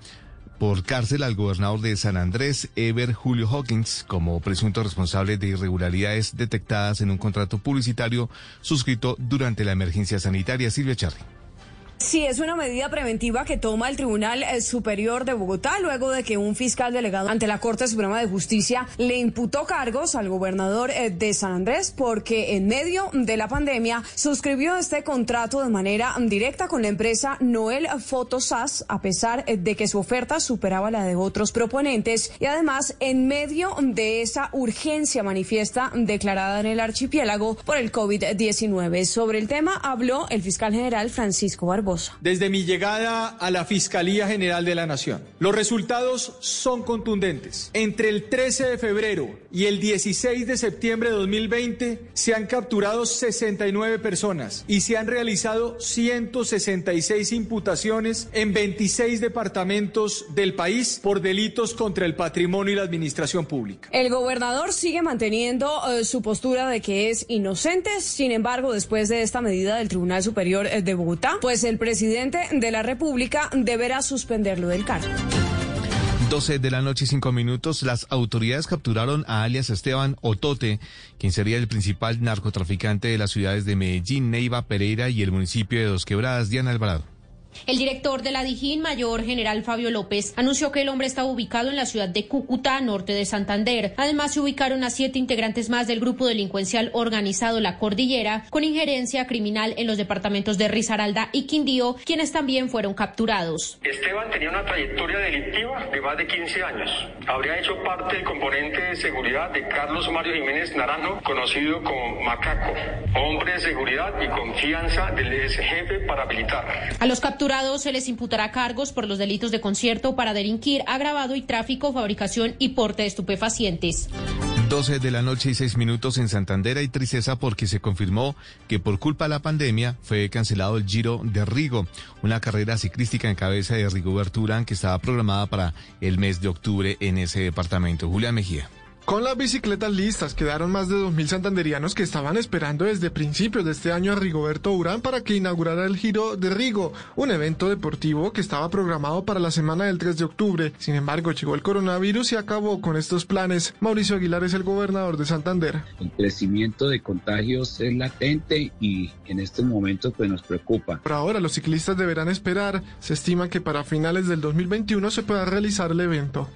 por cárcel al gobernador de San Andrés, Ever Julio Hawkins, como presunto responsable de irregularidades detectadas en un contrato publicitario suscrito durante la emergencia sanitaria. Silvia Charri. Sí, es una medida preventiva que toma el Tribunal eh, Superior de Bogotá luego de que un fiscal delegado ante la Corte Suprema de Justicia le imputó cargos al gobernador eh, de San Andrés porque en medio de la pandemia suscribió este contrato de manera directa con la empresa Noel Photosas a pesar eh, de que su oferta superaba la de otros proponentes y además en medio de esa urgencia manifiesta declarada en el archipiélago por el COVID-19. Sobre el tema habló el fiscal general Francisco Barbosa. Desde mi llegada a la Fiscalía General de la Nación, los resultados son contundentes. Entre el 13 de febrero y el 16 de septiembre de 2020 se han capturado 69 personas y se han realizado 166 imputaciones en 26 departamentos del país por delitos contra el patrimonio y la administración pública. El gobernador sigue manteniendo eh, su postura de que es inocente, sin embargo, después de esta medida del Tribunal Superior eh, de Bogotá, pues el presidente de la República deberá suspenderlo del cargo. 12 de la noche y 5 minutos, las autoridades capturaron a alias Esteban Otote, quien sería el principal narcotraficante de las ciudades de Medellín, Neiva, Pereira y el municipio de Dos Quebradas, Diana Alvarado. El director de la Dijín, mayor general Fabio López, anunció que el hombre estaba ubicado en la ciudad de Cúcuta, norte de Santander. Además, se ubicaron a siete integrantes más del grupo delincuencial organizado La Cordillera, con injerencia criminal en los departamentos de Risaralda y Quindío, quienes también fueron capturados. Esteban tenía una trayectoria delictiva de más de 15 años. Habría hecho parte del componente de seguridad de Carlos Mario Jiménez Naranjo, conocido como Macaco, hombre de seguridad y confianza del ex jefe paramilitar. A los capturados se les imputará cargos por los delitos de concierto para delinquir, agravado y tráfico, fabricación y porte de estupefacientes. 12 de la noche y 6 minutos en Santander hay tristeza porque se confirmó que por culpa de la pandemia fue cancelado el Giro de Rigo, una carrera ciclística en cabeza de Rigoberto Urán que estaba programada para el mes de octubre en ese departamento. Julia Mejía. Con las bicicletas listas, quedaron más de 2.000 santanderianos que estaban esperando desde principios de este año a Rigoberto Urán para que inaugurara el Giro de Rigo, un evento deportivo que estaba programado para la semana del 3 de octubre. Sin embargo, llegó el coronavirus y acabó con estos planes. Mauricio Aguilar es el gobernador de Santander. El crecimiento de contagios es latente y en estos momentos pues nos preocupa. Por ahora, los ciclistas deberán esperar. Se estima que para finales del 2021 se pueda realizar el evento.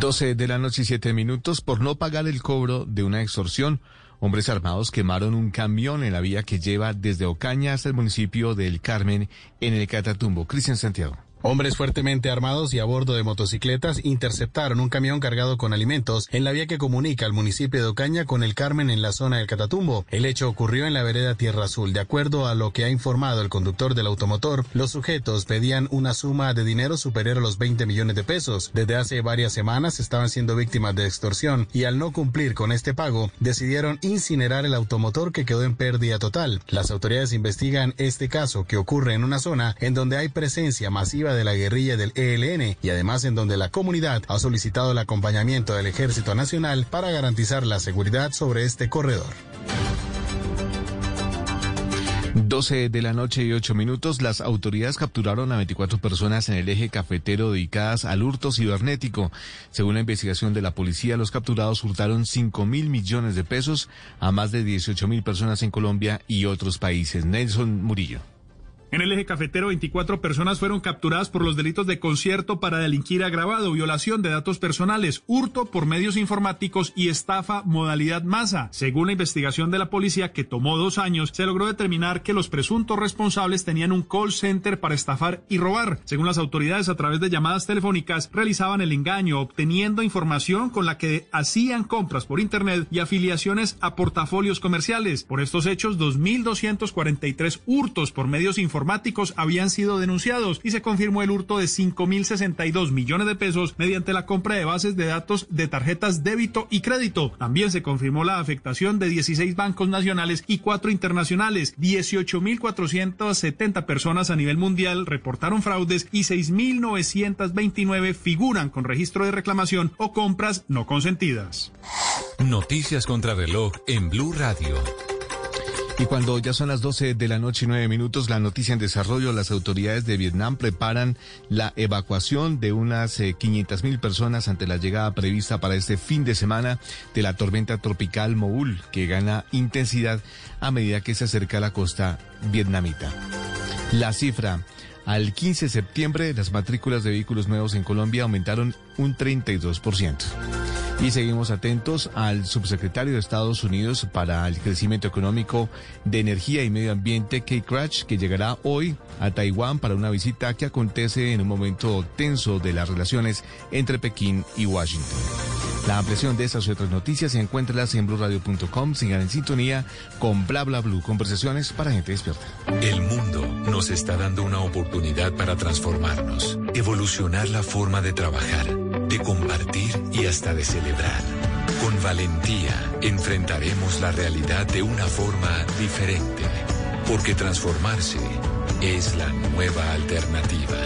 12 de la noche y 7 minutos por no pagar el cobro de una extorsión. Hombres armados quemaron un camión en la vía que lleva desde Ocaña hasta el municipio del Carmen en el Catatumbo. Cristian Santiago. Hombres fuertemente armados y a bordo de motocicletas interceptaron un camión cargado con alimentos en la vía que comunica al municipio de Ocaña con el Carmen en la zona del Catatumbo. El hecho ocurrió en la vereda Tierra Azul. De acuerdo a lo que ha informado el conductor del automotor, los sujetos pedían una suma de dinero superior a los 20 millones de pesos. Desde hace varias semanas estaban siendo víctimas de extorsión y al no cumplir con este pago, decidieron incinerar el automotor que quedó en pérdida total. Las autoridades investigan este caso que ocurre en una zona en donde hay presencia masiva de la guerrilla del ELN y además en donde la comunidad ha solicitado el acompañamiento del Ejército Nacional para garantizar la seguridad sobre este corredor. 12 de la noche y 8 minutos, las autoridades capturaron a 24 personas en el eje cafetero dedicadas al hurto cibernético. Según la investigación de la policía, los capturados hurtaron 5 mil millones de pesos a más de 18 mil personas en Colombia y otros países. Nelson Murillo. En el eje cafetero, 24 personas fueron capturadas por los delitos de concierto para delinquir agravado, violación de datos personales, hurto por medios informáticos y estafa modalidad masa. Según la investigación de la policía, que tomó dos años, se logró determinar que los presuntos responsables tenían un call center para estafar y robar. Según las autoridades, a través de llamadas telefónicas, realizaban el engaño, obteniendo información con la que hacían compras por Internet y afiliaciones a portafolios comerciales. Por estos hechos, 2.243 hurtos por medios informáticos informáticos habían sido denunciados y se confirmó el hurto de 5.062 millones de pesos mediante la compra de bases de datos de tarjetas débito y crédito. También se confirmó la afectación de 16 bancos nacionales y 4 internacionales. 18.470 personas a nivel mundial reportaron fraudes y 6.929 figuran con registro de reclamación o compras no consentidas. Noticias contra reloj en Blue Radio. Y cuando ya son las 12 de la noche y 9 minutos, la noticia en desarrollo, las autoridades de Vietnam preparan la evacuación de unas 500 mil personas ante la llegada prevista para este fin de semana de la tormenta tropical Moul, que gana intensidad a medida que se acerca a la costa vietnamita. La cifra. Al 15 de septiembre, las matrículas de vehículos nuevos en Colombia aumentaron un 32%. Y seguimos atentos al subsecretario de Estados Unidos para el Crecimiento Económico de Energía y Medio Ambiente, Kate Cratch, que llegará hoy a Taiwán para una visita que acontece en un momento tenso de las relaciones entre Pekín y Washington. La ampliación de estas y otras noticias se encuentra en blurradio.com. Sigan en sintonía con Bla Bla Blue, conversaciones para gente despierta. El mundo nos está dando una oportunidad para transformarnos, evolucionar la forma de trabajar, de compartir y hasta de celebrar. Con valentía enfrentaremos la realidad de una forma diferente, porque transformarse es la nueva alternativa.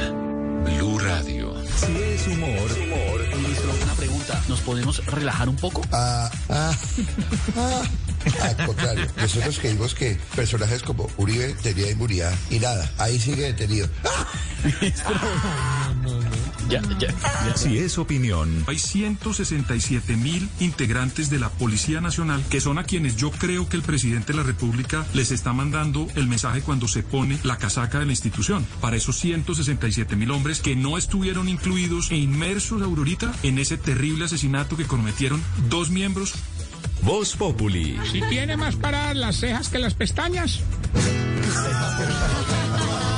Blue Radio. Si es humor, humor. Pregunta. ¿Nos podemos relajar un poco? Ah, ah, ah. Al contrario, nosotros creímos que personajes como Uribe tenía inmunidad y nada, ahí sigue detenido. (laughs) Ya, ya, Si es opinión, hay 167 mil integrantes de la Policía Nacional que son a quienes yo creo que el presidente de la República les está mandando el mensaje cuando se pone la casaca de la institución. Para esos 167 mil hombres que no estuvieron incluidos e inmersos, Aurorita, en ese terrible asesinato que cometieron dos miembros. Voz Populi. Si tiene más paradas las cejas que las pestañas. (laughs)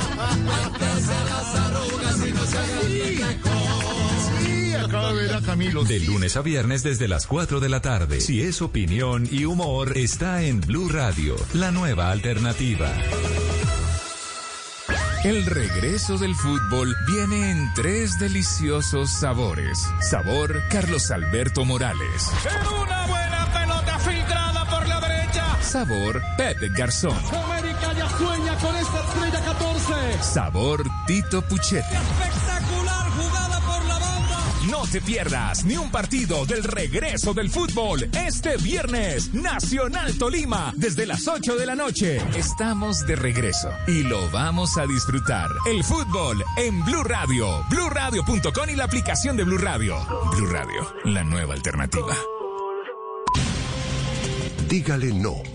De lunes a viernes desde las 4 de la tarde. Si es opinión y humor, está en Blue Radio, la nueva alternativa. El regreso del fútbol viene en tres deliciosos sabores. Sabor Carlos Alberto Morales. Una buena pelota filtrada por la derecha. Sabor Pepe Garzón. América ya sueña con esta estrella 14. Sabor Tito Puchetti. Espectacular jugada por la banda. No te pierdas ni un partido del regreso del fútbol este viernes. Nacional Tolima, desde las 8 de la noche. Estamos de regreso y lo vamos a disfrutar. El fútbol en Blue Radio, bluradio.com y la aplicación de Blue Radio. Blue Radio, la nueva alternativa. Dígale no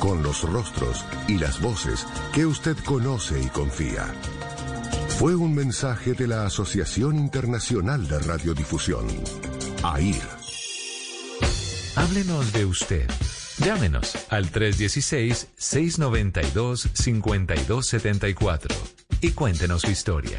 con los rostros y las voces que usted conoce y confía. Fue un mensaje de la Asociación Internacional de Radiodifusión, AIR. Háblenos de usted. Llámenos al 316-692-5274 y cuéntenos su historia.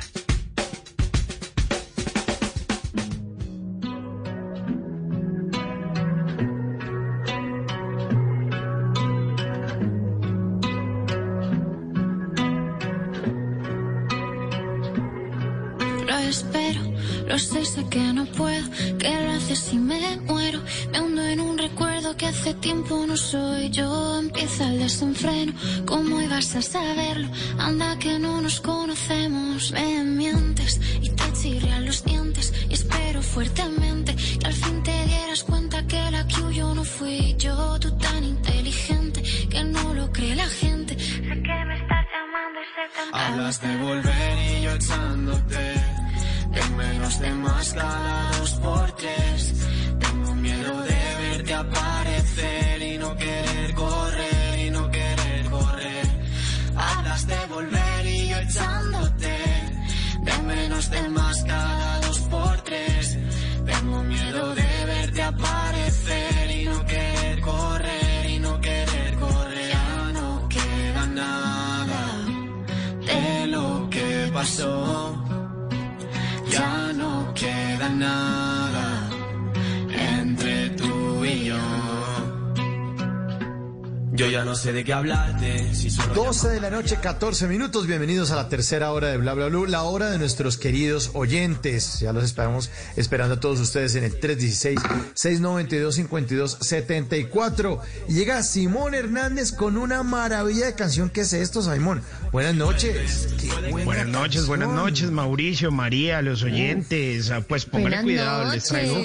De qué hablarte. Si solo 12 de la noche, 14 minutos. Bienvenidos a la tercera hora de Bla Bla Blue, la hora de nuestros queridos oyentes. Ya los esperamos esperando a todos ustedes en el 316-692-5274. Y llega Simón Hernández con una maravilla de canción. ¿Qué es esto, Simón? Buenas noches. Buenas noches, buenas noches, Mauricio, María, los oyentes. Ah, Pues pongan cuidado, les traigo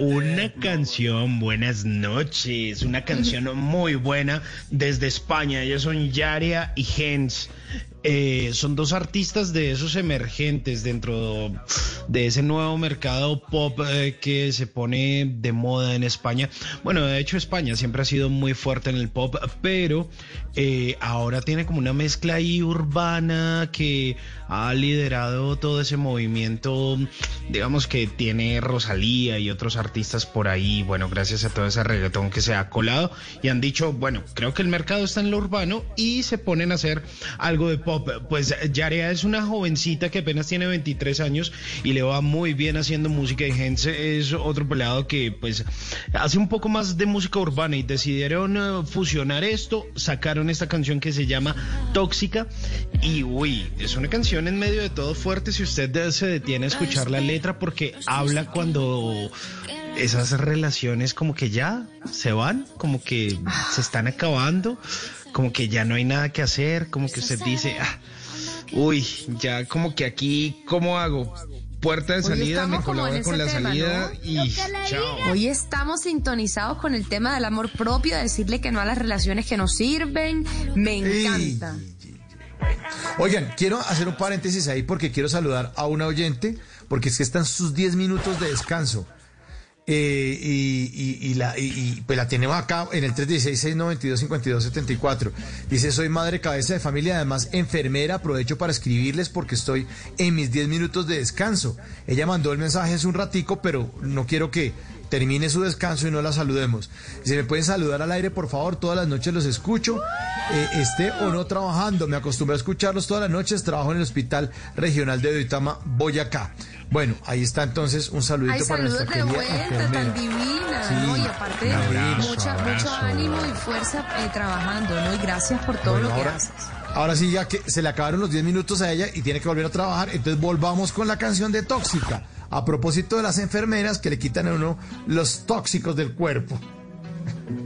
una canción, buenas noches, una canción muy buena desde España. Ellos son Yaria y Hens. Eh, son dos artistas de esos emergentes dentro de ese nuevo mercado pop eh, que se pone de moda en España. Bueno, de hecho España siempre ha sido muy fuerte en el pop, pero eh, ahora tiene como una mezcla ahí urbana que ha liderado todo ese movimiento, digamos que tiene Rosalía y otros artistas por ahí, bueno, gracias a todo ese reggaetón que se ha colado y han dicho, bueno, creo que el mercado está en lo urbano y se ponen a hacer algo de Pues Yarea es una jovencita que apenas tiene 23 años y le va muy bien haciendo música y Gente es otro pelado que pues hace un poco más de música urbana y decidieron eh, fusionar esto, sacaron esta canción que se llama Tóxica y uy, es una canción en medio de todo fuerte. Si usted se detiene a escuchar la letra porque habla cuando esas relaciones como que ya se van, como que se están acabando, como que ya no hay nada que hacer, como que usted dice, ah, uy, ya como que aquí, ¿cómo hago? Puerta de salida, me colabora con la tema, salida ¿no? y chao. Hoy estamos sintonizados con el tema del amor propio, de decirle que no a las relaciones que nos sirven. Me encanta. Oigan, quiero hacer un paréntesis ahí porque quiero saludar a una oyente, porque es que están sus 10 minutos de descanso. Eh, y, la, y, pues la tenemos acá en el 316-692-5274. Dice, soy madre cabeza de familia, además enfermera, aprovecho para escribirles porque estoy en mis 10 minutos de descanso. Ella mandó el mensaje hace un ratico, pero no quiero que termine su descanso y no la saludemos. Si me pueden saludar al aire, por favor, todas las noches los escucho, eh, esté o no trabajando. Me acostumbré a escucharlos todas las noches, trabajo en el Hospital Regional de Duitama, Boyacá. Bueno, ahí está entonces un saludito Ay, para nuestra de vuelta, tan divina, Sí, ¿no? Y aparte, abrazo, mucha, abrazo. mucho ánimo y fuerza eh, trabajando, ¿no? Y gracias por todo Bueno, lo que haces. ahora sí, ya que se le acabaron los 10 minutos a ella y tiene que volver a trabajar, entonces volvamos con la canción de Tóxica. A propósito de las enfermeras que le quitan a uno los tóxicos del cuerpo.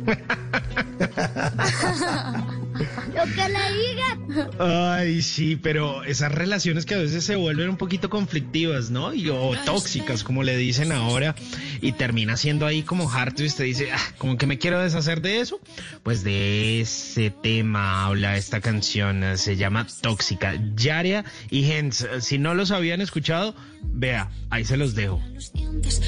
(laughs) Lo que le diga. Ay, sí, pero esas relaciones que a veces se vuelven un poquito conflictivas, ¿no? Y, o tóxicas, como le dicen ahora, y termina siendo ahí como harto y usted dice, ah, como que me quiero deshacer de eso. Pues de ese tema habla esta canción, se llama Tóxica. Yaria y Hens, si no los habían escuchado, vea, ahí se los dejo.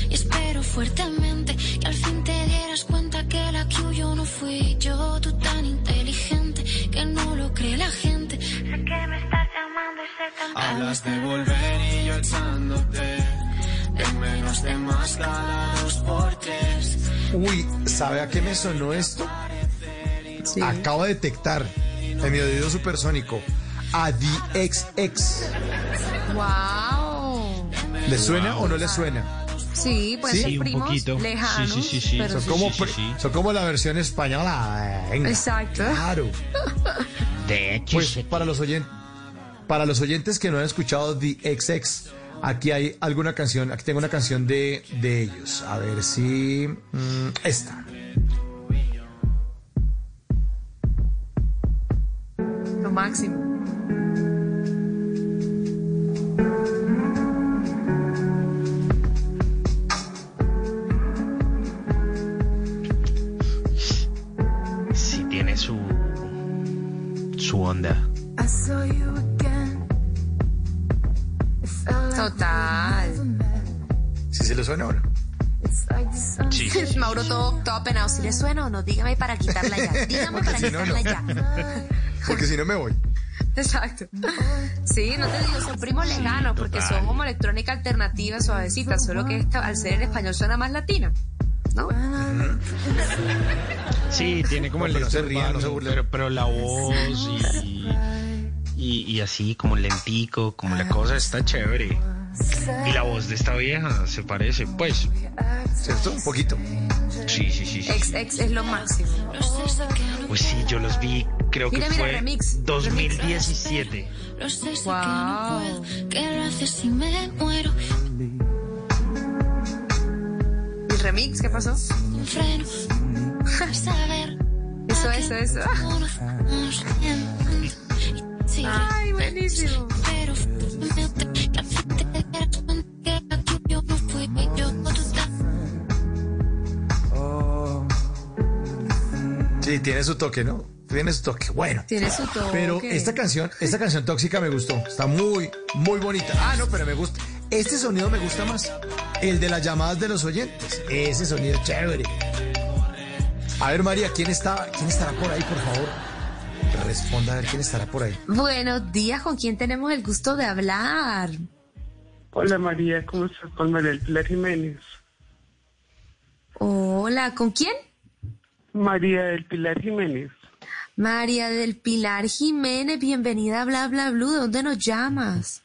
Y espero fuertemente que al fin te dieras cuenta que la que huyó no fui yo, tú tan inteligente que no lo cree la gente. Sé que me estás llamando y sé tan Hablas de volver y yo echándote de menos de más cada dos por tres. Uy, ¿sabe a qué me sonó esto? Acabo de detectar en mi oído supersónico a The XX. ¡Wow! ¿Le suena o no le suena? Sí, pueden ser primos lejanos. pero Son sí. como, pri- son como la versión española. Venga, Exacto. Claro. (laughs) De hecho, Pues para los oyentes, para los oyentes que no han escuchado The XX, aquí hay alguna canción, aquí tengo una canción de, de ellos. A ver si mm, esta. Lo máximo. Su onda. I saw you again. It felt like Total. Si se le suena ahora. Sun. (laughs) Mauro todo, todo apenado. Si le suena o no, dígame para quitarla ya. (laughs) Dígame Porque para si no, quitarla no. ya. (laughs) Porque si no me voy. Exacto. Sí, no te digo, son primos lejanos porque son como electrónica alternativa, suavecita, solo que esta, al ser en español suena más latina. ¿No? (laughs) Sí, tiene como el pero se no se pero, pero la voz y, y, y así como lentico, como la cosa está chévere. Y la voz de esta vieja se parece, pues. ¿Cierto? Un poquito. Sí, sí, sí. sí. Ex, ex es lo máximo. Pues sí, yo los vi, creo que Mira, mira, fue remix. 2017. Lo sé, remix? ¿Qué pasó? Un freno, saber. Eso, eso, eso. Ay, buenísimo. Yo, Sí, tiene su toque, ¿no? Tiene su toque. Bueno. Tiene su toque. Pero esta canción, esta canción tóxica me gustó. Está muy, muy bonita. Ah, no, pero me gusta. Este sonido me gusta más. El de las llamadas de los oyentes. Ese sonido chévere. A ver, María, ¿quién está, quién estará por ahí, por favor? Responda a ver quién estará por ahí. Buenos días, ¿con quién tenemos el gusto de hablar? Hola María, ¿cómo estás? Con María del Pilar Jiménez. Hola, ¿con quién? María del Pilar Jiménez. María del Pilar Jiménez, bienvenida a Bla Bla Blue. ¿De dónde nos llamas?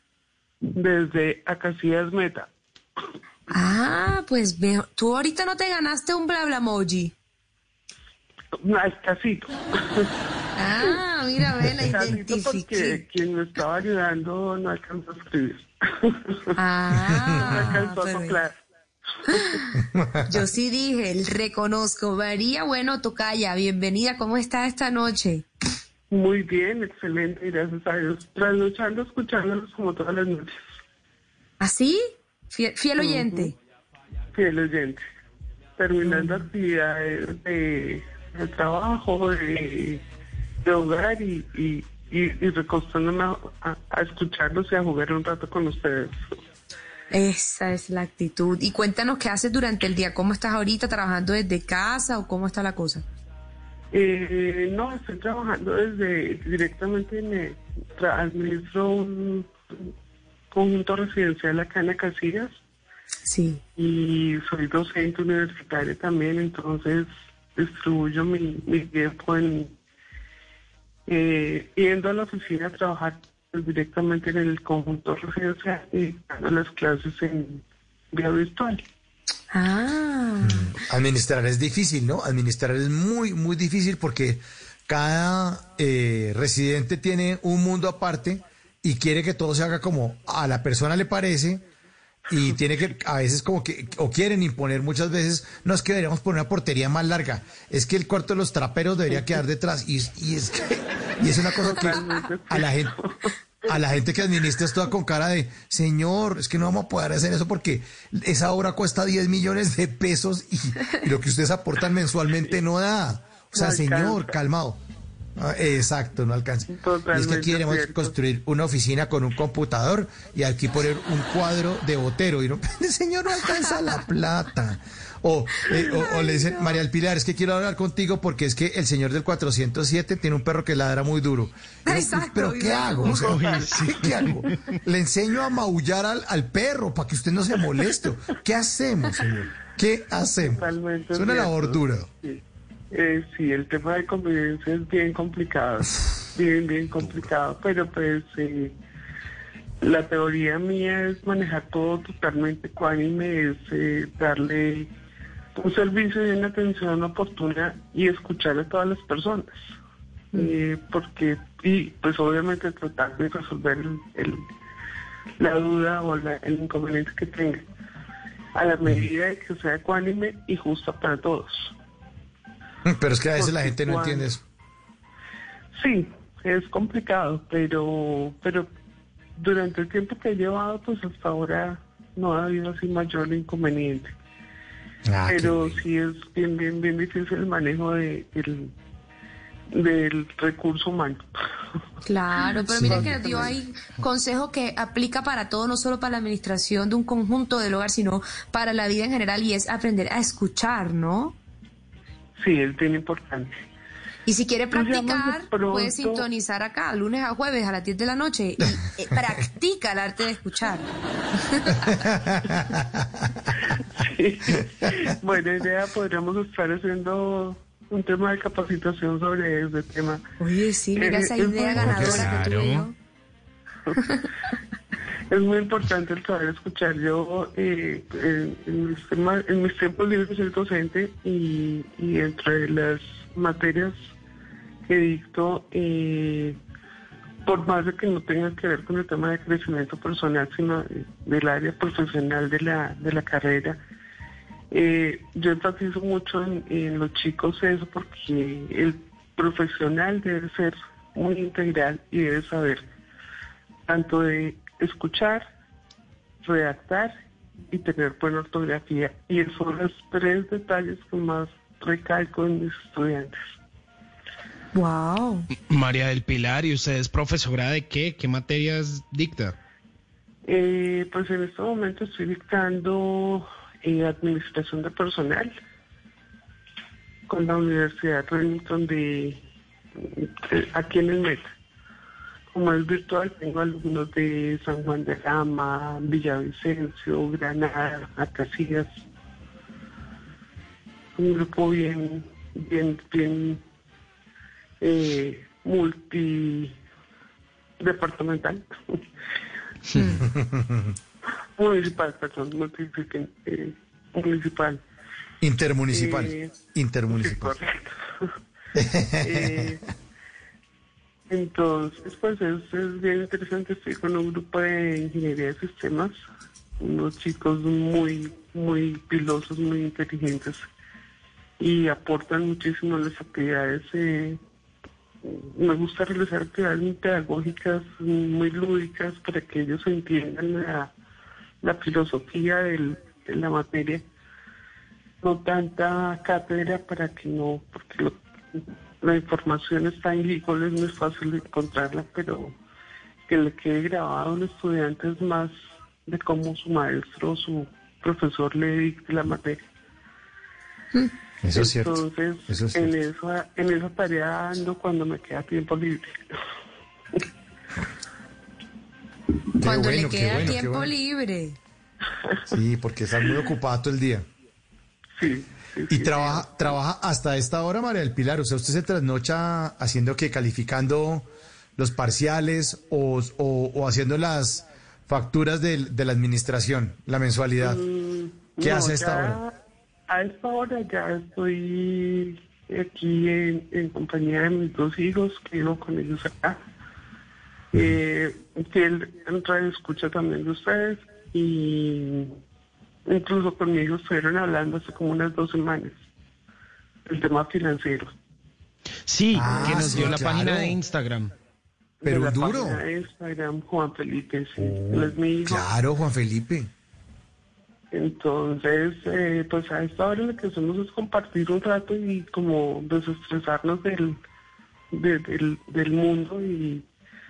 Desde Acacias Meta. Ah, pues veo. Tú ahorita no te ganaste un Bla Bla. No, es casito. Ah, mira, ve, la identifiqué. quien me estaba ayudando no alcanzó a escribir. no Ah, alcanzó a soplar. (laughs) Yo sí dije, el reconozco. María, bueno, Tocaya, bienvenida. ¿Cómo está esta noche? Muy bien, excelente, gracias a Dios. Trasnochando, escuchándolos como todas las noches. ¿Así? Fiel, fiel oyente. Fiel oyente. Terminando actividades de, de trabajo, de, de hogar y, y, y, y recostándome a, a- a escucharlos y a jugar un rato con ustedes. Esa es la actitud. Y cuéntanos qué haces durante el día. ¿Cómo estás ahorita trabajando desde casa o cómo está la cosa? Eh, no, estoy trabajando desde directamente tra- administro un conjunto residencial acá en Casillas. Sí. Y soy docente universitaria también, entonces distribuyo mi, mi tiempo en eh, yendo a la oficina a trabajar directamente en el conjunto residencial y dando las clases en vía virtual. Ah. Administrar es difícil, ¿no? Administrar es muy, muy difícil porque cada eh, residente tiene un mundo aparte y quiere que todo se haga como a la persona le parece y (laughs) tiene que, a veces como que, o quieren imponer muchas veces, no es que deberíamos poner una portería más larga, es que el cuarto de los traperos debería quedar detrás y, y es que, y es una cosa que a la gente, a la gente que administra es toda con cara de, señor, es que no vamos a poder hacer eso porque esa obra cuesta 10 millones de pesos y, y lo que ustedes aportan mensualmente no da. O sea, señor, calmado. Ah, Exacto, no alcanza. y es que aquí queremos cierto. construir una oficina con un computador y aquí poner un cuadro de botero. Y no, (laughs) señor, no alcanza la plata. O, eh, o, o le dicen, María del Pilar, es que quiero hablar contigo porque es que el señor del 407 tiene un perro que ladra muy duro. Exacto, Pero ¿qué hago? O sea, ¿qué, (laughs) qué hago? Le enseño a maullar al, al perro para que usted no se moleste. ¿Qué hacemos, señor? ¿Qué hacemos? Totalmente Es una labor dura. Sí. Eh, sí, el tema de convivencia es bien complicado, bien, bien complicado, pero pues eh, la teoría mía es manejar todo totalmente ecuánime, es eh, darle un servicio y una atención oportuna y escuchar a todas las personas. Eh, porque, y pues obviamente tratar de resolver el- el- la duda o la- el inconveniente que tenga a la medida de que sea ecuánime y justa para todos. (laughs) Pero es que a veces la gente no cuando- entiende eso. Sí, es complicado, pero, pero durante el tiempo que he llevado, pues hasta ahora no ha habido así mayor inconveniente. Ah, pero sí es bien, bien, bien difícil el manejo de, del, del recurso humano. (laughs) Claro, pero Sí. mira que dio ahí consejo que aplica para todo, no solo para la administración de un conjunto del hogar, sino para la vida en general y es aprender a escuchar, ¿no? Sí, es bien importante. Y si quiere practicar, pronto- puede sintonizar acá, lunes a jueves a las 10 de la noche y eh, (laughs) practica el arte de escuchar. Buena idea, podríamos estar haciendo un tema de capacitación sobre ese tema. Oye, sí, mira Eh, esa es idea ganadora que importante. (laughs) es muy importante el saber escuchar. Yo eh, en, mis en mis tiempos libres soy docente y, entre las materias que dicto, eh, por más de que no tenga que ver con el tema de crecimiento personal, sino del área profesional de la, de la carrera, eh, yo enfatizo mucho en, en los chicos eso porque el profesional debe ser muy integral y debe saber tanto de escuchar, redactar y tener buena ortografía. Y esos son los tres detalles que más recalco en mis estudiantes. Wow. María del Pilar, ¿y usted es profesora de qué? ¿Qué materias dicta? Eh, pues en este momento estoy dictando eh, administración de personal con la Universidad Remington de eh, aquí en el Meta. Como es virtual, tengo alumnos de San Juan de Gama, Villavicencio, Granada, Acacias. Un grupo bien, bien, bien eh, multidepartamental. (laughs) municipal, perdón, multi, eh, municipal. Intermunicipal. Eh, Intermunicipal. (laughs) Eh, entonces, pues es, es bien interesante. Estoy con un grupo de ingeniería de sistemas, unos chicos muy, muy pilosos, muy inteligentes y aportan muchísimo a las actividades. eh, me gusta realizar actividades pedagógicas, muy lúdicas, para que ellos entiendan la, filosofía de la materia. No tanta cátedra para que no, porque lo- la información está en Google, es muy fácil encontrarla, pero que le quede grabado al estudiante es más de cómo su maestro o su profesor le dicte la materia. Eso es cierto. Entonces, Eso es en, esa, en esa tarea ando cuando me queda tiempo libre. Cuando bueno, le queda bueno, tiempo bueno. libre. Sí, porque estás muy ocupado todo el día. Sí. Y trabaja, trabaja hasta esta hora, María del Pilar. O sea, usted se trasnocha haciendo que calificando los parciales o, o- o haciendo las facturas de, la administración, la mensualidad. ¿Qué No, hace a esta hora? A esta hora ya estoy aquí en, en compañía de mis dos hijos, que vivo con ellos acá. Eh, que él entra y escucha también de ustedes y incluso conmigo estuvieron hablando hace como unas dos semanas el tema financiero. Sí, Ah, que nos sí, dio la claro. página de Instagram. Pero de la duro. página de Instagram, Juan Felipe, sí, él es mi hijo. Claro, Juan Felipe. Entonces, eh, pues a esta hora lo que hacemos es compartir un rato y como desestresarnos del, de- del, del mundo y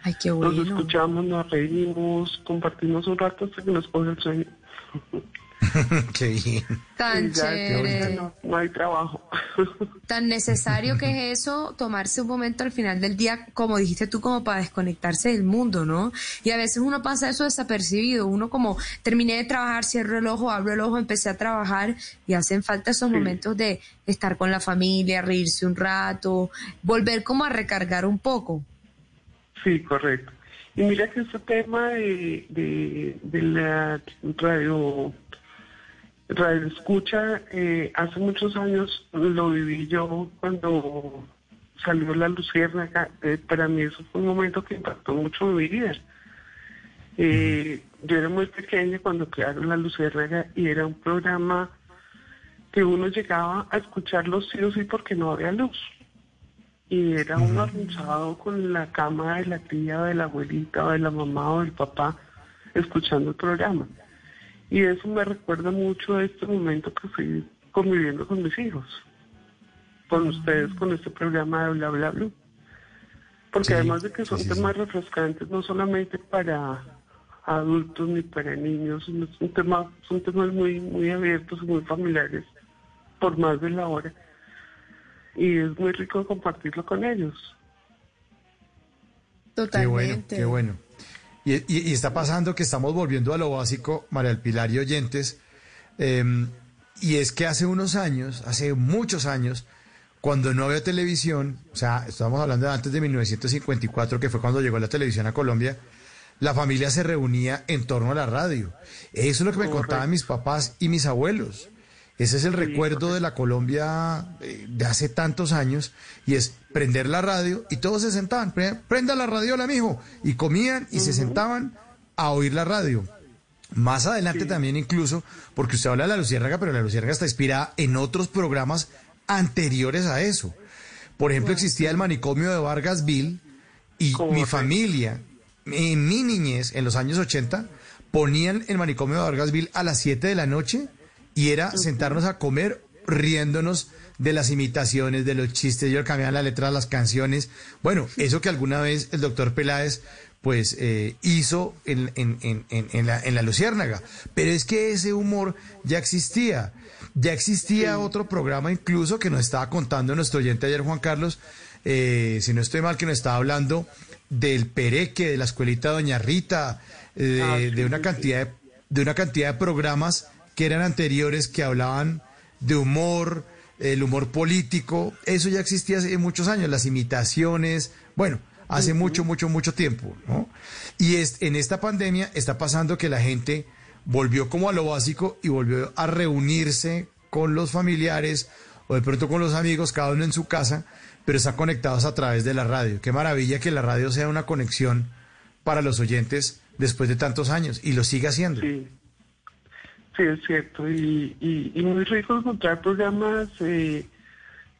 Ay, qué nos bueno. escuchamos, nos reímos, compartimos un rato hasta que nos coge el sueño. (laughs) (laughs) Qué bien. Tan ya, chévere. no, no hay trabajo. (laughs) Tan necesario que es eso, tomarse un momento al final del día, como dijiste tú, como para desconectarse del mundo, ¿no? Y a veces uno pasa eso desapercibido, uno como terminé de trabajar, cierro el ojo, abro el ojo, empecé a trabajar y hacen falta esos momentos de estar con la familia, reírse un rato, volver como a recargar un poco. Sí, correcto. Y mira que este tema de, de, de la radio, radio escucha, eh, hace muchos años lo viví yo cuando salió la luciérnaga. Eh, para mí eso fue un momento que impactó mucho mi vida. Eh, yo era muy pequeña cuando crearon la luciérnaga y era un programa que uno llegaba a escucharlo sí o sí porque no había luz y era uno arrunchado con la cama de la tía, de la abuelita, o de la mamá o del papá, escuchando el programa. Y eso me recuerda mucho a este momento que estoy conviviendo con mis hijos, con ustedes, con este programa de Bla Bla Blue. Porque Sí, además de que son sí, sí, temas refrescantes, no solamente para adultos ni para niños, sino es un tema, son temas muy, muy abiertos y muy familiares, por más de la hora y es muy rico compartirlo con ellos. Qué bueno, qué bueno. Y, y- y está pasando que estamos volviendo a lo básico, María del Pilar y oyentes, eh, y es que hace unos años, hace muchos años, cuando no había televisión, o sea, estamos hablando de antes de 1954, que fue cuando llegó la televisión a Colombia, la familia se reunía en torno a la radio. Eso es lo que me contaban mis papás y mis abuelos. Ese es el recuerdo de la Colombia eh, de hace tantos años y es prender la radio y todos se sentaban, "Pre- prenda la radiola, mijo, y comían y se sentaban a oír la radio. Más adelante también incluso, porque usted habla de la Luciérnaga, pero la Luciérnaga está inspirada en otros programas anteriores a eso. Por ejemplo, existía el manicomio de Vargasville y mi familia, en mi niñez, en los años 80, ponían el manicomio de Vargasville a las 7 de la noche y era sentarnos a comer riéndonos de las imitaciones, de los chistes, yo cambiaba la letra de las canciones. Bueno, (laughs) eso que alguna vez el doctor Peláez pues eh, hizo en, en, en, en, la, en la Luciérnaga. Pero es que ese humor ya existía. Ya existía otro programa incluso que nos estaba contando nuestro oyente ayer, Juan Carlos, eh, si no estoy mal, que nos estaba hablando del Pereque, de la escuelita Doña Rita, eh, de, Ah, sí, de una cantidad de, de una cantidad de programas que eran anteriores que hablaban de humor, el humor político, eso ya existía hace muchos años, las imitaciones, bueno, hace mucho, mucho, mucho tiempo, ¿no? Y es, en esta pandemia está pasando que la gente volvió como a lo básico y volvió a reunirse con los familiares o de pronto con los amigos, cada uno en su casa, pero están conectados a través de la radio. Qué maravilla que la radio sea una conexión para los oyentes después de tantos años y lo sigue haciendo. Sí, sí, es cierto. Y, y, y muy rico encontrar programas, eh,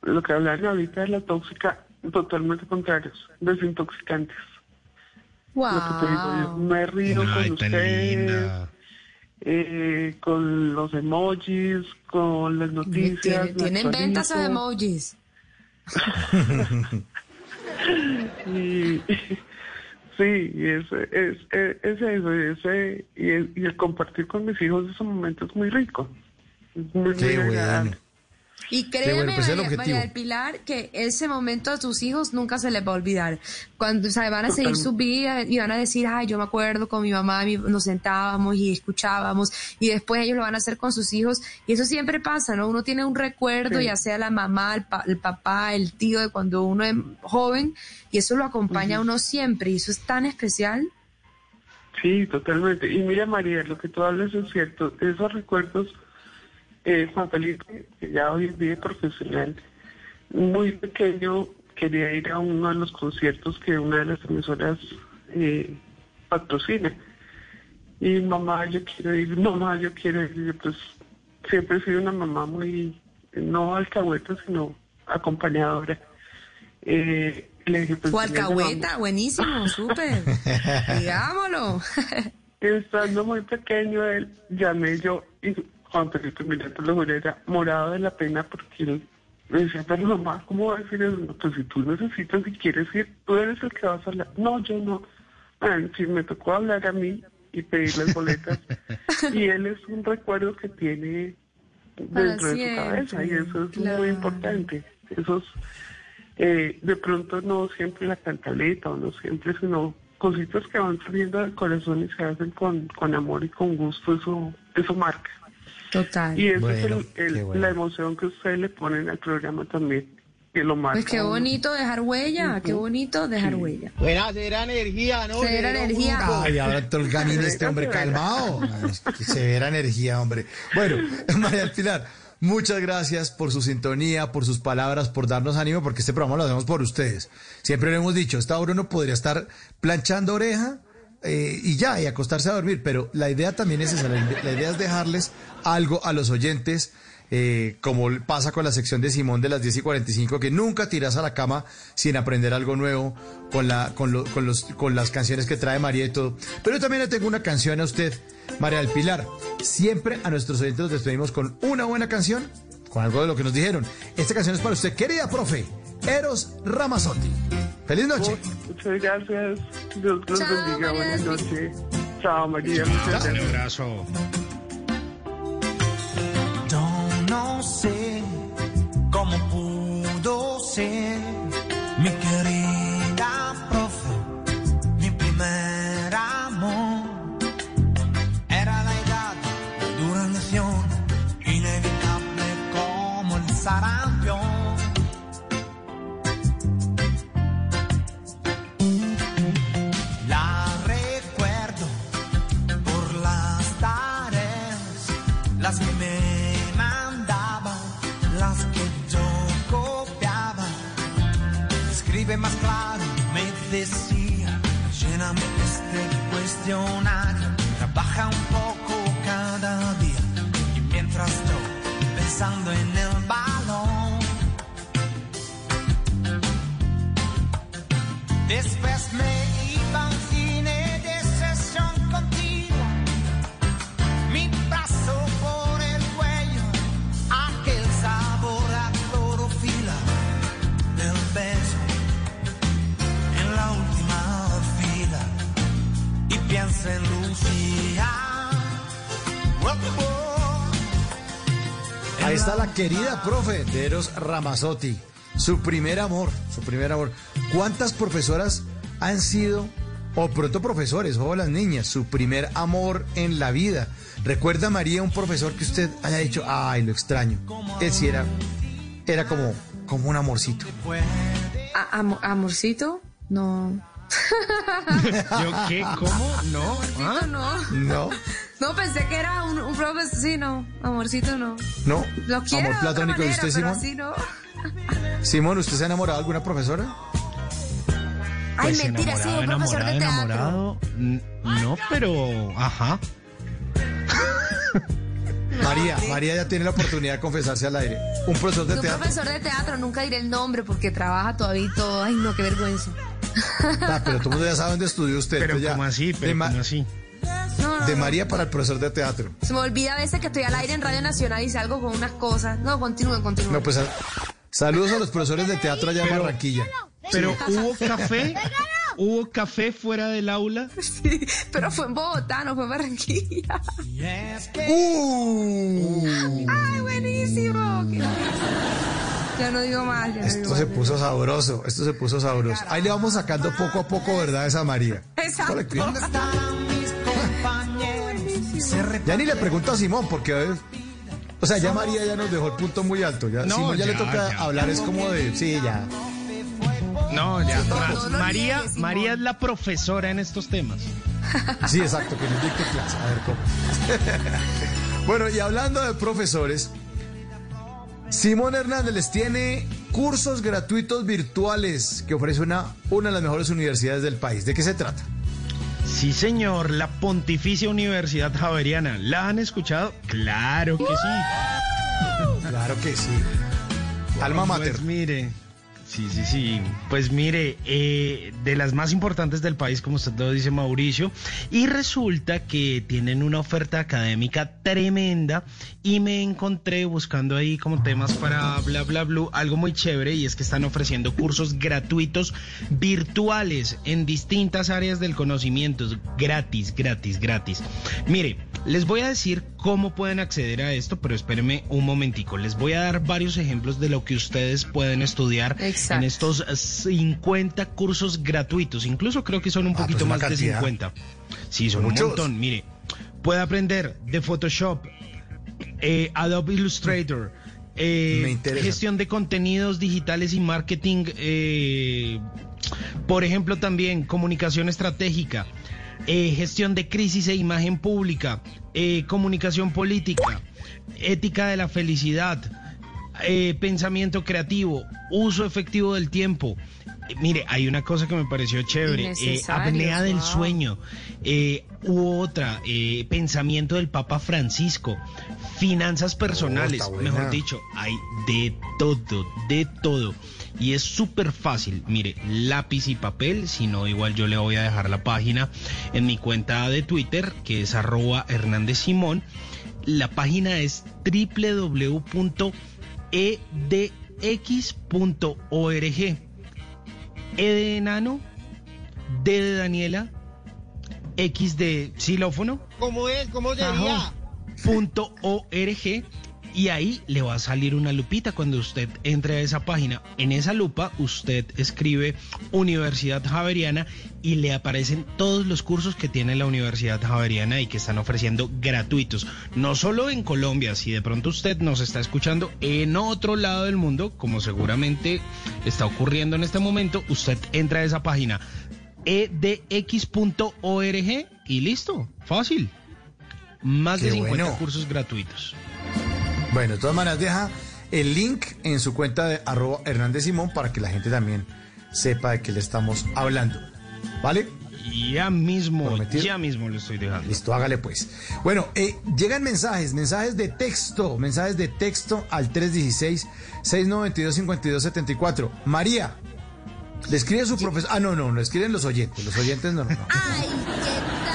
lo que hablan ahorita de la tóxica, totalmente contrarios, desintoxicantes. Lo que te digo, yo me río Ay, con ustedes, eh, con los emojis, con las noticias. Tienen, ventas a emojis. (laughs) y, sí, y es, es, es, es eso, y, ese, y, el, y el compartir con mis hijos esos momentos es muy rico. Es muy, Qué muy bueno. Y créeme, bueno, pues María. María del Pilar, que ese momento a tus hijos nunca se les va a olvidar. Cuando o sea, van a seguir su vida y van a decir, ay, yo me acuerdo con mi mamá, nos sentábamos y escuchábamos, y después ellos lo van a hacer con sus hijos. Y eso siempre pasa, ¿no? Uno tiene un recuerdo, Sí. ya sea la mamá, el, pa- el papá, el tío, de cuando uno es joven, y eso lo acompaña a uno siempre, y eso es tan especial. Sí, totalmente. Y mira, María, lo que tú hablas es cierto. Esos recuerdos, eh, Juan Felipe, que ya hoy en día es profesional, muy pequeño, quería ir a uno de los conciertos que una de las emisoras eh, patrocina. Y mamá, yo quiero ir, mamá, yo quiero ir. Yo, pues siempre he sido una mamá muy, no alcahueta, sino acompañadora. Eh, le dije, pues, O "Venga, alcahueta, vamos". buenísimo, (laughs) súper. Digámoslo. Estando muy pequeño, él llamé yo y Juan Felipe, mira, te lo juro, era morado de la pena porque él me decía, pero mamá, ¿cómo va a decir eso? Pues si tú necesitas, si quieres ir, tú eres el que vas a hablar. No, yo no. Bueno, sí, me tocó hablar a mí y pedir las boletas. (laughs) y él es un recuerdo que tiene dentro de su cabeza y eso es claro. muy importante. Esos, eh, de pronto no siempre la cantaleta o no siempre, sino cositas que van saliendo del corazón y se hacen con, con amor y con gusto, eso, eso marca. Total. Y esa Bueno, es el- el- qué bueno. la emoción que ustedes le ponen al programa también, que lo marca. Pues qué bonito dejar huella, qué bonito dejar huella. Buena, será energía, ¿no? Severa energía. grupo. Ay, ahora entró el gamín este hombre calmado. Es que Severa energía, hombre. Bueno, (laughs) María Pilar, muchas gracias por su sintonía, por sus palabras, por darnos ánimo, porque este programa lo hacemos por ustedes. Siempre lo hemos dicho, esta hora uno podría estar planchando oreja eh, y ya, y acostarse a dormir, pero la idea también es esa, la, idea es dejarles algo a los oyentes. eh, como pasa con la sección de Simón de las 10 y 45, que nunca tiras a la cama sin aprender algo nuevo con, la, con, lo- con, los, con las canciones que trae María y todo. Pero yo también le tengo una canción a usted, María del Pilar. Siempre a nuestros oyentes los despedimos con una buena canción, con algo de lo que nos dijeron. Esta canción es para usted, querida profe, Eros Ramazzotti. Feliz noche. Muchas gracias. Dios los Chao, bendiga. María Buenas noches. Chao, María. Muchas Un gracias. abrazo. Yo no sé cómo pudo ser don't está la querida profe de Eros Ramazzotti. Su primer amor, su primer amor. ¿Cuántas profesoras han sido, o pronto profesores, o las niñas, su primer amor en la vida? ¿Recuerda, María, un profesor que usted haya dicho, ay, lo extraño? Él sí era, era como, como un amorcito. A- ¿Amorcito? No. (laughs) ¿Yo qué? ¿Cómo? ¿No? Amorcito, no. No, No, pensé que era un, un profesor. Sí, no. Amorcito, no. no. Lo quiero Amor de platónico. ¿Y manera, usted, Simón? así no. Simón, ¿usted se ha enamorado de alguna profesora? Ay, Pues mentira, sí, un enamorado, profesor de teatro. enamorado, No, pero... Ajá. (laughs) María, María ya tiene la oportunidad de confesarse al aire. Un profesor de Un teatro. profesor de teatro, nunca diré el nombre porque trabaja todavía y todo. Ay, no, qué vergüenza. Ah, pero todo el mundo ya sabe dónde estudió usted. Pero ya. ¿cómo así? Pero de, ¿cómo así? No, no, de. María para el profesor de teatro. Se me olvida a veces que estoy al aire en Radio Nacional y salgo con unas cosas. No, continúen, continúen. No, pues a- saludos a los profesores de teatro allá en Barranquilla. Pero ¿hubo café? ¿Hubo café fuera del aula? (laughs) Sí, pero fue en Bogotá, no fue en Barranquilla. ¡Uh! ¡Ay, buenísimo! Ya no digo más, ya no Esto digo se más. puso sabroso, esto se puso sabroso. Ahí le vamos sacando poco a poco, ¿verdad? Esa María. Exacto. Ya ni le pregunto a Simón, porque. eh, O sea, ya María ya nos dejó el punto muy alto. Ya, No, Simón ya, le toca ya. hablar, es como de. Sí, ya. No, ya. lo María. María es la profesora en estos temas. Sí, exacto, que nos dicte clase. A ver cómo. (laughs) bueno, y hablando de profesores, Simón Hernández les tiene cursos gratuitos virtuales que ofrece una, una de las mejores universidades del país. ¿De qué se trata? Sí, señor, la Pontificia Universidad Javeriana. ¿La han escuchado? Claro que sí. Claro que sí. Alma mater. Pues mire, sí, sí, sí. Pues mire, eh, de las más importantes del país, como usted lo dice, Mauricio, y resulta que tienen una oferta académica tremenda y me encontré buscando ahí como temas para bla, bla, bla, algo muy chévere y es que están ofreciendo cursos gratuitos virtuales en distintas áreas del conocimiento, gratis, gratis, gratis. Mire, les voy a decir cómo pueden acceder a esto, pero espérenme un momentico. Les voy a dar varios ejemplos de lo que ustedes pueden estudiar Exacto. en estos 50 cursos gratuitos. Incluso creo que son un Ah, poquito pues una más de cantidad. 50. Sí, son Muchos. un montón. Mire, puede aprender de Photoshop, eh, Adobe Illustrator, eh, gestión de contenidos digitales y marketing, eh, por ejemplo también comunicación estratégica, eh, gestión de crisis e imagen pública, eh, comunicación política, ética de la felicidad, eh, pensamiento creativo, uso efectivo del tiempo. Eh, Mire, hay una cosa que me pareció chévere, eh, apnea del wow. sueño, eh, u otra, eh, pensamiento del Papa Francisco, finanzas personales, está buena. mejor dicho, hay de todo, de todo. Y es súper fácil, mire, lápiz y papel, si no, igual yo le voy a dejar la página en mi cuenta de Twitter, que es arroba Hernández Simón. La página es www.edx.org. E de enano, D de Daniela, X de xilófono, ¿Cómo es? ¿Cómo sería? Punto .org y ahí le va a salir una lupita cuando usted entre a esa página. En esa lupa usted escribe Universidad Javeriana y le aparecen todos los cursos que tiene la Universidad Javeriana y que están ofreciendo gratuitos. No solo en Colombia, si de pronto usted nos está escuchando en otro lado del mundo, como seguramente está ocurriendo en este momento, usted entra a esa página edx.org y listo, fácil. más de Qué 50 bueno. cursos gratuitos. Bueno, de todas maneras, deja el link en su cuenta de arroba Hernández Simón para que la gente también sepa de qué le estamos hablando. ¿Vale? Ya mismo, Prometido. ya mismo lo estoy dejando. Listo, hágale pues. Bueno, eh, llegan mensajes, mensajes de texto, mensajes de texto al 316-692-5274. María, le escribe su profesor. Ah, no, no, no, escriben los oyentes. Los oyentes no, no. no. Ay, ¿qué tal?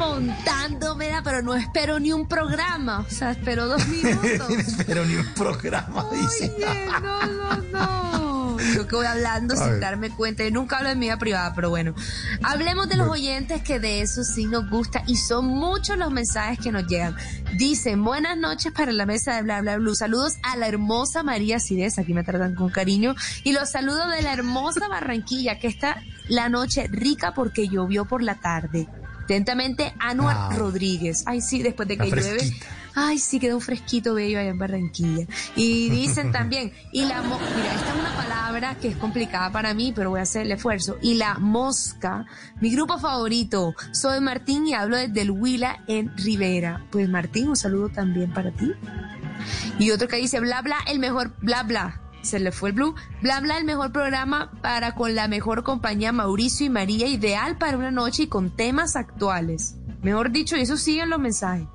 Montándomela, pero no espero ni un programa. O sea, espero dos (laughs) minutos. Pero ni un programa, dice. Oye, no, no, no. Yo que voy hablando A sin ver. darme cuenta. Yo nunca hablo de mi vida privada, pero bueno. Hablemos de los oyentes que de eso sí nos gusta y son muchos los mensajes que nos llegan. Dicen, buenas noches para la mesa de Bla Bla Blue. Saludos a la hermosa María Cires, aquí me tratan con cariño. Y los saludos de la hermosa Barranquilla, que está la noche rica porque llovió por la tarde. Atentamente, Anuar Ah. Rodríguez. Ay, sí, después de que llueve. fresquita. Ay, sí, quedó un fresquito bello allá en Barranquilla. Y dicen (laughs) también, y la mo- mira, esta es una palabra que es complicada para mí, pero voy a hacer el esfuerzo. Y la mosca, mi grupo favorito. Soy Martín y hablo desde el Huila en Rivera. Pues Martín, un saludo también para ti. Y otro que dice, bla bla, el mejor, bla bla. Se le fue el blue. Bla bla, el mejor programa para con la mejor compañía Mauricio y María, ideal para una noche y con temas actuales. Mejor dicho, y eso siguen los mensajes.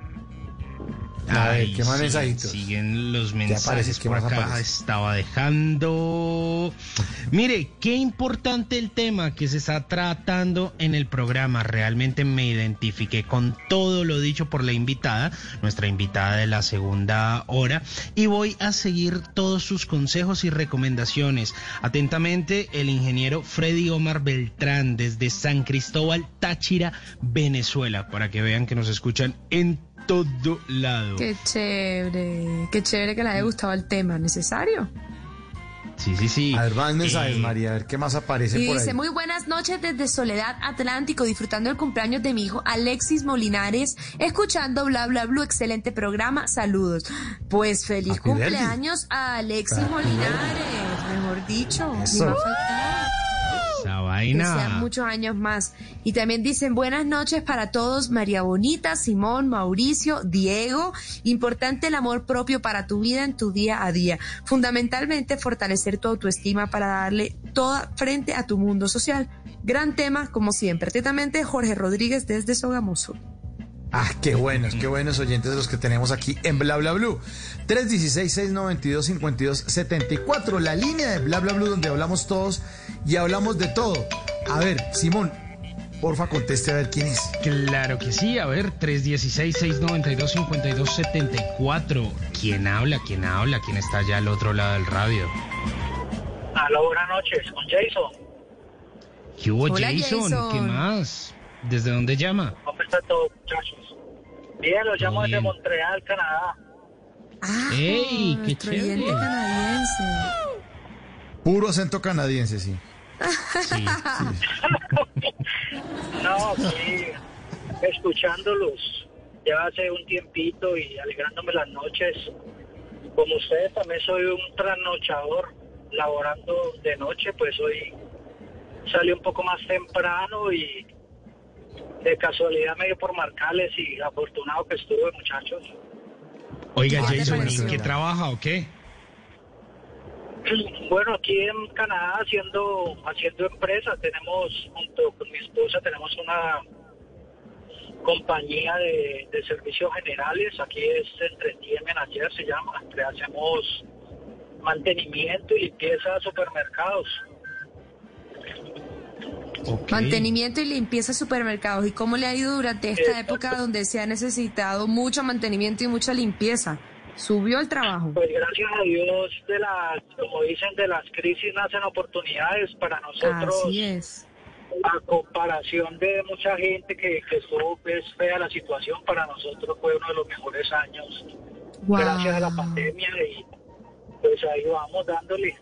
A ver, ¿qué más sí, mensajitos? Siguen los mensajes ¿Qué por más acá. aparece? Estaba dejando. Mire, qué importante el tema que se está tratando en el programa. Realmente me identifiqué con todo lo dicho por la invitada, nuestra invitada de la segunda hora, y voy a seguir todos sus consejos y recomendaciones. Atentamente, el ingeniero Freddy Omar Beltrán desde San Cristóbal, Táchira, Venezuela, para que vean que nos escuchan en todo lado. Qué chévere, qué chévere que le haya gustado el tema, ¿necesario? Sí, sí, sí. A ver, más mensajes, Eh, María, a ver qué más aparece Y por dice, ahí. muy buenas noches desde Soledad Atlántico, disfrutando el cumpleaños de mi hijo Alexis Molinares, escuchando Bla Bla Blue, excelente programa, saludos. Pues feliz Happy cumpleaños a Alexis Happy Molinares, mejor dicho. ni Eso. más Que sean muchos años más. Y también dicen buenas noches para todos, María Bonita, Simón, Mauricio, Diego. Importante el amor propio para tu vida en tu día a día. Fundamentalmente fortalecer tu autoestima para darle toda frente a tu mundo social. Gran tema, como siempre. Atentamente, Jorge Rodríguez desde Sogamoso. Ah, qué (laughs) buenos, qué buenos oyentes los que tenemos aquí en Bla Bla Blue. 316-692-5274, la línea de Bla Bla Blue donde hablamos todos y hablamos de todo. A ver, Simón, porfa conteste a ver quién es. Claro que sí, a ver, 316-692-5274. ¿Quién habla? ¿Quién habla? ¿Quién está allá al otro lado del radio? Aló, buenas noches, con Jason. ¿Qué hubo, Hola, Jason? Jason. ¿Qué más? ¿Desde dónde llama? ¿Cómo está todo, muchachos? Bien, los llamo desde. Montreal, Canadá. Ah, ¡Ey, qué chévere! canadiense. Puro acento canadiense, sí. Sí. (laughs) No, sí, escuchándolos ya hace un tiempito y alegrándome las noches. Como ustedes también soy un trasnochador, laborando de noche, pues hoy salí un poco más temprano y de casualidad me dio por marcarles y afortunado que estuve, muchachos. Oiga, ¿Qué te Jason, en qué trabaja o qué? (clears throat) Bueno, aquí en Canadá haciendo haciendo empresa tenemos junto con mi esposa tenemos una compañía de, de servicios generales. Aquí es Entretienen ayer se llama. Le hacemos mantenimiento y limpieza de supermercados. Ok. Mantenimiento y limpieza de supermercados. ¿Y cómo le ha ido durante esta Exacto. época donde se ha necesitado mucho mantenimiento y mucha limpieza? ¿Subió el trabajo? Pues gracias a Dios de las, como dicen, de las crisis nacen oportunidades para nosotros. Así es. A comparación de mucha gente que, que estuvo pues, fea la situación, para nosotros fue uno de los mejores años Guau. gracias a la pandemia y pues ahí vamos dándole.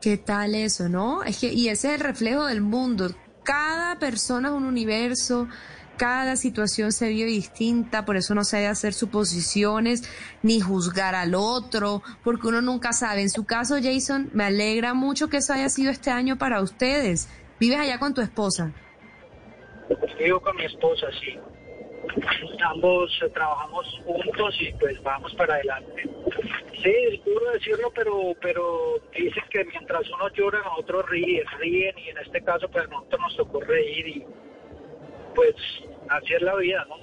¿Qué tal eso, no? Es que, y ese es el reflejo del mundo. Cada persona es un universo, cada situación se vive distinta, por eso no se debe hacer suposiciones ni juzgar al otro, porque uno nunca sabe. En su caso, Jason, me alegra mucho que eso haya sido este año para ustedes. ¿Vives allá con tu esposa? Vivo con mi esposa, sí. Ambos eh, trabajamos juntos y pues vamos para adelante. Sí, es duro decirlo, pero pero dicen que mientras uno llora, otros ríen, ríen y en este caso pues a nosotros nos tocó reír y pues así es la vida, ¿no?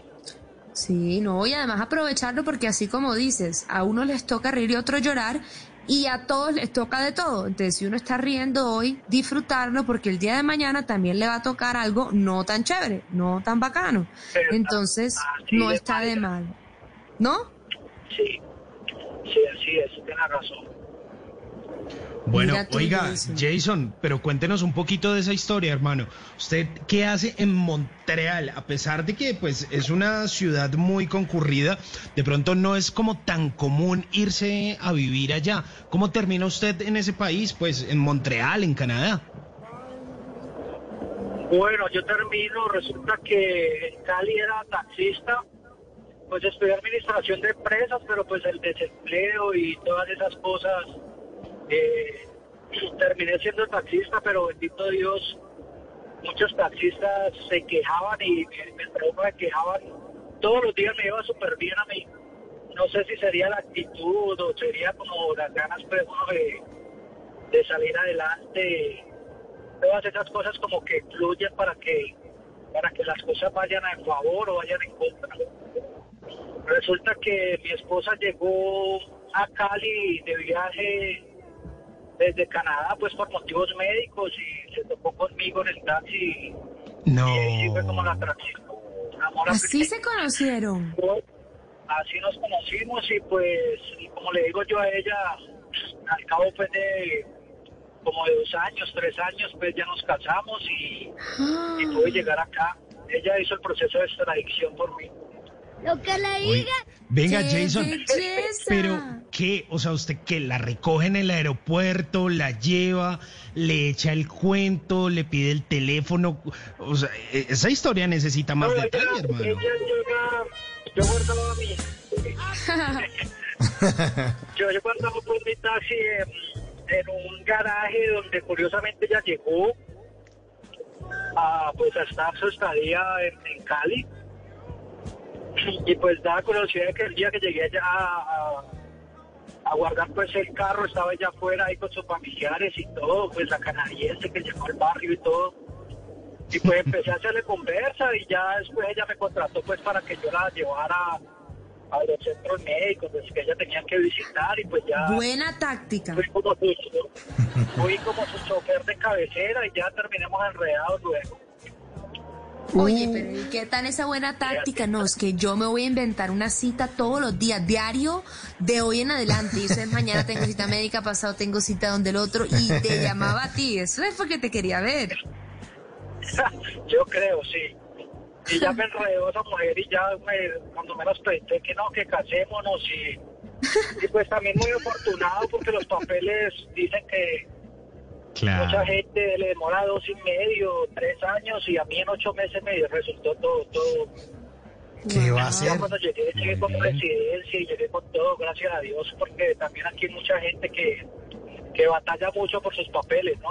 Sí, no, y además aprovecharlo porque así como dices, a uno les toca reír y a otro llorar y a todos les toca de todo. Entonces, si uno está riendo hoy, disfrutarlo porque el día de mañana también le va a tocar algo no tan chévere, no tan bacano. Entonces, no está de mal. ¿No? Sí, sí, así es, tienes razón. Bueno, Mira oiga, Jason. Jason, pero cuéntenos un poquito de esa historia, hermano. ¿Usted qué hace en Montreal? A pesar de que pues es una ciudad muy concurrida, de pronto no es como tan común irse a vivir allá. ¿Cómo termina usted en ese país? Pues en Montreal, en Canadá. Bueno, yo termino, resulta que en Cali era taxista, pues estudié administración de empresas, pero pues el desempleo y todas esas cosas, eh, terminé siendo taxista, pero bendito Dios, muchos taxistas se quejaban y uno se quejaban, todos los días me iba súper bien a mí. No sé si sería la actitud o sería como las ganas pues, de, de salir adelante todas esas cosas como que fluyen para que para que las cosas vayan a favor o vayan en contra. Resulta que mi esposa llegó a Cali de viaje desde Canadá pues por motivos médicos y se tocó conmigo en el taxi No. y así fue como la a Así se conocieron. así nos conocimos y pues y como le digo yo a ella al cabo pues de como de dos años tres años pues ya nos casamos y, y pude llegar acá ella hizo el proceso de extradición por mí Lo que le Oye, venga, ¡Qué Jason. belleza! Pero, ¿qué? O sea, ¿usted que ¿La recoge en el aeropuerto, la lleva, le echa el cuento, le pide el teléfono? O sea, e- esa historia necesita más No, detalle, ella- hermano. ella llega yo guardaba mi (laughs) yo, yo guardaba pues mi taxi en, en un garaje donde curiosamente ella llegó a pues a estar su estadía en, en Cali y pues daba curiosidad que el día que llegué allá a, guardar pues el carro estaba ella afuera ahí con sus familiares y todo pues la canadiense que llegó al barrio y todo y pues empecé a hacerle conversa y ya después ella me contrató pues para que yo la llevara a los centros médicos pues, que ella tenía que visitar y pues ya Buena táctica. fui como su, fui como su chofer de cabecera y ya terminamos enredados luego. Oye, pero ¿y qué tal esa buena táctica? No, es que yo me voy a inventar una cita todos los días, diario, de hoy en adelante. Y eso es mañana tengo cita médica, pasado tengo cita donde el otro, y te (laughs) llamaba a ti. Eso es porque te quería ver. (laughs) Yo creo, sí. Y ya me enredó esa mujer y ya me, cuando menos pensé que no, que casémonos y, y pues también muy afortunado porque los papeles dicen que mucha gente le demora dos y medio, tres años y a mí en ocho meses me resultó todo, todo. ¿Qué va a Ya hacer? cuando llegué, llegué con residencia y llegué con todo, gracias a Dios, porque también aquí hay mucha gente que, que batalla mucho por sus papeles, ¿no?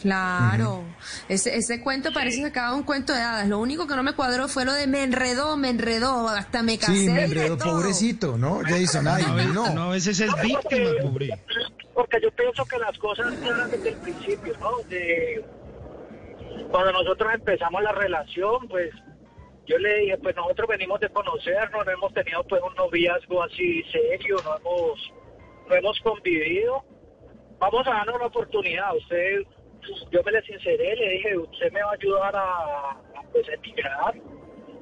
Claro. Ese, ese cuento parece sacado un cuento de hadas. Lo único que no me cuadró fue lo de me enredó, me enredó, hasta me casé. Sí, me enredó, pobrecito, ¿no? Jason, ay, No, no. a veces es víctima, pobre. Porque yo pienso que las cosas eran desde el principio, ¿no? De, cuando nosotros empezamos la relación, pues yo le dije, pues nosotros venimos de conocernos, no hemos tenido pues un noviazgo así serio, no hemos, no hemos convivido. Vamos a darnos una oportunidad. Usted, yo me le sinceré, le dije, usted me va a ayudar a, a, pues, emigrar.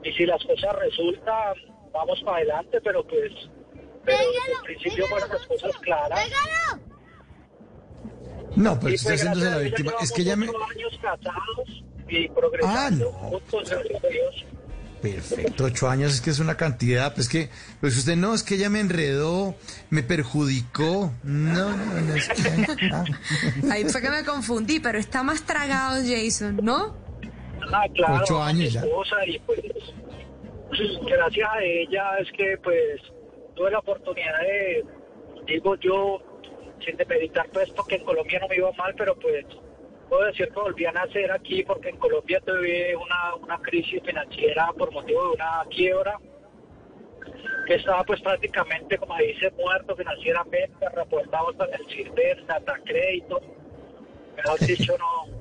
Y si las cosas resultan, vamos para adelante, pero pues, pero desde el principio fueron las cosas claras. No, pero pues, haciéndose la víctima. Es que ya me... años casados y progresando Ah, no. Perfecto, ocho años es que es una cantidad, pues que, pues usted no, es que ella me enredó, me perjudicó, no, no, no es que, ah. (laughs) Ahí fue que me confundí, pero está más tragado Jason, ¿no? Ah, claro, Ocho años ya. y pues gracias a ella es que pues tuve la oportunidad de, digo yo, sin demeritar pues porque en Colombia no me iba mal, pero pues puedo decir que volví a nacer aquí porque en Colombia tuve una, una crisis financiera por motivo de una quiebra que estaba pues prácticamente, como dice, muerto financieramente, reportado hasta el CIRDER, data crédito. Mejor dicho, no.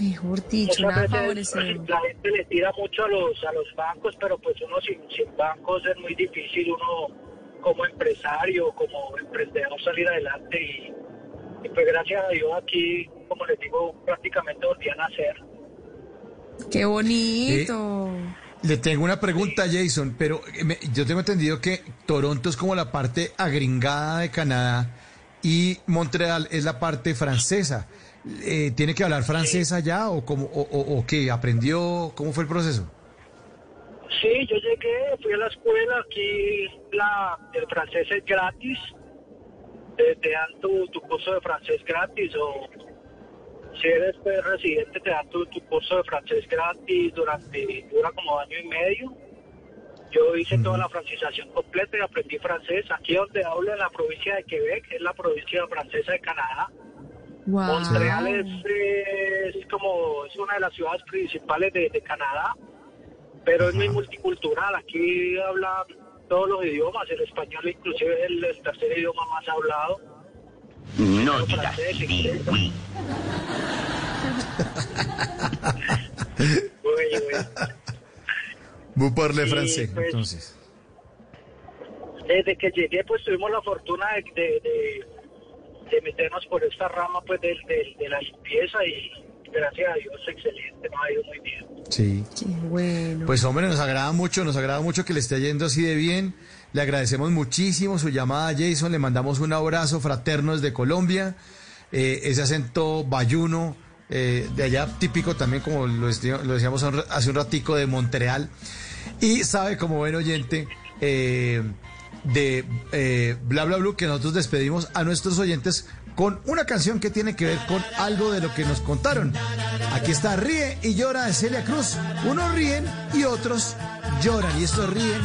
Mejor dicho, nada favorecedor. la gente le tira mucho a los, a los bancos, pero pues uno sin, sin bancos es muy difícil uno como empresario, como emprendedor salir adelante y, y pues gracias a Dios aquí, como les digo, prácticamente volví a nacer. Qué bonito. Le tengo una pregunta, Jason, pero eh, me- yo tengo entendido que Toronto es como la parte agringada de Canadá y Montreal es la parte francesa. Eh, ¿Tiene que hablar francés allá o, cómo, o, o- o qué? ¿Aprendió? ¿Cómo fue el proceso? Sí, yo llegué, fui a la escuela, aquí la, el francés es gratis, te, te dan tu, tu curso de francés gratis o si eres pues, residente te dan tu, tu curso de francés gratis durante, dura como año y medio. Yo hice toda la francización completa y aprendí francés. Aquí donde hablo en la provincia de Quebec, es la provincia francesa de Canadá. Wow. Montreal es, es como es una de las ciudades principales de, de Canadá, pero es muy multicultural. Aquí hablan todos los idiomas, el español inclusive es el, el tercer idioma más hablado. No inglés. (laughs) Güey, güey. Vous parlez francés, pues. entonces. Desde que llegué, pues tuvimos la fortuna de, de, de- de meternos por esta rama pues de, de- de la limpieza y gracias a Dios excelente, nos ha ido muy bien. Sí. Qué bueno. Pues hombre, nos agrada mucho, nos agrada mucho que le esté yendo así de bien. Le agradecemos muchísimo su llamada, Jason. Le mandamos un abrazo fraterno desde Colombia. Eh, ese acento bayuno, eh, de allá típico también, como lo, decíamos hace un- hace un ratico, de Montreal. Y sabe, como buen oyente, eh, de eh, Bla Bla Blue, que nosotros despedimos a nuestros oyentes con una canción que tiene que ver con algo de lo que nos contaron. Aquí está Ríe y llora de Celia Cruz. Unos ríen y otros lloran. Y estos ríen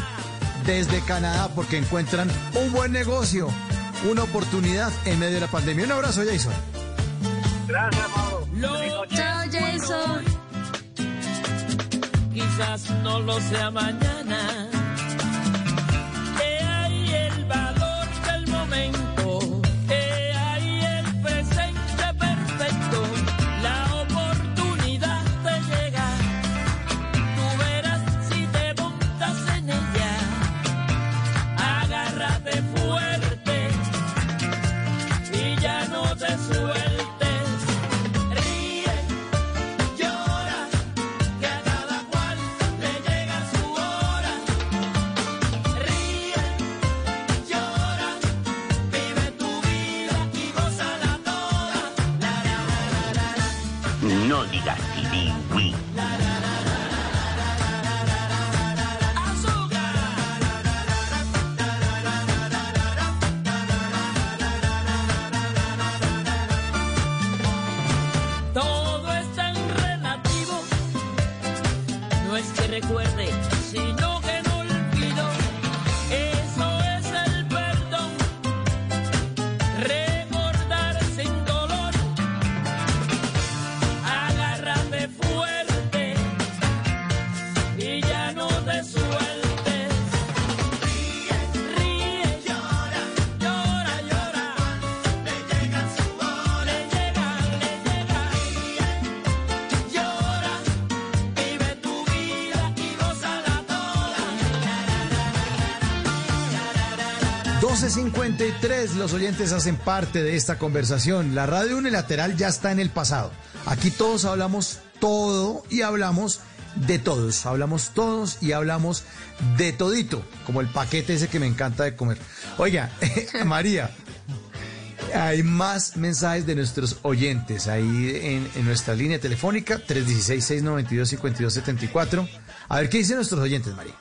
desde Canadá porque encuentran un buen negocio, una oportunidad en medio de la pandemia. Un abrazo, Jason. Gracias, Mauro. Chao, Jason. quizás no lo sea mañana. Los oyentes hacen parte de esta conversación. La radio unilateral ya está en el pasado. Aquí todos hablamos todo y hablamos de todos. Hablamos todos y hablamos de todito, como el paquete ese que me encanta de comer. Oiga, (laughs) María, hay más mensajes de nuestros oyentes ahí en, en nuestra línea telefónica 316-692-5274. A ver qué dicen nuestros oyentes, María.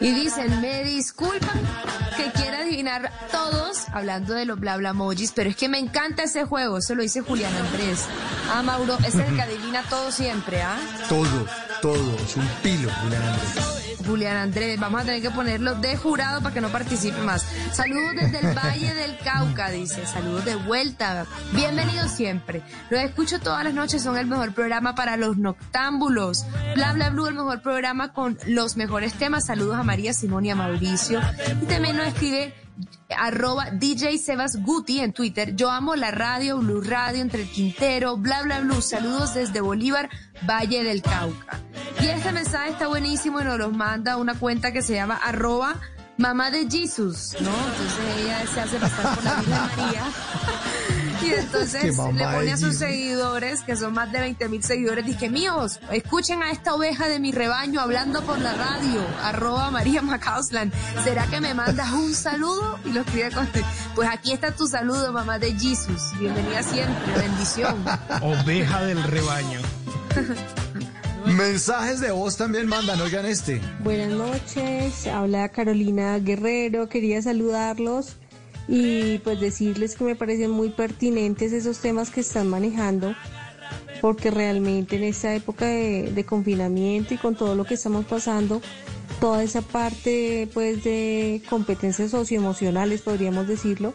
Y dicen, me disculpan que quiera adivinar todos, hablando de los bla bla emojis, pero es que me encanta ese juego, eso lo dice Julián Andrés. Ah, Mauro, es el que adivina todo siempre, ¿ah? Todo, todo, es un pilo, Julián Andrés. Julián Andrés. Vamos a tener que ponerlo de jurado para que no participe más. Saludos desde el Valle del Cauca, dice. Saludos de vuelta. Bienvenidos siempre. Los escucho todas las noches, son el mejor programa para los noctámbulos. Bla, bla, bla, el mejor programa con los mejores temas. Saludos a María Simón y a Mauricio. Y también nos escribe arroba DJ Sebas Guti en Twitter. Yo amo la radio, Blue Radio, entre el Quintero, bla, bla, bla. Saludos desde Bolívar, Valle del Cauca. Y este mensaje está buenísimo y nos lo manda una cuenta que se llama arroba mamá de Jesus, ¿no? Entonces ella se hace pasar por la Virgen María. (laughs) Y entonces le pone a sus seguidores, que son más de 20 mil seguidores, dije, míos, escuchen a esta oveja de mi rebaño hablando por la radio, arroba María Macausland. ¿Será que me mandas un saludo? Y lo escribe con... Pues aquí está tu saludo, mamá de Jesus. Bienvenida siempre, bendición. (laughs) Oveja del rebaño. (laughs) Mensajes de voz también mandan, oigan este. Buenas noches, habla Carolina Guerrero, quería saludarlos y pues decirles que me parecen muy pertinentes esos temas que están manejando, porque realmente en esta época de, confinamiento y con todo lo que estamos pasando, toda esa parte pues de competencias socioemocionales, podríamos decirlo,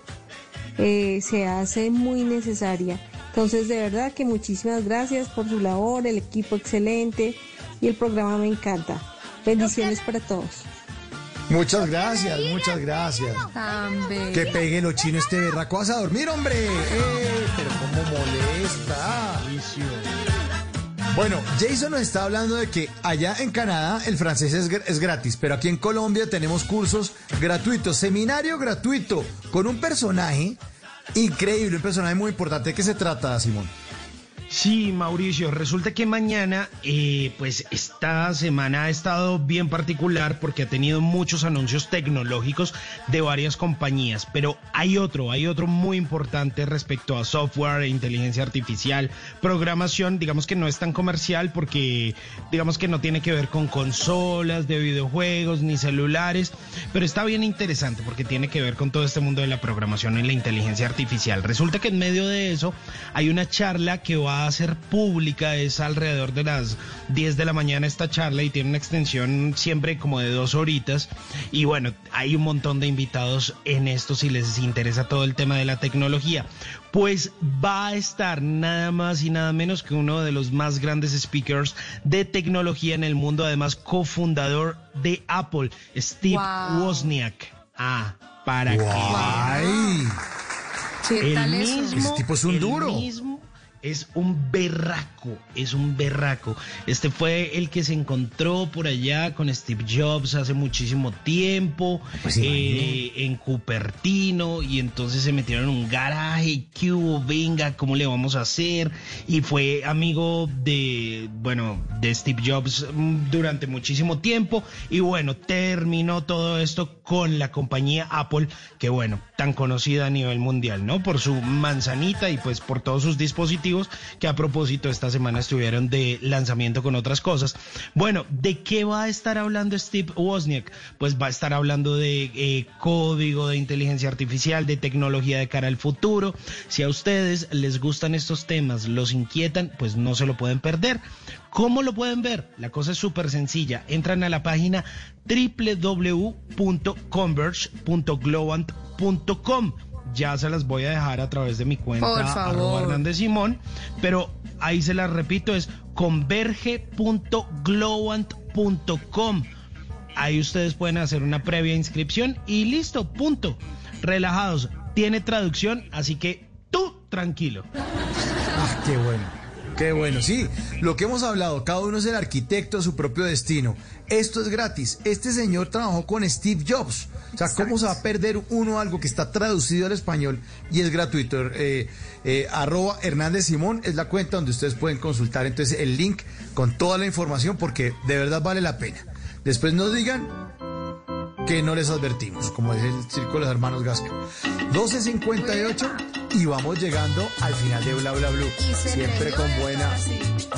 eh, se hace muy necesaria. Entonces, de verdad que muchísimas gracias por su labor, el equipo excelente y el programa me encanta. Bendiciones para todos. Muchas gracias, muchas gracias. Que pegue lo chino este berraco. Vas a dormir, hombre. Eh, pero cómo molesta. Bueno, Jason nos está hablando de que allá en Canadá el francés es, es gratis, pero aquí en Colombia tenemos cursos gratuitos, seminario gratuito, con un personaje increíble, un personaje muy importante. ¿De qué se trata, Simón? Sí, Mauricio, resulta que mañana, eh, pues esta semana ha estado bien particular porque ha tenido muchos anuncios tecnológicos de varias compañías, pero hay otro, hay otro muy importante respecto a software, inteligencia artificial, programación, digamos que no es tan comercial porque digamos que no tiene que ver con consolas de videojuegos ni celulares, pero está bien interesante porque tiene que ver con todo este mundo de la programación y la inteligencia artificial. Resulta que en medio de eso hay una charla que va a ser pública, es alrededor de las 10 de la mañana esta charla y tiene una extensión siempre como de dos horitas. Y bueno, hay un montón de invitados en esto si les interesa todo el tema de la tecnología. Pues va a estar nada más y nada menos que uno de los más grandes speakers de tecnología en el mundo, además cofundador de Apple, Steve Wow. Wozniak. Ah, para. ¿Qué el tal eso? mismo, Ese tipo es un el duro. mismo es un berraco, es un berraco. Este fue el que se encontró por allá con Steve Jobs hace muchísimo tiempo Pues eh, en Cupertino y entonces se metieron en un garaje, ¿qué hubo? Venga, ¿cómo le vamos a hacer? Y fue amigo de, bueno, de Steve Jobs mm, durante muchísimo tiempo y bueno, terminó todo esto con la compañía Apple, que bueno, tan conocida a nivel mundial, ¿no? Por su manzanita y pues por todos sus dispositivos que a propósito esta semana estuvieron de lanzamiento con otras cosas. Bueno, ¿de qué va a estar hablando Steve Wozniak? Pues va a estar hablando de eh, código, de inteligencia artificial, de tecnología de cara al futuro. Si a ustedes les gustan estos temas, los inquietan, pues no se lo pueden perder. ¿Cómo lo pueden ver? La cosa es súper sencilla. Entran a la página Ya se las voy a dejar a través de mi cuenta arroba Hernández Simón, pero ahí se las repito, es converge.glowant.com. Ahí ustedes pueden hacer una previa inscripción y listo, punto. Relajados. Tiene traducción, así que tú tranquilo. Ah, qué bueno. Qué bueno, sí. Lo que hemos hablado, cada uno es el arquitecto de su propio destino. Esto es gratis. Este señor trabajó con Steve Jobs. O sea, ¿cómo se va a perder uno algo que está traducido al español y es gratuito? Eh, eh, arroba Hernández Simón es la cuenta donde ustedes pueden consultar entonces el link con toda la información porque de verdad vale la pena. Después nos digan que no les advertimos, como dice el Círculo de los Hermanos Gasca. 12.58 y vamos llegando al final de Bla Bla Blue. Siempre con buena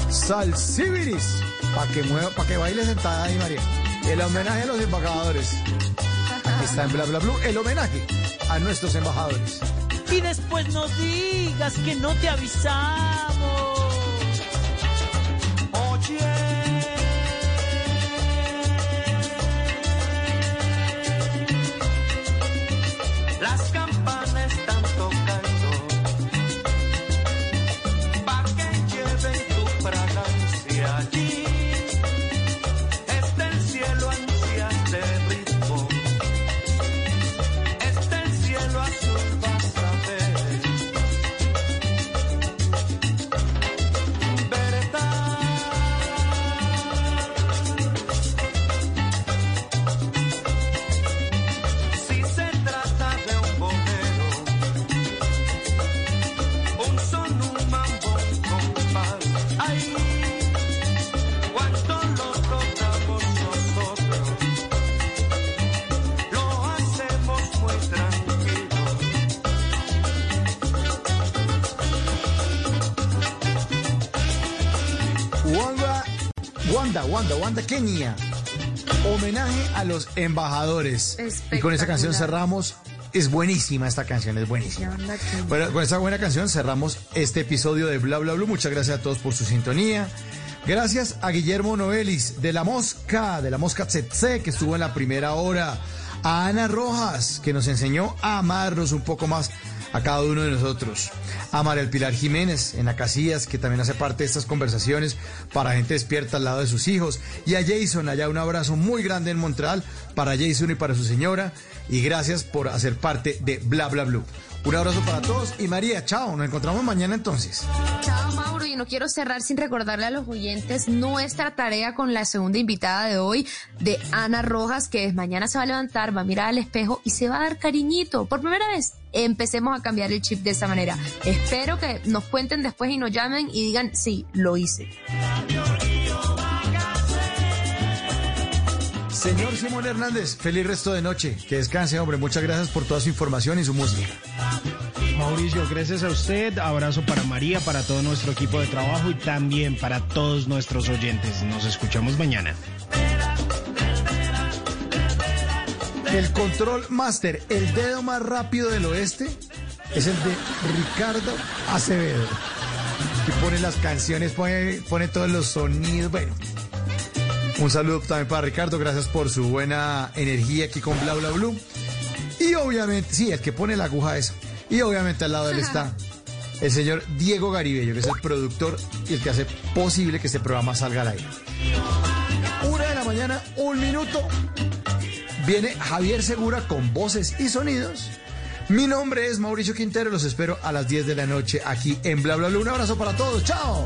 salsibiris. Para que mueva, para que baile sentada ahí, María. El homenaje a los embajadores. Aquí está en Bla Bla Blue el homenaje a nuestros embajadores. Y después no digas que no te avisamos. Oye. Las Homenaje a los embajadores. Y con esta canción cerramos. Es buenísima esta canción, es buenísima. Bueno, con esta buena canción cerramos este episodio de Bla Bla Blue. Muchas gracias a todos por su sintonía. Gracias a Guillermo Novelis de La Mosca, de La Mosca Tsetse, que estuvo en la primera hora. A Ana Rojas, que nos enseñó a amarnos un poco más a cada uno de nosotros. A María El Pilar Jiménez en la Casillas, que también hace parte de estas conversaciones para gente despierta al lado de sus hijos. Y a Jason, allá un abrazo muy grande en Montreal para Jason y para su señora. Y gracias por hacer parte de Bla Bla Blue. Un abrazo para todos y María, chao, nos encontramos mañana entonces. Chao Mauro, y no quiero cerrar sin recordarle a los oyentes nuestra tarea con la segunda invitada de hoy, de Ana Rojas, que mañana se va a levantar, va a mirar al espejo y se va a dar cariñito. Por primera vez, empecemos a cambiar el chip de esa manera. Espero que nos cuenten después y nos llamen y digan, sí, lo hice. Señor Simón Hernández, feliz resto de noche. Que descanse, hombre. Muchas gracias por toda su información y su música. Mauricio, gracias a usted. Abrazo para María, para todo nuestro equipo de trabajo y también para todos nuestros oyentes. Nos escuchamos mañana. El control master, el dedo más rápido del oeste, es el de Ricardo Acevedo. Que pone las canciones, pone, pone todos los sonidos. Bueno, un saludo también para Ricardo. Gracias por su buena energía aquí con Bla Bla Blue. Y obviamente, sí, el que pone la aguja esa. Y obviamente al lado de él está (laughs) el señor Diego Garibello, que es el productor y el que hace posible que este programa salga al aire. Una de la mañana, un minuto. Viene Javier Segura con voces y sonidos. Mi nombre es Mauricio Quintero, los espero a las 10 de la noche aquí en Bla Bla Bla. Un abrazo para todos, chao.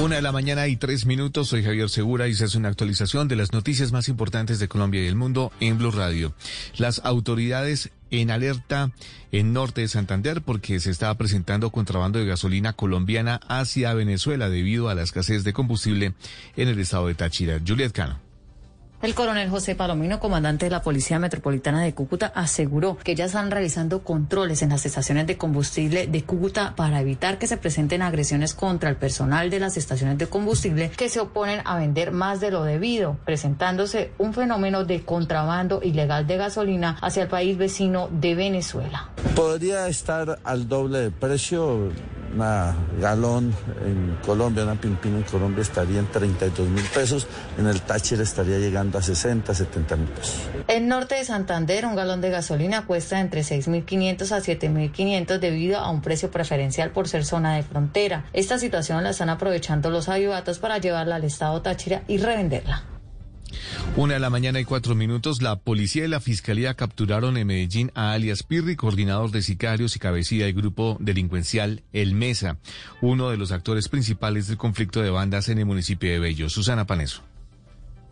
Una de la mañana y tres minutos, soy Javier Segura y se hace una actualización de las noticias más importantes de Colombia y el mundo en Blue Radio. Las autoridades en alerta en norte de Santander porque se estaba presentando contrabando de gasolina colombiana hacia Venezuela debido a la escasez de combustible en el estado de Táchira. Juliet Cano. El coronel José Palomino, comandante de la Policía Metropolitana de Cúcuta, aseguró que ya están realizando controles en las estaciones de combustible de Cúcuta para evitar que se presenten agresiones contra el personal de las estaciones de combustible que se oponen a vender más de lo debido, presentándose un fenómeno de contrabando ilegal de gasolina hacia el país vecino de Venezuela. Podría estar al doble de precio. Una galón en Colombia, una pimpina en Colombia estaría en 32 mil pesos, en el Táchira estaría llegando a 60, 70 mil pesos. En norte de Santander, un galón de gasolina cuesta entre 6.500 a 7.500 debido a un precio preferencial por ser zona de frontera. Esta situación la están aprovechando los avivatos para llevarla al estado Táchira y revenderla. Una de la mañana y cuatro minutos, la policía y la fiscalía capturaron en Medellín a alias Pirri, coordinador de sicarios y cabecilla del grupo delincuencial El Mesa, uno de los actores principales del conflicto de bandas en el municipio de Bello. Susana Paneso.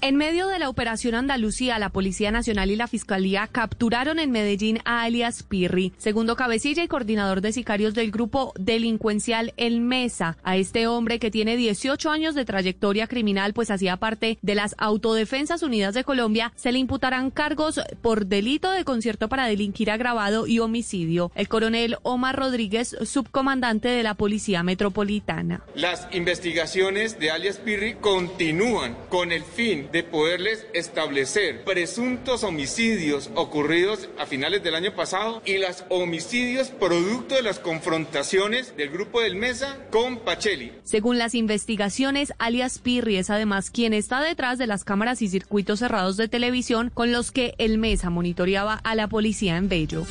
En medio de la operación Andalucía, la Policía Nacional y la Fiscalía capturaron en Medellín a alias Pirri, segundo cabecilla y coordinador de sicarios del grupo delincuencial El Mesa. A este hombre que tiene 18 años de trayectoria criminal, pues hacía parte de las Autodefensas Unidas de Colombia, se le imputarán cargos por delito de concierto para delinquir agravado y homicidio. El coronel Omar Rodríguez, subcomandante de la Policía Metropolitana. Las investigaciones de alias Pirri continúan con el fin de poderles establecer presuntos homicidios ocurridos a finales del año pasado y los homicidios producto de las confrontaciones del grupo del Mesa con Pacheli. Según las investigaciones, alias Pirri es además quien está detrás de las cámaras y circuitos cerrados de televisión con los que el Mesa monitoreaba a la policía en Bello.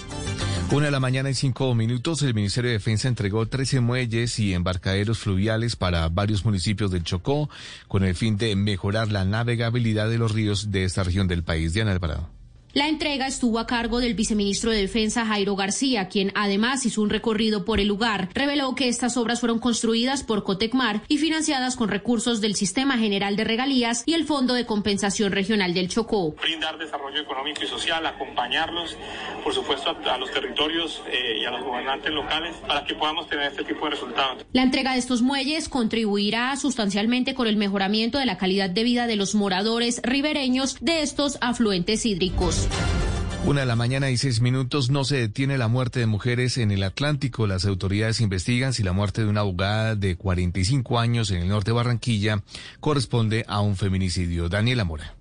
Una de la mañana y cinco minutos, el Ministerio de Defensa entregó 13 muelles y embarcaderos fluviales para varios municipios del Chocó con el fin de mejorar la navegabilidad de los ríos de esta región del país. Diana Alvarado. La entrega estuvo a cargo del viceministro de Defensa Jairo García, quien además hizo un recorrido por el lugar. Reveló que estas obras fueron construidas por Cotecmar y financiadas con recursos del Sistema General de Regalías y el Fondo de Compensación Regional del Chocó. Brindar desarrollo económico y social, acompañarlos, por supuesto, a, a los territorios eh, y a los gobernantes locales para que podamos tener este tipo de resultados. La entrega de estos muelles contribuirá sustancialmente con el mejoramiento de la calidad de vida de los moradores ribereños de estos afluentes hídricos. Una de la mañana y seis minutos no se detiene la muerte de mujeres en el Atlántico. Las autoridades investigan si la muerte de una abogada de 45 años en el norte de Barranquilla corresponde a un feminicidio. Daniela Mora.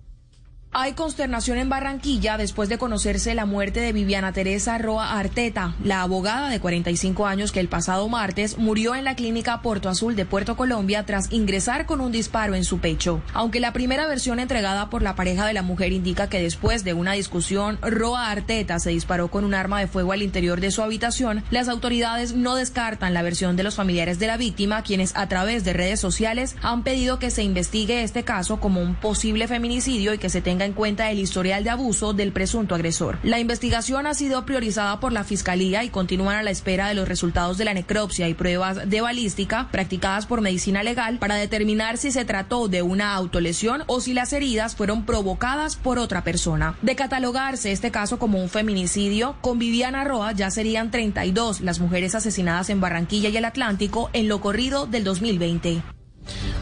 Hay consternación en Barranquilla después de conocerse la muerte de Viviana Teresa Roa Arteta, la abogada de 45 años que el pasado martes murió en la clínica Puerto Azul de Puerto Colombia tras ingresar con un disparo en su pecho. Aunque la primera versión entregada por la pareja de la mujer indica que después de una discusión, Roa Arteta se disparó con un arma de fuego al interior de su habitación, las autoridades no descartan la versión de los familiares de la víctima, quienes a través de redes sociales han pedido que se investigue este caso como un posible feminicidio y que se tenga en cuenta el historial de abuso del presunto agresor. La investigación ha sido priorizada por la Fiscalía y continúan a la espera de los resultados de la necropsia y pruebas de balística practicadas por medicina legal para determinar si se trató de una autolesión o si las heridas fueron provocadas por otra persona. De catalogarse este caso como un feminicidio, con Viviana Roa ya serían 32 las mujeres asesinadas en Barranquilla y el Atlántico en lo corrido del 2020.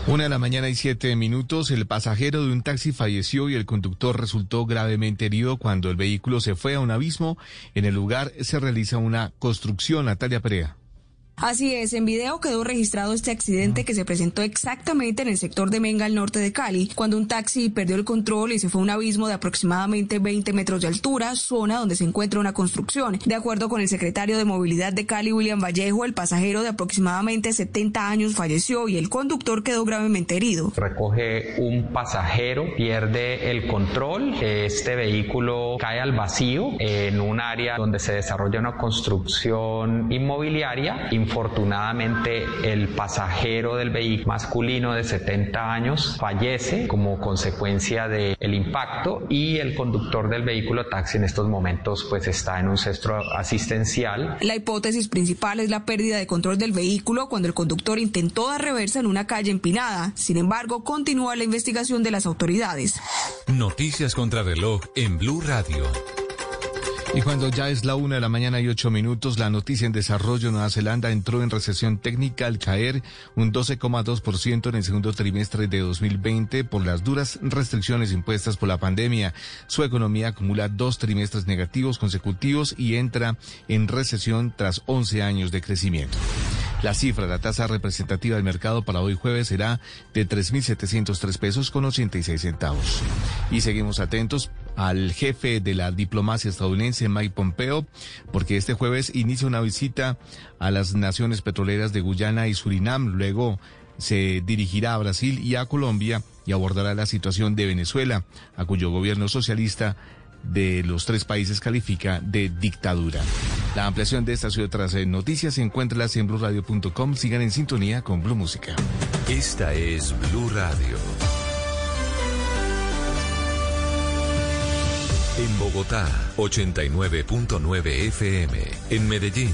Una de la mañana y siete minutos, el pasajero de un taxi falleció y el conductor resultó gravemente herido cuando el vehículo se fue a un abismo. En el lugar se realiza una construcción. Natalia Perea. Así es, en video quedó registrado este accidente que se presentó exactamente en el sector de Menga, al norte de Cali, cuando un taxi perdió el control y se fue a un abismo de aproximadamente 20 metros de altura, zona donde se encuentra una construcción. De acuerdo con el secretario de Movilidad de Cali, William Vallejo, el pasajero de aproximadamente 70 años falleció y el conductor quedó gravemente herido. Recoge un pasajero, pierde el control, este vehículo cae al vacío en un área donde se desarrolla una construcción inmobiliaria. Infortunadamente, el pasajero del vehículo masculino de 70 años fallece como consecuencia del impacto y el conductor del vehículo taxi en estos momentos pues está en un centro asistencial. La hipótesis principal es la pérdida de control del vehículo cuando el conductor intentó dar reversa en una calle empinada. Sin embargo, continúa la investigación de las autoridades. Noticias contra reloj en Blue Radio. Y cuando ya es la una de la mañana y ocho minutos, la noticia en desarrollo Nueva Zelanda entró en recesión técnica al caer un 12,2% en el segundo trimestre de 2020 por las duras restricciones impuestas por la pandemia. Su economía acumula dos trimestres negativos consecutivos y entra en recesión tras 11 años de crecimiento. La cifra, la tasa representativa del mercado para hoy jueves será de 3.703 pesos con 86 centavos. Y seguimos atentos al jefe de la diplomacia estadounidense, Mike Pompeo, porque este jueves inicia una visita a las naciones petroleras de Guyana y Surinam. Luego se dirigirá a Brasil y a Colombia y abordará la situación de Venezuela, a cuyo gobierno socialista de los tres países califica de dictadura. La ampliación de estas y otras eh, noticias se encuentra en blueradio.com. Sigan en sintonía con Blue Música. Esta es Blue Radio. En Bogotá, 89.9 FM. En Medellín,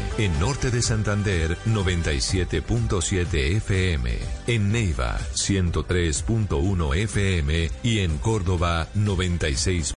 En Norte de Santander, 97.7 FM. En Neiva, 103.1 FM. Y en Córdoba, 96.